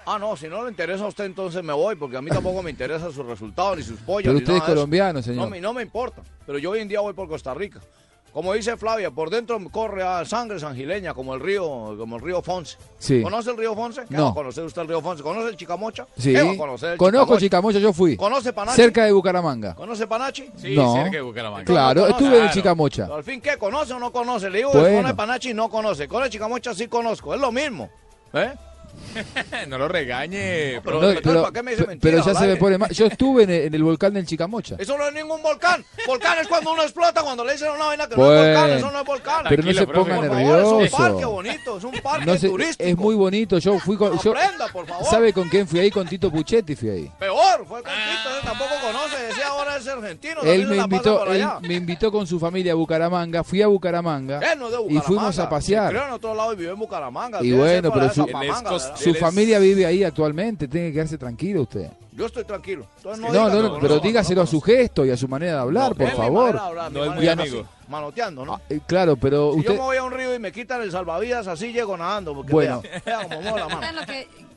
Ah, no, si no le interesa a usted, entonces me voy, porque a mí tampoco me interesa sus resultados ni sus pollas. Pero ni usted es nada colombiano, señor. No, no me importa, pero yo hoy en día voy por Costa Rica. Como dice Flavia, por dentro corre a sangre sangileña como el río, como el río Fonse. Sí. ¿Conoce el río Fonse? ¿Qué No. va a conocer usted el río Fonse? ¿Conoce el Chicamocha? Sí. ¿Qué va a conocer el Conozco Chicamocha? Chicamocha, yo fui. ¿Conoce Panachi? Cerca de Bucaramanga. ¿Conoce Panachi? no. Claro, estuve en Chicamocha. Al fin, ¿qué? ¿Conoce o no conoce? Le digo Bueno. conoce Panachi no conoce. Con el Chicamocha sí conozco. Es lo mismo. ¿Eh? <laughs> no lo regañe. pero- No, entonces, pero, ¿para qué me dice pe- mentira, pero ya se me pone mal. Yo estuve en el, en el volcán del Chicamocha. Eso no es ningún volcán. Volcán es cuando uno explota, cuando le dicen a una vaina que no es volcán, eso no es volcán. pero no se Por ponga favor, nervioso. Es un parque bonito, es un parque No sé, turístico. es muy bonito. Yo fui con. Yo, Aprenda, por favor. ¿Sabe con quién fui ahí? Con Tito Puchetti fui ahí. Peor, fue con Tito, él tampoco conoce, decía ahora es argentino. Él me invitó, por él allá. me invitó con su familia a Bucaramanga. Fui a Bucaramanga Él no es de y fuimos a Se pasear. crió en otro lado y vive en Bucaramanga. Y debe ser bueno, por pero allá su, familia vive ahí actualmente. Tiene que quedarse tranquilo usted. Yo estoy tranquilo. No, No, diga no, no, pero dígaselo a su gesto y a su manera de hablar, No, por es favor. No es muy amigo. Manoteando, ¿no? Eh, claro, pero Si yo usted. me voy a un río y me quitan el salvavidas, así llego nadando. Porque Bueno. vea, vea cómo muevo la mano.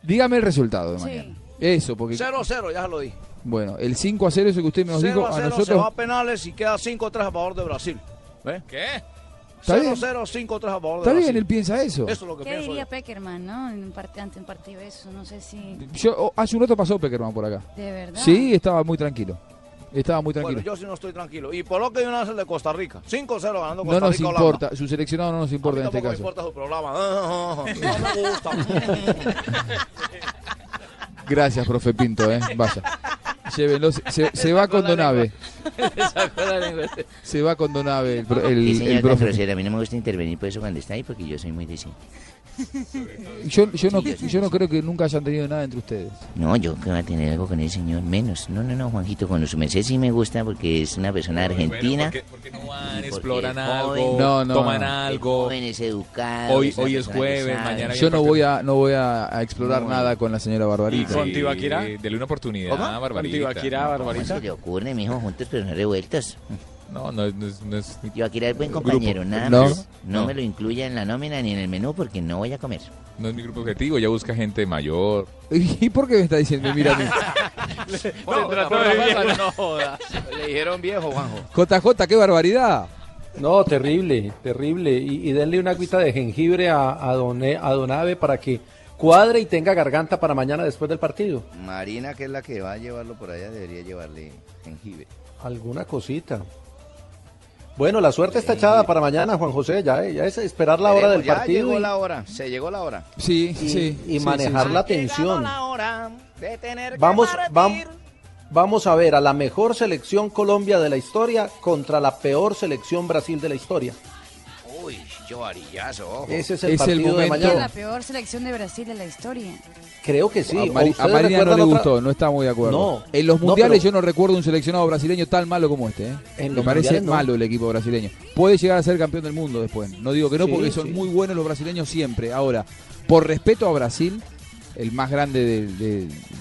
Dígame el resultado de Sí. mañana. Eso, porque. 0-0, ya se lo dije. Bueno, el 5 a 0, eso que usted nos 0 dijo, a a 0 se va nosotros. a penales y queda 5-3 a favor de Brasil. ¿Ve? ¿Qué? Está bien. 0-0, 5-3 a favor de Está Brasil. bien, él piensa eso. Eso es lo que ¿Qué pienso diría yo. Peckerman, no? En un part- ante un partido eso, no sé si... Yo, oh, hace un rato pasó Peckerman por acá. ¿De verdad? Sí, estaba muy tranquilo. Estaba muy tranquilo. Bueno, yo sí no estoy tranquilo. Y por lo que hay una vez el de Costa Rica. 5-0 ganando no Costa nos Rica. importa, su seleccionado no nos importa en este caso. importa su programa. <laughs> No me gusta. <laughs> Gracias, profe Pinto, ¿eh? Vaya. Llévenlo, se, se- se va <laughs> con Donave. <laughs> Se va con Donave el, el, el profe. grosero. A mí no me gusta intervenir por eso cuando está ahí porque yo soy muy decente. Yo, yo, no, yo no creo que nunca hayan tenido nada entre ustedes. No, yo que va a tener algo con ese señor, menos. No, no, no, Juanjito, con su merced sí me gusta porque es una persona argentina. porque no van, Porque exploran algo, No, no. toman algo. joven, es educado. Hoy, es hoy es jueves, mañana Yo no voy a, no voy a, a explorar No, nada con la señora Barbarita. Sí, ¿Con Tibaquirá? Dele una oportunidad, ¿Cómo? Barbarita. ¿Con Tibaquirá, ¿Cómo Barbarita? se le ocurre, mijo, juntos pero no revueltos? No, no, no es... No es Mi tío Akira es buen Grupo. compañero, nada No. más. No, No. me lo incluya en la nómina ni en el menú porque no voy a comer. no es mi grupo objetivo, ya busca gente mayor. ¿Y por qué me está diciendo? Mira, a mí? <laughs> No, trató de viejo, no. Le dijeron viejo, Juanjo. JJ, qué barbaridad. No, terrible, terrible. Y, y denle una agüita de jengibre a, a, don, a Don Ave para que cuadre y tenga garganta para mañana después del partido. Marina, que es la que va a llevarlo por allá, debería llevarle jengibre. Alguna cosita. Bueno, la suerte está echada para mañana, Juan José. Ya, ya es esperar la hora del ya partido llegó y, la hora, se llegó la hora. Sí, y- sí. y sí, manejar sí, la tensión. la hora de tener que Vamos, partir. vam- vamos a ver a la mejor selección Colombia de la historia contra la peor selección Brasil de la historia. Uy, yo varillazo. Ese es el Es el partido de momento. La mañana. peor selección de Brasil de la historia. Creo que sí. a, ¿O Mari- a ustedes Marina no le otra- gustó, no está muy de acuerdo. No, en los no, mundiales pero- yo no recuerdo un seleccionado brasileño tan malo como este. ¿eh? En Me parece no. malo el equipo brasileño. Puede llegar a ser campeón del mundo después. No digo que no, Sí, porque son sí. muy buenos los brasileños siempre. Ahora, por respeto a Brasil, el más grande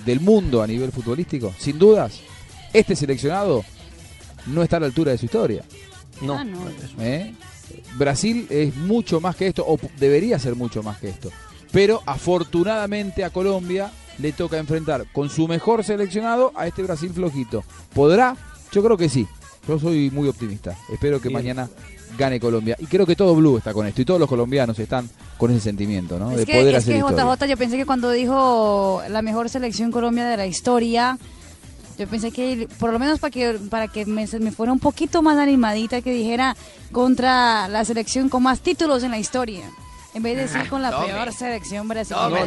del- mundo a nivel futbolístico, sin dudas, este seleccionado no está a la altura de su historia. No. Ah, no. ¿eh? Brasil es mucho más que esto, o debería ser mucho más que esto. Pero afortunadamente a Colombia le toca enfrentar con su mejor seleccionado a este Brasil flojito. ¿Podrá? Yo creo que sí. Yo soy muy optimista. Espero que Bien. mañana gane Colombia. Y creo que todo Blue está con esto. Y todos los colombianos están con ese sentimiento, ¿no? Es de que, poder es hacer que historia. JJ, yo pensé que cuando dijo la mejor selección Colombia de la historia, yo pensé que por lo menos para que para que me, me fuera un poquito más animadita que dijera contra la selección con más títulos en la historia. En vez de decir con la Tome. peor selección brasileña. No, lo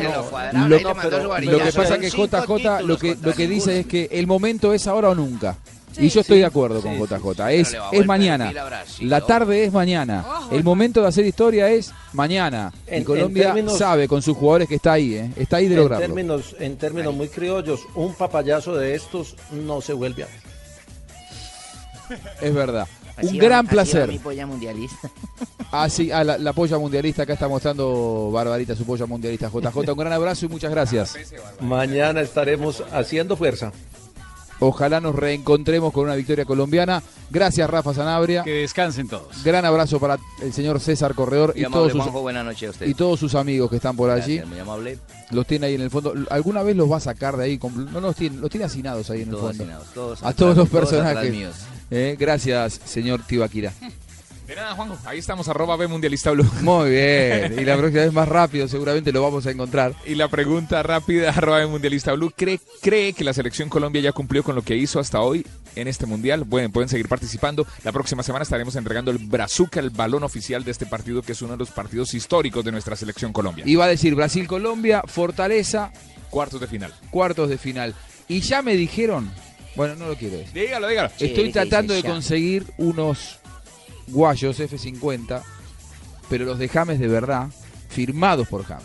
no. Lo, lo que pasa Son que JJ lo que, lo que dice es que el momento es ahora o nunca. Sí, y yo estoy sí. de acuerdo con Sí, JJ. sí, sí. Es, es mañana. La tarde es mañana. Ojo, El momento de hacer historia es mañana. En- y Colombia términos- sabe con sus jugadores que está ahí, ¿eh? está ahí de En lograrlo. términos, en términos muy criollos, un papayazo de estos no se vuelve a ver. Es verdad. Así Un va- gran así placer. mi polla mundialista. <laughs> Ah, sí, ah, la, la polla mundialista. Acá está mostrando Barbarita su polla mundialista. JJ, <laughs> un gran abrazo y muchas gracias. Mañana estaremos haciendo fuerza. Ojalá nos reencontremos con una victoria colombiana. Gracias, Rafa Sanabria. Que descansen todos. Gran abrazo para el señor César Corredor y amable, todos, sus, Juanjo, buenas noches a usted. y todos sus amigos que están por allí. Muy amable. Los tiene ahí en el fondo. ¿Alguna vez los va a sacar de ahí? No los tiene, los tiene hacinados ahí en el fondo. hacinados, todos a atrás- todos los personajes. Eh, gracias, señor Tibaquira. De nada, Juanjo. Ahí estamos, arroba B Mundialista Blue. Muy bien. <laughs> Y la próxima vez más rápido seguramente lo vamos a encontrar. Y la pregunta rápida, <laughs> arroba B Mundialista Blue. ¿Cree, ¿Cree que la selección Colombia ya cumplió con lo que hizo hasta hoy en este mundial? Bueno, pueden seguir participando. La próxima semana estaremos entregando el Brazuca, el balón oficial de este partido, que es uno de los partidos históricos de nuestra selección Colombia. Iba a decir Brasil-Colombia, Fortaleza, Cuartos de final. cuartos de final. Y ya me dijeron, bueno, no lo quiero decir. Dígalo, dígalo. Estoy tratando de conseguir unos guayos F50, pero los de James de verdad, firmados por James.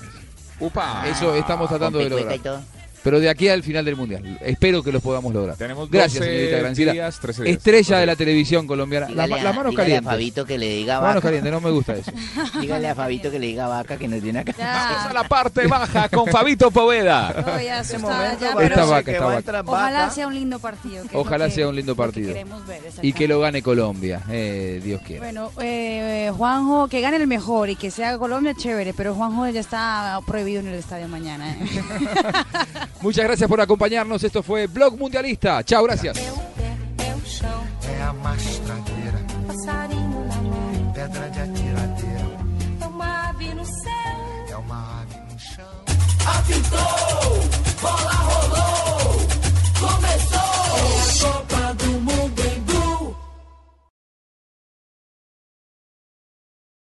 Upa. Eso estamos tratando de lograr. Pero de aquí al final del mundial. Espero que los podamos lograr. Tenemos Gracias, 12 señorita Granciera. días, 13 días. Estrella de la televisión colombiana. La, Dígale la a- mano dígale caliente. a Fabito que le diga Mano vaca. caliente, no me gusta eso. <laughs> Dígale a Fabito que le diga vaca que nos viene acá. Vamos a la parte baja con Fabito Poveda. No, ya momento ya, Esta vaca, que esta vaca. Ojalá sea un lindo partido. que lo Ojalá que- sea un lindo lo que partido. queremos ver, Y que lo gane Colombia. Eh, Dios quiera. Bueno, eh, Juanjo, que gane el mejor y que sea Colombia, chévere, pero Juanjo ya está prohibido en el estadio mañana. ¿eh? <laughs> Muchas gracias por acompañarnos. Esto fue Blog Mundialista. Chao, gracias. Apitou, bola rolou, começou.